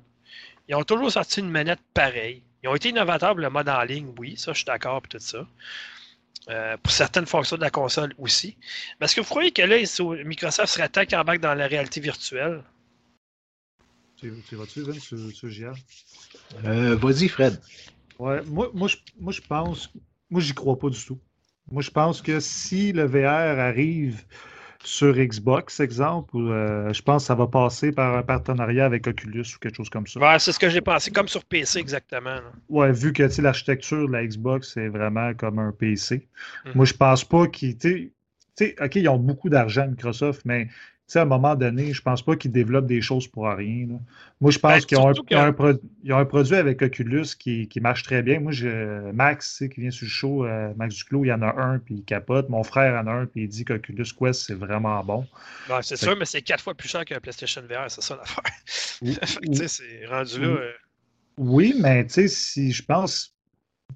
Ils ont toujours sorti une manette pareille. Ils ont été innovateurs pour le mode en ligne, oui, ça, je suis d'accord, pour tout ça. Euh, pour certaines fonctions de la console aussi. Mais est-ce que vous croyez que là, Microsoft serait temps qu'il dans la réalité virtuelle? Tu vas-tu, Vin, sur, sur euh, Vas-y, Fred. Ouais, moi, moi, je, moi, je pense. Moi, j'y crois pas du tout. Moi, je pense que si le VR arrive sur Xbox, exemple, euh, je pense que ça va passer par un partenariat avec Oculus ou quelque chose comme ça. Ouais, c'est ce que j'ai pensé, comme sur PC exactement. là. Ouais, vu que l'architecture de la Xbox est vraiment comme un PC. Mhm. Moi, je pense pas qu'ils. OK, ils ont beaucoup d'argent, Microsoft, mais sais, à un moment donné, je pense pas qu'ils développent des choses pour rien. là. Moi, je pense Ben, qu'ils ont, un- ont pro- ont produit avec Oculus qui, qui marche très bien. Moi, je, Max, qui vient sur le show, euh, Max Duclos, il y en a un, puis il capote. Mon frère en a un, puis il dit qu'Oculus Quest, c'est vraiment bon. Ouais, c'est sûr, mais c'est quatre fois plus cher qu'un PlayStation VR, c'est ça l'affaire. Tu sais, c'est rendu là. Oui. euh, Oui, mais tu sais, si je pense,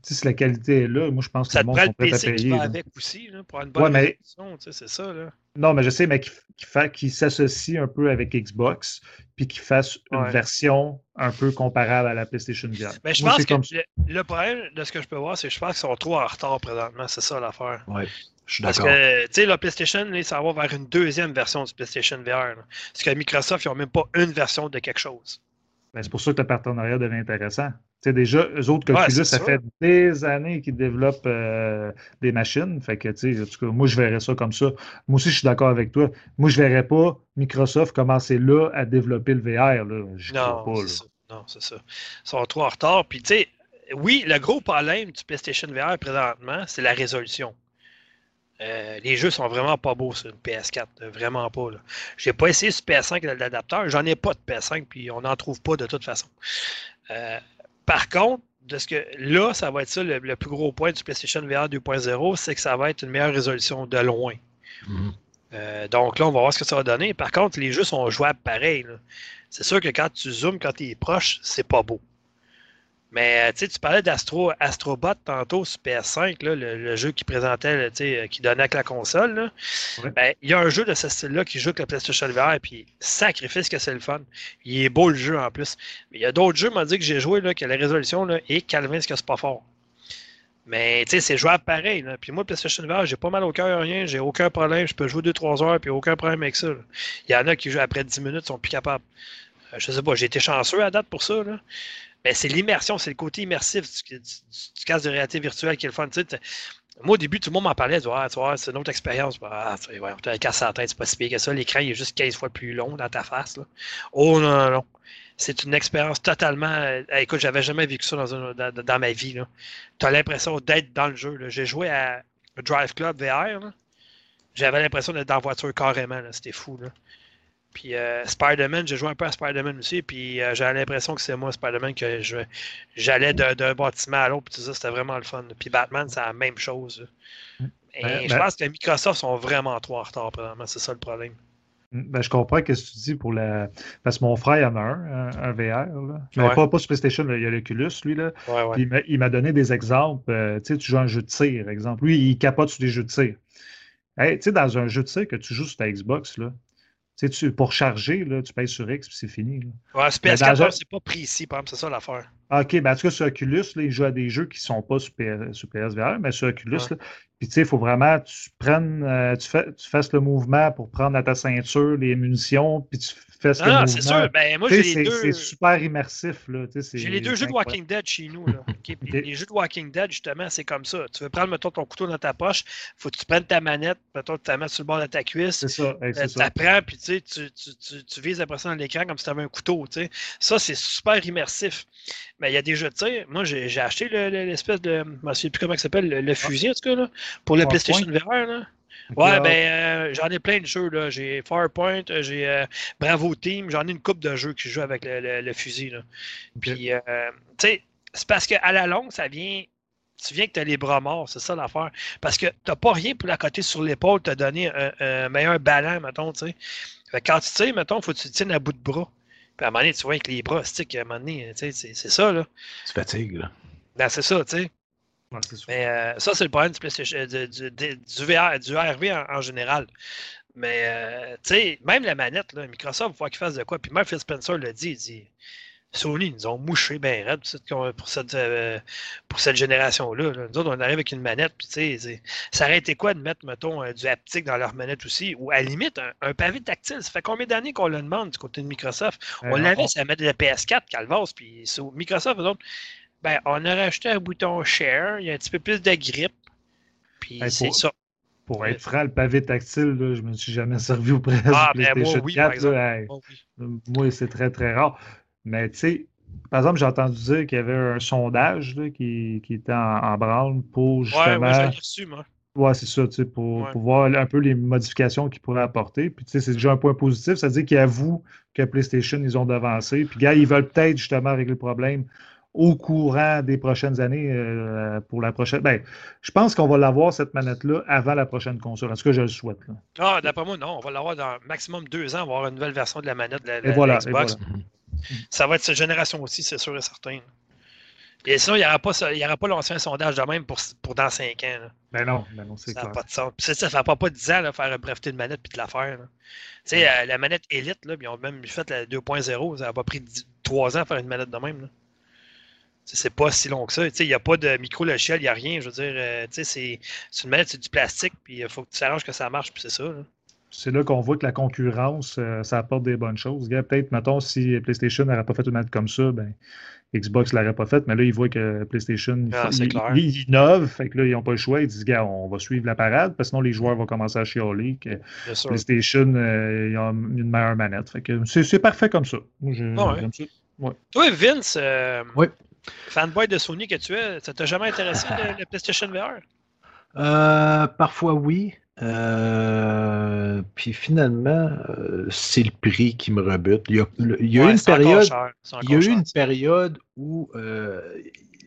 si la qualité est là, moi, je pense que ça le monde prend le à PC qui payer. va là. avec aussi, là, pour avoir une bonne Ouais, mais- résolution, tu sais, c'est ça, là. Non, mais je sais, mais fa- qu'il s'associe un peu avec Xbox, puis qu'il fasse une Ouais. version un peu comparable à la PlayStation VR. Mais je Moi, pense que comme le, problème de ce que je peux voir, c'est que je pense qu'ils sont trop en retard présentement, c'est ça l'affaire. Ouais, je suis Parce d'accord. que, tu sais, la PlayStation, là, ça va vers une deuxième version du PlayStation VR. là. Parce que Microsoft, ils n'ont même pas une version de quelque chose. Ben, c'est pour ça que le partenariat devient intéressant. Tu sais, déjà, eux autres, Ouais, Oculus, c'est ça sûr. fait des années qu'ils développent euh, des machines. Fait que, tu sais, en tout cas, moi, je verrais ça comme ça. Moi aussi, je suis d'accord avec toi. Moi, je verrais pas Microsoft commencer là à développer le VR. Là. Je crois Non, pas. c'est là. ça. Non, c'est ça. Ils sont trop en retard. Puis, tu sais, oui, le gros problème du PlayStation VR présentement, c'est la résolution. Euh, les jeux sont vraiment pas beaux sur une PS4, euh, vraiment pas. Là. J'ai pas essayé sur PS5 l'adapteur, j'en ai pas de PS5, puis on n'en trouve pas de toute façon. Euh, par contre, de ce que là, ça va être ça le, le plus gros point du PlayStation VR 2.0, c'est que ça va être une meilleure résolution de loin. Mhm. Euh, donc là, on va voir ce que ça va donner. Par contre, les jeux sont jouables pareil. C'est sûr que quand tu zoomes, quand tu es proche, c'est pas beau. Mais euh, tu parlais d'Astro Astrobot tantôt sur PS5, là, le, le jeu qui présentait, euh, qui donnait avec la console. là. Ben, il y a un jeu de ce style-là qui joue avec le PlayStation VR, puis sacrifice que c'est le fun. Il est beau le jeu en plus. Mais il y a d'autres jeux, m'a dit que j'ai joué, là, que la résolution là, est Calvin, ce que c'est pas fort. Mais tu sais, c'est jouable pareil. Là. Puis moi, PlayStation VR, j'ai pas mal au cœur, rien, j'ai aucun problème. Je peux jouer 2-3 heures, puis aucun problème avec ça. là. Il y en a qui jouent après 10 minutes, sont plus capables. Euh, je sais pas, j'ai été chanceux à date pour ça. Là. Mais c'est l'immersion, c'est le côté immersif du, du, casque de réalité virtuelle qui est le fun. Moi, au début, tout le monde m'en parlait. Vois, vois, c'est une autre expérience. Ah, tu casse à la tête, c'est pas si pire que ça. L'écran est juste 15 fois plus long dans ta face. Oh non, non, non. C'est une expérience totalement. euh, écoute, j'avais jamais vécu ça dans, ma vie. Tu as l'impression d'être dans le jeu. J'ai joué à Drive Club VR. J'avais l'impression d'être dans la voiture carrément. C'était fou. Puis euh, Spider-Man, j'ai joué un peu à Spider-Man aussi. Puis euh, j'avais l'impression que c'est moi, Spider-Man, que j'allais d'un, bâtiment à l'autre. Puis tout ça, c'était vraiment le fun. Puis Batman, c'est la même chose. là. Et Ben, je ben- pense que Microsoft sont vraiment trop en retard présentement. C'est ça le problème. Ben, je comprends ce que tu dis pour la. Parce que mon frère il en a un, un, VR. Là. Mais Ouais. pas, pas sur PlayStation, là, il y a l'Oculus, lui. Là. Ouais, Puis il m'a- il m'a donné des exemples. euh, tu sais, tu joues à un jeu de tir, exemple. Lui, il capote sur des jeux de tir. Hey, tu sais, dans un jeu de tir que tu joues sur ta Xbox, là, tu sais, tu, pour charger, là, tu payes sur X, puis c'est fini. là. Ouais, c'est Mais PS4, dans un- c'est pas précis, par exemple, c'est ça l'affaire. Ah, OK, ben, en tout cas, sur Oculus, là, il joue à des jeux qui ne sont pas sur, PS, sur PSVR, mais sur Oculus, Ouais. là, puis tu sais, il faut vraiment que tu prennes, euh, tu, fais, tu fasses le mouvement pour prendre à ta ceinture les munitions, puis tu fasses le Ah, mouvement. c'est sûr. Ben, moi, j'ai sais, les deux. c'est super immersif. Là, sais, J'ai les deux jeux de. Walking Dead chez nous. Là. Les jeux de Walking Dead, justement, c'est comme ça. Tu veux prendre, mettons, ton couteau dans ta poche, faut que tu prennes ta manette, mettons, tu la mets sur le bord de ta cuisse, C'est ça, hey, euh, ça. prends, puis tu, sais, tu, tu, vises après ça dans l'écran comme si tu avais un couteau. tu sais. Ça, c'est super immersif. Mais il y a des jeux de tir. Moi, j'ai acheté le- le- l'espèce de. Je ne sais plus comment ça s'appelle, le, le fusil, en tout cas, là, pour le? PlayStation VR. Là. Ouais, ben, euh, j'en ai plein de jeux. là. J'ai Farpoint, euh, j'ai euh, Bravo Team, j'en ai une coupe de jeux qui jouent avec le, le- le fusil. Là. Puis, euh, tu sais, c'est parce qu'à la longue, ça vient. Tu viens que tu as les bras morts, c'est ça l'affaire. Parce que tu pas rien pour la côté sur l'épaule, te donner un, un meilleur ballon, mettons, tu sais. Fait que Quand tu tires, mettons, faut que tu tiennes à bout de bras. Puis à un moment donné, tu vois avec les bras, stick, à un moment donné, tu sais, c'est c'est ça, là. Tu fatigues, là. Ben, c'est ça, tu sais. Ouais. Mais euh, ça, c'est le problème du, PlayStation, euh, du, du- du- du VR, du RV en, en général. Mais, euh, tu sais, même la manette, là, Microsoft, il faut qu'il fasse de quoi. Puis même Phil Spencer l'a dit, il dit Sony, ils nous ont mouché bien raide pour cette, pour cette, euh, pour cette génération-là. là. Nous autres, on arrive avec une manette, puis tu sais, ça aurait été quoi de mettre, mettons, du haptique dans leur manette aussi, ou à la limite, un, un pavé tactile. Ça fait combien d'années qu'on le demande du côté de Microsoft? On l'avait, ça mettait la PS4, Calvas, puis Microsoft, eux autres, ben, on a rajouté un bouton Share, il y a un petit peu plus de grip, Puis Hey, c'est pour- ça. Pour Ouais. être franc, le pavé tactile, là, je me suis jamais servi auprès Ah, du ben, moi, PlayStation oui, par 4. là, exemple. hey. Oh, oui. Moi, c'est très, très rare. Mais tu sais, par exemple, j'ai entendu dire qu'il y avait un sondage là, qui, qui était en, en branle pour Ouais, justement. ouais, l'ai reçu, moi. Ouais, c'est ça, tu sais, pour, Ouais. pour voir un peu les modifications qu'ils pourraient apporter. Puis, tu sais, c'est déjà un point positif. Ça veut dire qu'ils avouent que PlayStation, ils ont devancé. Puis, gars, ils veulent peut-être justement régler le problème au courant des prochaines années euh, pour la prochaine. Ben, je pense qu'on va l'avoir, cette manette-là, avant la prochaine console. En tout cas, je le souhaite. là. Ah, d'après moi, non. On va l'avoir dans maximum deux ans. On va avoir une nouvelle version de la manette de la, Et la- voilà, la Xbox. et voilà. Ça va être cette génération aussi, c'est sûr et certain. Et sinon, il n'y aura pas, il y aura pas lancé un sondage de même pour, pour dans cinq ans. là. Ben non, ben non, c'est Ça n'a clair. pas de sens. Puis ça, ça fait pas, pas 10 ans là, faire breveter de manette puis de la faire. Tu sais, euh, la manette Elite, là, ils ont même fait la 2.0. Ça n'a pas pris 3 ans à faire une manette de même. là. C'est pas si long que ça. Tu sais, Il n'y a pas de micro-logiciel, il n'y a rien. Je veux dire, euh, tu sais, c'est c'est une manette, c'est du plastique, puis il faut que tu t'arranges que ça marche, puis c'est ça. là. C'est là qu'on voit que la concurrence, euh, ça apporte des bonnes choses. Gars, Peut-être, mettons, si PlayStation n'aurait pas fait une manette comme ça, ben, Xbox ne l'aurait pas faite, mais là, ils voient que PlayStation, ils Ah, ils, innovent, fait que là, ils n'ont pas le choix. Ils disent, gars, on va suivre la parade, parce que sinon, les joueurs vont commencer à chialer que. PlayStation, euh, ils ont une meilleure manette. Fait que c'est c'est parfait comme ça. Moi, je- Ah ouais. Toi, Vince, euh, Oui. Fanboy de Sony que tu es, ça t'a jamais intéressé le, le PlayStation VR? Euh, parfois oui. Euh, puis finalement, euh, c'est le prix qui me rebute. Il y a, le- il y a eu Ouais, une période, cher, c'est il y a encore eu une cher. période où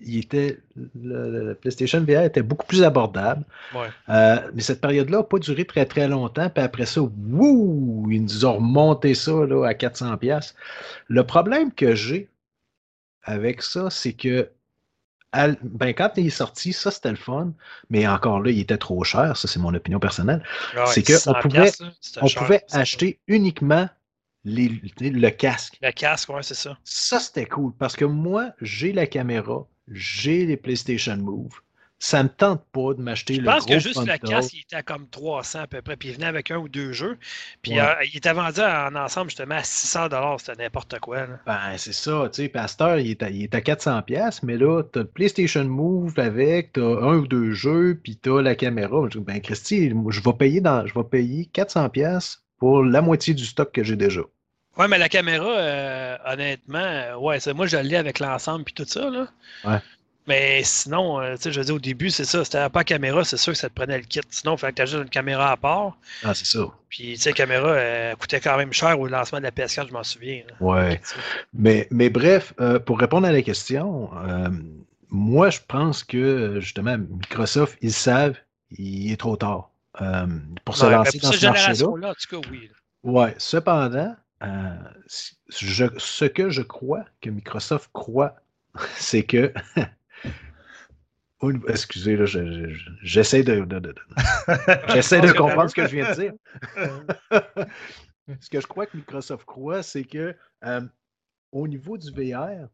il était, le, le PlayStation VR était beaucoup plus abordable. Ouais. Euh, mais cette période-là n'a pas duré très très longtemps. Puis après ça, wouh, ils nous ont remonté ça là, à 400 pièces. Le problème que j'ai avec ça, c'est que ben, quand il est sorti, ça c'était le fun, mais encore là, il était trop cher. Ça, c'est mon opinion personnelle. Ah ouais, c'est que 600 on pouvait- On cher, pouvait ça. acheter uniquement les, le casque. Le casque, ouais, c'est ça. Ça, c'était cool parce que moi, j'ai la caméra, j'ai les PlayStation Move. Ça me tente pas de m'acheter Je le pense gros que juste frontal. casque, il était à comme 300 à peu près, puis il venait avec un ou deux jeux. Puis Ouais. euh, il était vendu en ensemble justement à 600 c'était n'importe quoi. là. Ben, c'est ça, tu sais, Pasteur, il est à, il est à 400$, piastres, mais là, t'as le PlayStation Move avec, t'as un ou deux jeux, puis t'as la caméra. Je dis, ben, Christy, je vais payer dans, je vais payer 400$ piastres pour la moitié du stock que j'ai déjà. Ouais, mais la caméra, euh, honnêtement, euh, ouais, moi je l'ai avec l'ensemble puis tout ça. Là. Ouais. Mais sinon, euh, tu sais, je veux dire, au début, c'est ça, c'était pas caméra, c'est sûr que ça te prenait le kit. Sinon, il fallait que tu une caméra à part. Ah, c'est ça. Puis, tu sais, la caméra euh, coûtait quand même cher au lancement de la PS4, je m'en souviens. là. Ouais. Mais, mais bref, euh, pour répondre à la question, euh, moi, je pense que, justement, Microsoft, ils savent, il est trop tard pour se Ouais, lancer pour dans ce marché-là. en tout cas, oui. Ouais, cependant, je- ce que je crois que Microsoft croit, c'est que. Excusez, là, je- je- je- j'essaie de, de- de- de- j'essaie de comprendre ce que je viens de dire. ce que je crois que Microsoft croit, c'est que euh, au niveau du VR,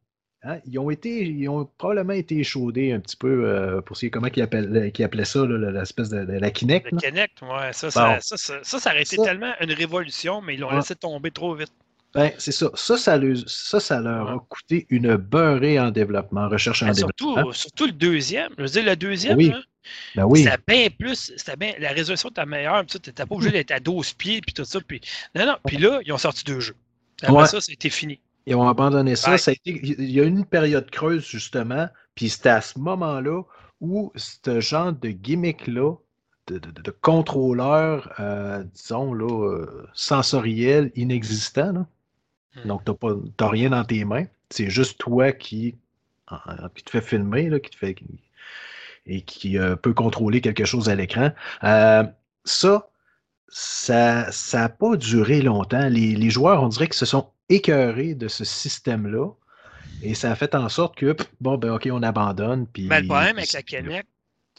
hein, ils ont été, ils ont probablement été échaudés un petit peu euh, pour ce qui est comment ils appellent, qu'ils appelaient ça, là, l'espèce de, de la Kinect. Là. Kinect, ouais, ça, Bon. ça, ça, ça, ça, ça aurait été Ça- tellement une révolution, mais ils l'ont Ouais. laissé tomber trop vite. Ben, c'est ça. Ça, ça, leur, ça, ça leur a coûté une beurrée en développement, en recherche en Ben, développement. surtout, surtout le deuxième. Je veux dire, le deuxième, Oui. là, Ben oui. c'était bien plus. C'était bien, la résolution était meilleure. Tu n'étais pas obligé d'être à 12 pieds, puis tout ça. Puis, non, non. Puis là, ils ont sorti deux jeux. Après Ouais. ça, c'était fini. Ils ont abandonné ça. Ouais. ça a été- il y a eu une période creuse, justement, puis c'était à ce moment-là où ce genre de gimmick-là, de, de- de contrôleur, euh, disons, là, euh, sensoriel, inexistant, là. Hmm. donc tu n'as rien dans tes mains. C'est juste toi qui, qui te fait filmer, là, qui te fait et qui euh, peut contrôler quelque chose à l'écran. Euh, ça, ça n'a pas duré longtemps. Les, les joueurs, on dirait qu'ils se sont écœurés de ce système-là. Et ça a fait en sorte que, bon, ben OK, on abandonne. Puis, Mais le problème avec la Kinect,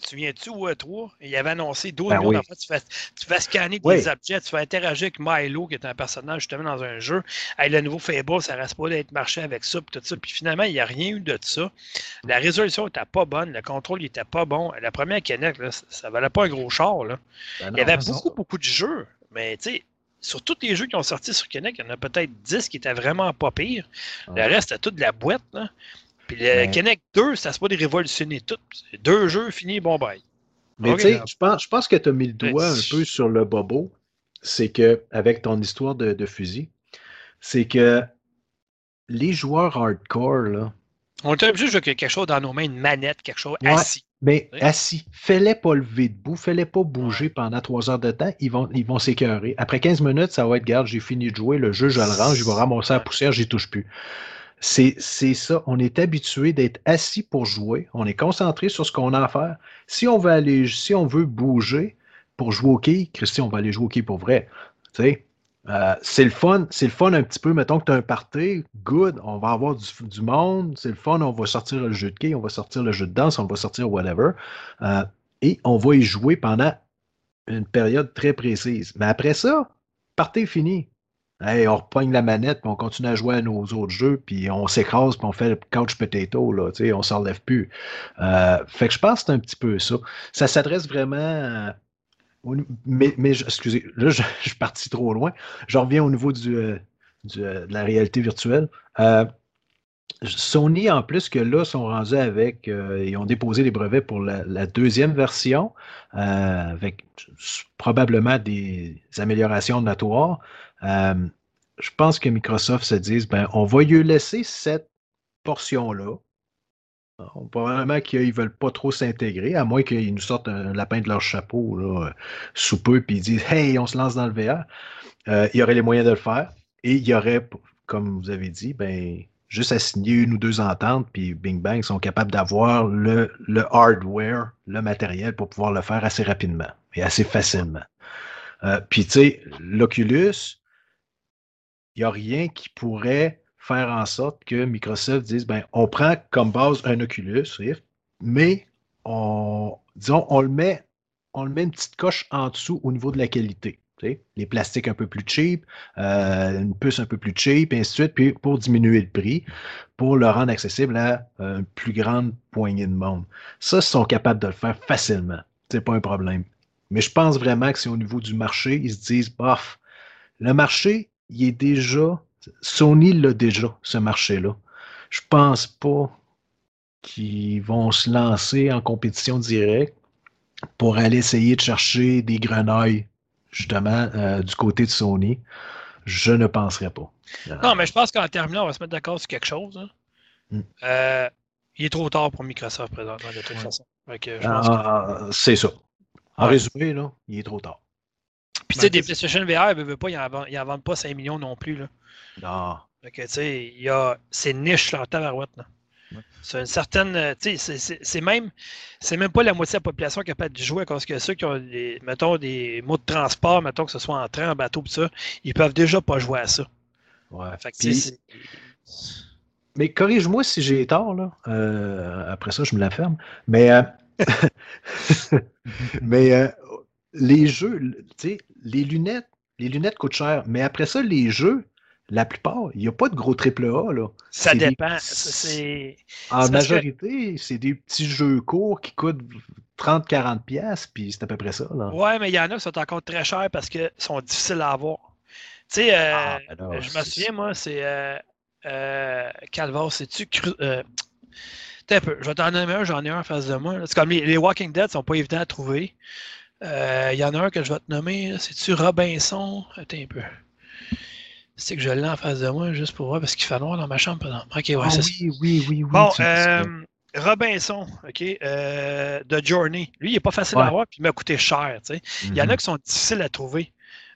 tu viens-tu au E3? Il avait annoncé 12 Ben millions oui. d'enfants. Tu fais scanner des Oui. objets, tu fais interagir avec Milo, qui est un personnage justement dans un jeu. Hey, le nouveau Fable, ça reste pas d'être marché avec ça, puis tout ça. Puis finalement, il n'y a rien eu de ça. La résolution n'était pas bonne, le contrôle n'était pas bon. La première Kinect, là, ça, ça valait pas un gros char. Là. Ben Il y avait beaucoup, beaucoup de jeux, mais tu sais, sur tous les jeux qui ont sorti sur Kinect, il y en a peut-être 10 qui étaient vraiment pas pires. Le reste, c'était toute de la boîte. Là. Puis le Mais- Kinect 2, ça se pas de révolutionner tout. C'est deux jeux finis, bon bye. Mais tu sais, je pense, je pense que tu as mis le doigt un peu sur le bobo. C'est que, avec ton histoire de, de fusil, c'est que les joueurs hardcore, là, On était obligé de jouer quelque chose dans nos mains, une manette, quelque chose Ouais. assis. mais assis, fais-les pas lever debout, fais-les pas bouger pendant trois heures de temps, ils vont ils vont s'écœurer. Après 15 minutes, ça va être, garde, j'ai fini de jouer, le jeu, je le range, je vais ramasser la poussière, j'y touche plus. C'est ça, on est habitué d'être assis pour jouer, on est concentré sur ce qu'on a à faire. Si on veut aller, si on veut bouger pour jouer au quai, Christy, on va aller jouer au quai pour vrai. Tu sais, euh, c'est le fun, c'est le fun un petit peu. Mettons que tu as un party, good, on va avoir du, du monde, c'est le fun, on va sortir le jeu de quai, on va sortir le jeu de danse, on va sortir whatever. Euh, et on va y jouer pendant une période très précise. Mais après ça, party fini. Hey, on repogne la manette, puis on continue à jouer à nos autres jeux, puis on s'écrase, puis on fait le couch potato, là, tu sais, on s'en relève plus. Euh, fait que je pense que c'est un petit peu ça. Ça s'adresse vraiment. euh, mais, mais excusez, là, je, je suis parti trop loin. Je reviens au niveau du, euh, du, euh, de la réalité virtuelle. Euh, Sony, en plus que là, sont rendus avec, euh, ils ont déposé les brevets pour la, deuxième version, euh, avec probablement des améliorations notoires. Euh, je pense que Microsoft se dise, ben, on va lui laisser cette portion-là. Alors, Probablement qu'ils ne veulent pas trop s'intégrer, à moins qu'ils nous sortent un lapin de leur chapeau euh, sous peu, puis ils disent Hey, on se lance dans le VR. Euh, il y aurait les moyens de le faire. Et il y aurait, comme vous avez dit, ben, juste à signer une ou deux ententes, puis Bing Bang sont capables d'avoir le, hardware, le matériel pour pouvoir le faire assez rapidement et assez facilement. Euh, puis, tu sais, l'Oculus, il n'y a rien qui pourrait faire en sorte que Microsoft dise ben, on prend comme base un Oculus Rift, mais on, disons, on le met, on le met une petite coche en dessous au niveau de la qualité. Les plastiques un peu plus cheap, euh, une puce un peu plus cheap, et ainsi de suite, puis pour diminuer le prix, pour le rendre accessible à euh, une plus grande poignée de monde. Ça, ils sont capables de le faire facilement. C'est pas un problème. Mais je pense vraiment que c'est au niveau du marché, ils se disent, bof, le marché, il est déjà, Sony l'a déjà, ce marché-là. Je pense pas qu'ils vont se lancer en compétition directe pour aller essayer de chercher des grenailles, justement, euh, du côté de Sony. Je ne penserais pas. Non, mais je pense qu'en terminant, on va se mettre d'accord sur quelque chose. hein. Mm. Euh, il est trop tard pour Microsoft présentement, de toute façon. Que- Ah, c'est ça. En Ouais. résumé, là, il est trop tard. Puis tu sais, Ben, des PlayStation VR, ils veulent pas, ils en vendent, pas 5 millions non plus. Là. Non. Fait que, tu sais, il y a. C'est niche, en tabarouette. Là. C'est une certaine. euh, c'est- même. C'est même pas la moitié de la population qui est capable de jouer, parce que ceux qui ont, des, mettons, des mots de transport, mettons que ce soit en train, en bateau, pis ça, ils peuvent déjà pas jouer à ça. Ouais. Fait que, Puis- Mais corrige-moi si j'ai tort, là. Euh, après ça, je me la ferme. Mais, euh, mais euh, les jeux, tu sais, les lunettes, les lunettes coûtent cher. Mais après ça, les jeux, la plupart, il n'y a pas de gros triple A, là. ça des- dépend. En que- majorité, c'est des petits jeux courts qui coûtent 30-40$, piastres, puis c'est à peu près ça, là. Ouais, mais il y en a qui sont encore très chers parce qu'ils sont difficiles à avoir. Tu sais, euh, Ah, ben je me souviens, moi, c'est. Euh, euh, Calvar, c'est-tu. cru- Euh, un peu, je vais t'en nommer un, j'en ai un en face de moi. C'est comme les, les Walking Dead sont pas évidents à trouver. Il y en a un que je vais te nommer, c'est-tu Robinson? Attends un peu. C'est que je l'ai en face de moi juste pour voir parce qu'il fait noir dans ma chambre, par exemple. Ok, ouais, Ah c'est ça. oui, oui, oui, oui. Bon, euh, Robinson, OK, euh, de Journey. Lui, il n'est pas facile Ouais. à avoir, puis il m'a coûté cher. tu sais. Il y en a Mhm. qui sont difficiles à trouver.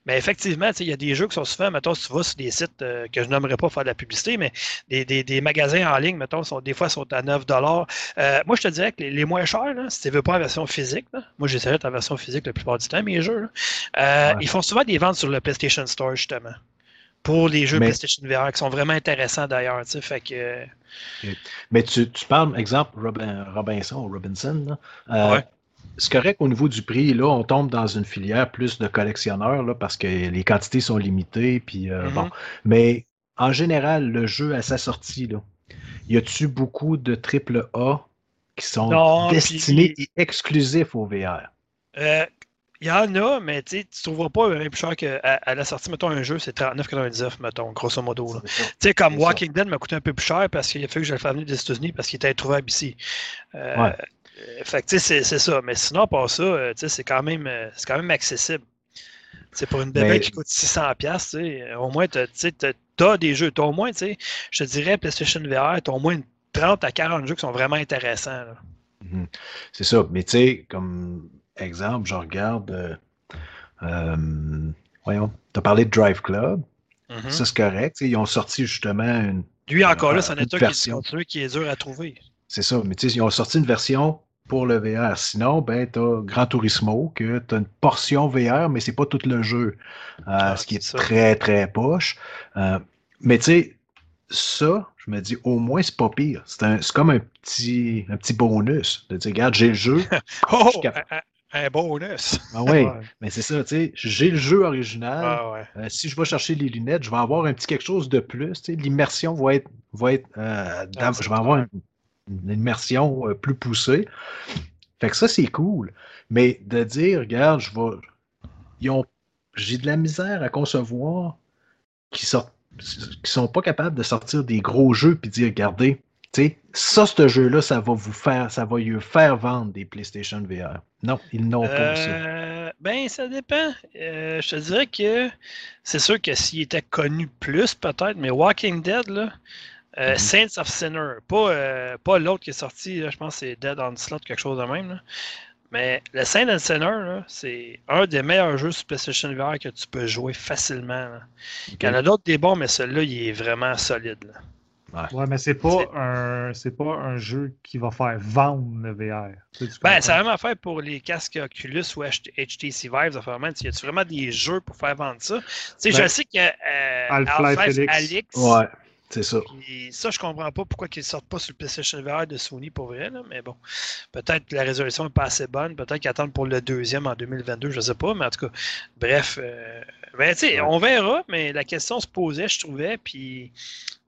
Mais effectivement, tu sais, il y a des jeux qui sont souvent, mettons, si tu vas sur des sites euh, que je n'aimerais pas faire de la publicité, mais des, des- des magasins en ligne, mettons, sont, des fois sont à 9 euh, Moi, je te dirais que les, les moins chers, là, si tu ne veux pas en version physique, là, moi j'essaierai d'être en version physique la plupart du temps, mes jeux, là, euh, Ouais. ils font souvent des ventes sur le PlayStation Store, justement. Pour les jeux Mais- PlayStation VR, qui sont vraiment intéressants d'ailleurs. tu sais, Fait que. Mais tu, tu parles, exemple, Robin- Robinson ou Robinson, là. Euh, Ouais. C'est correct au niveau du prix, là, on tombe dans une filière plus de collectionneurs, là, parce que les quantités sont limitées, puis euh, Mhm. bon. Mais en général, le jeu à sa sortie, là, y a-tu beaucoup de triple A qui sont Non, destinés et exclusifs au VR? Euh, Il y en a, mais tu ne trouveras pas un plus cher qu'à à la sortie, mettons, un jeu, c'est 39,99, mettons, grosso modo. Tu sais, comme. Walking Dead m'a coûté un peu plus cher parce qu'il a fallu que je le fasse venir des États-Unis parce qu'il était introuvable ici. Euh, Ouais. Euh, fait que, tu sais, c'est ça. Mais sinon, pas ça, euh, tu sais, c'est quand, même, euh, quand même accessible. C'est pour une bébé Mais- qui coûte 600$, piastres, tu sais, au moins, tu as, des jeux. T'as au moins, tu sais, je te dirais, PlayStation VR, tu as au moins une 30 à 40 jeux qui sont vraiment intéressants. Mhm. C'est ça. Mais tu sais, comme exemple, je regarde. euh, euh, voyons, tu as parlé de Drive Club. Mhm. Ça, c'est correct. Ils ont sorti justement une. Lui, encore là, c'est un état qui qui est dur à trouver. C'est ça. Mais tu sais, ils ont sorti une version pour le VR. Sinon, ben, tu as Gran Turismo, que tu as une portion VR, mais c'est pas tout le jeu. Euh, Ah, ce qui est très, très poche. Euh, mais tu sais, ça, je me dis, au moins, c'est pas pire. C'est un- c'est comme un petit, un petit bonus. De dire, regarde, j'ai le jeu. Oh, Je. Un, bonus. Ah ouais, Ouais. mais c'est ça, tu sais, j'ai le jeu original. Ah ouais. Euh, si je vais chercher les lunettes, je vais avoir un petit quelque chose de plus. tu sais, L'immersion va être, va être euh, Ah, je vais avoir une, une immersion euh, plus poussée. Fait que ça, c'est cool. Mais de dire, regarde, je vais. Ils ont. J'ai de la misère à concevoir qui sortent qui sont pas capables de sortir des gros jeux puis dire, regardez, ça, ce jeu-là, ça va vous faire, ça va lui faire vendre des PlayStation VR. Non, ils n'ont pas ça. Euh, ben, ça dépend. Euh, je te dirais que c'est sûr que s'il était connu plus, peut-être, mais Walking Dead, là, euh, Mhm. Saints of Sinner, pas, pas l'autre qui est sorti, là, je pense que c'est Dead on Slot, quelque chose de même. là. Mais le Saints of Sinner, là, c'est un des meilleurs jeux sur PlayStation VR que tu peux jouer facilement. Il y en a d'autres des bons, mais celui-là, il est vraiment solide. là. Ouais, mais c'est pas un c'est pas un jeu qui va faire vendre le VR. Tu sais, tu Ben, c'est vraiment fait pour les casques Oculus ou HT- HTC Vive. Enfin, man, y a-tu vraiment des jeux pour faire vendre ça? Tu sais, je Ben, sais que euh, Half-Life Ouais, c'est ça. puis ça, je comprends pas pourquoi ils sortent pas sur le PlayStation VR de Sony pour vrai, là, mais bon. Peut-être que la résolution n'est pas assez bonne. Peut-être qu'ils attendent pour le deuxième en 2022, je sais pas, mais en tout cas, bref. euh, ben, tu sais, Ouais. on verra, mais la question se posait, je trouvais, puis.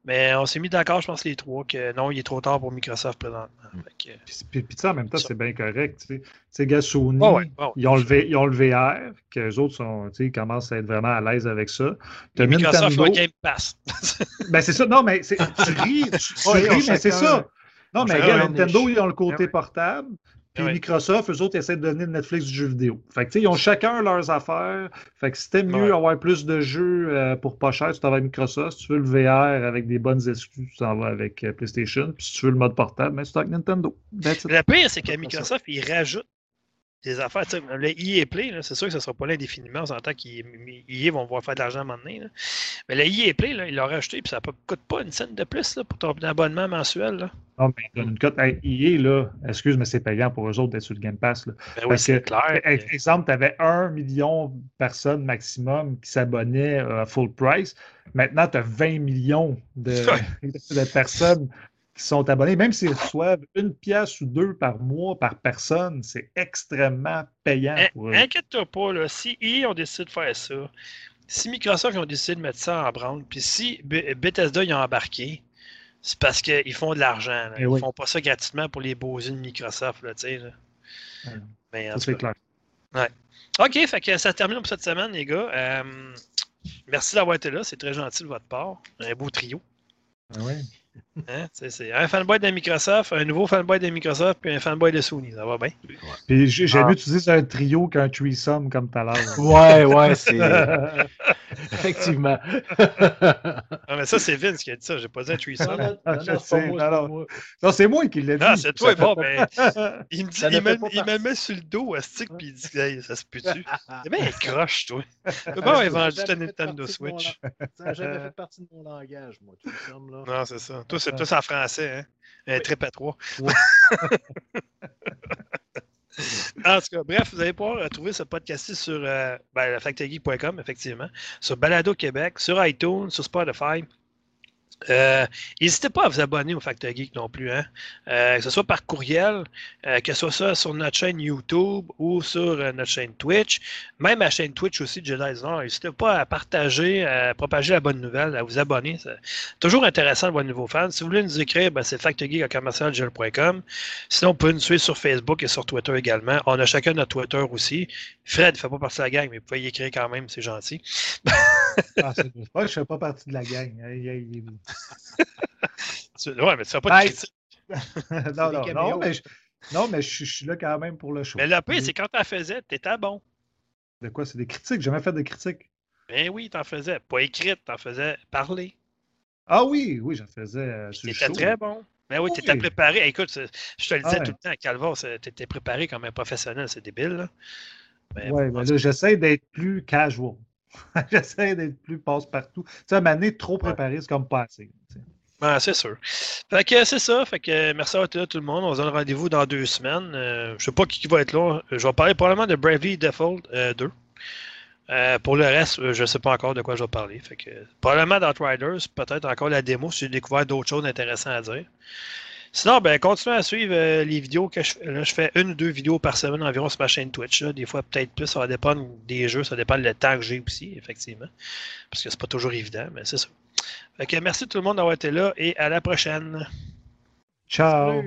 Mais on s'est mis d'accord, je pense, les trois, que non, il est trop tard pour Microsoft présentement. Mm. Que- Puis, puis, puis tu sais, en même temps, Ça. c'est bien correct. Tu sais, gars, Sony, Ouais, ouais, ouais. ils, ont le ils ont le VR, qu'eux autres sont, tu sais, ils commencent à être vraiment à l'aise avec ça. T'as Microsoft Nintendo- a Game Pass. Ben, c'est ça. Non, mais c'est- tu ris, tu, ris, mais c'est ça. Non, mais leur Nintendo, niche. ils ont le côté ouais. portable. Puis ouais. Microsoft, eux autres, ils essaient de donner le Netflix du jeu vidéo. Fait que, tu sais, ils ont chacun leurs affaires. Fait que t'aimes mieux Ouais. avoir plus de jeux euh, pour pas cher, tu t'en vas avec Microsoft. Si tu veux le VR avec des bonnes exclus, tu t'en vas avec euh, PlayStation. Puis si tu veux le mode portable, ben, tu t'en vas avec Nintendo. Le pire, c'est que Microsoft, il rajoute des affaires. Le EA Play, là, c'est sûr que ce ne sera pas là indéfiniment. On s'entend qu'EA vont pouvoir faire de l'argent à un moment donné. là. Mais le EA Play, là, il l'a rajouté, puis ça ne coûte pas une scène de plus là, pour ton abonnement mensuel. Là. Non, mais donne une cote. Hey, EA, là, excuse, mais c'est payant pour eux autres d'être sur le Game Pass. Là. Ben oui, c'est clair. Par exemple, tu avais un million de personnes maximum qui s'abonnaient à full price. Maintenant, tu as 20 millions de, de personnes qui sont abonnées. Même s'ils reçoivent une pièce ou deux par mois par personne, c'est extrêmement payant In- pour eux. Inquiète-toi pas, là, si EA ont décidé de faire ça, si Microsoft ont décidé de mettre ça en branle, puis si Bethesda y a embarqué, c'est parce qu'ils font de l'argent. Eh Ils oui. font pas ça gratuitement pour les beaux yeux de Microsoft. Là, là. Ouais. Mais Ça, c'est clair. OK, fait que ça termine pour cette semaine, les gars. Euh, merci d'avoir été là. C'est très gentil de votre part. Un beau trio. Ah ouais. Hein? C'est- un fanboy de Microsoft, un nouveau fanboy de Microsoft, puis un fanboy de Sony. Ça va bien? Puis j'ai- Ah. mieux utiliser un trio qu'un threesome comme tout à l'heure. Ouais, ouais, c'est. Effectivement. Ah, mais ça, c'est Vince qui a dit ça. J'ai pas dit un threesome. Ah, non, non. Non, c'est moi qui l'ai dit. Ah, c'est toi, bon, pas- ben. Il me, dit, il me, pas il met sur le dos à stick, puis il dit hey, ça se peut-tu? C'est bien croche, toi. Comment on a vendu ta Nintendo Switch? Ça n'a jamais fait partie de mon langage, moi. Là. Non, c'est ça. Toi, c'est tous en français, hein? Un trip à trois. Oui. en tout cas, bref, vous allez pouvoir retrouver ce podcast sur euh, ben, effectivement, sur Balado Québec, sur iTunes, sur Spotify. Euh, N'hésitez pas à vous abonner au Factor Geek non plus, hein? Euh, que ce soit par courriel, euh, que ce soit sur notre chaîne YouTube ou sur notre chaîne Twitch, même la chaîne Twitch aussi de Jedi. N'hésitez pas à partager, à propager la bonne nouvelle, à vous abonner. C'est toujours intéressant de voir de nouveaux fans. Si vous voulez nous écrire, ben, c'est factorgeek.com. Sinon, vous pouvez nous suivre sur Facebook et sur Twitter également. On a chacun notre Twitter aussi. Fred ne fait pas partie de la gang, mais vous pouvez y écrire quand même, c'est gentil. Ah, je ne fais pas partie de la gang. Tu- Ouais, mais tu fais pas de Hey, critique. non, mais je, Non, mais je, suis là quand même pour le show. Mais le pire, c'est quand t'en faisais, t'étais bon. De quoi? C'est des critiques? J'ai jamais fait de critiques. Ben oui, t'en faisais. Pas écrite, t'en faisais parler. Ah oui, oui, j'en faisais euh, T'étais très bon. Ben oui, t'étais préparé. Écoute, je te le disais tout le temps à Calvo, t'étais préparé comme un professionnel, c'est débile. Là. Ben, oui, mais là, j'essaie d'être plus casual. j'essaie d'être plus passe-partout. Tu sais, à trop préparé, c'est comme pas assez. Ah, c'est sûr. Fait que c'est ça. Fait que merci à tout le monde. On se donne rendez-vous dans deux semaines. Euh, je sais pas qui va être là. Je vais parler probablement de Bravely Default 2. Euh, pour le reste, euh, je ne sais pas encore de quoi je vais parler. Fait que, probablement d'Outriders, peut-être encore la démo si j'ai découvert d'autres choses intéressantes à dire. Sinon, ben, continuez à suivre les vidéos que je fais. Là, je fais une ou deux vidéos par semaine environ sur ma chaîne Twitch. Des fois, peut-être plus. Ça va dépendre des jeux. Ça dépend du temps que j'ai aussi, effectivement. Parce que c'est pas toujours évident, mais c'est ça. Fait que merci tout le monde d'avoir été là et à la prochaine. Ciao.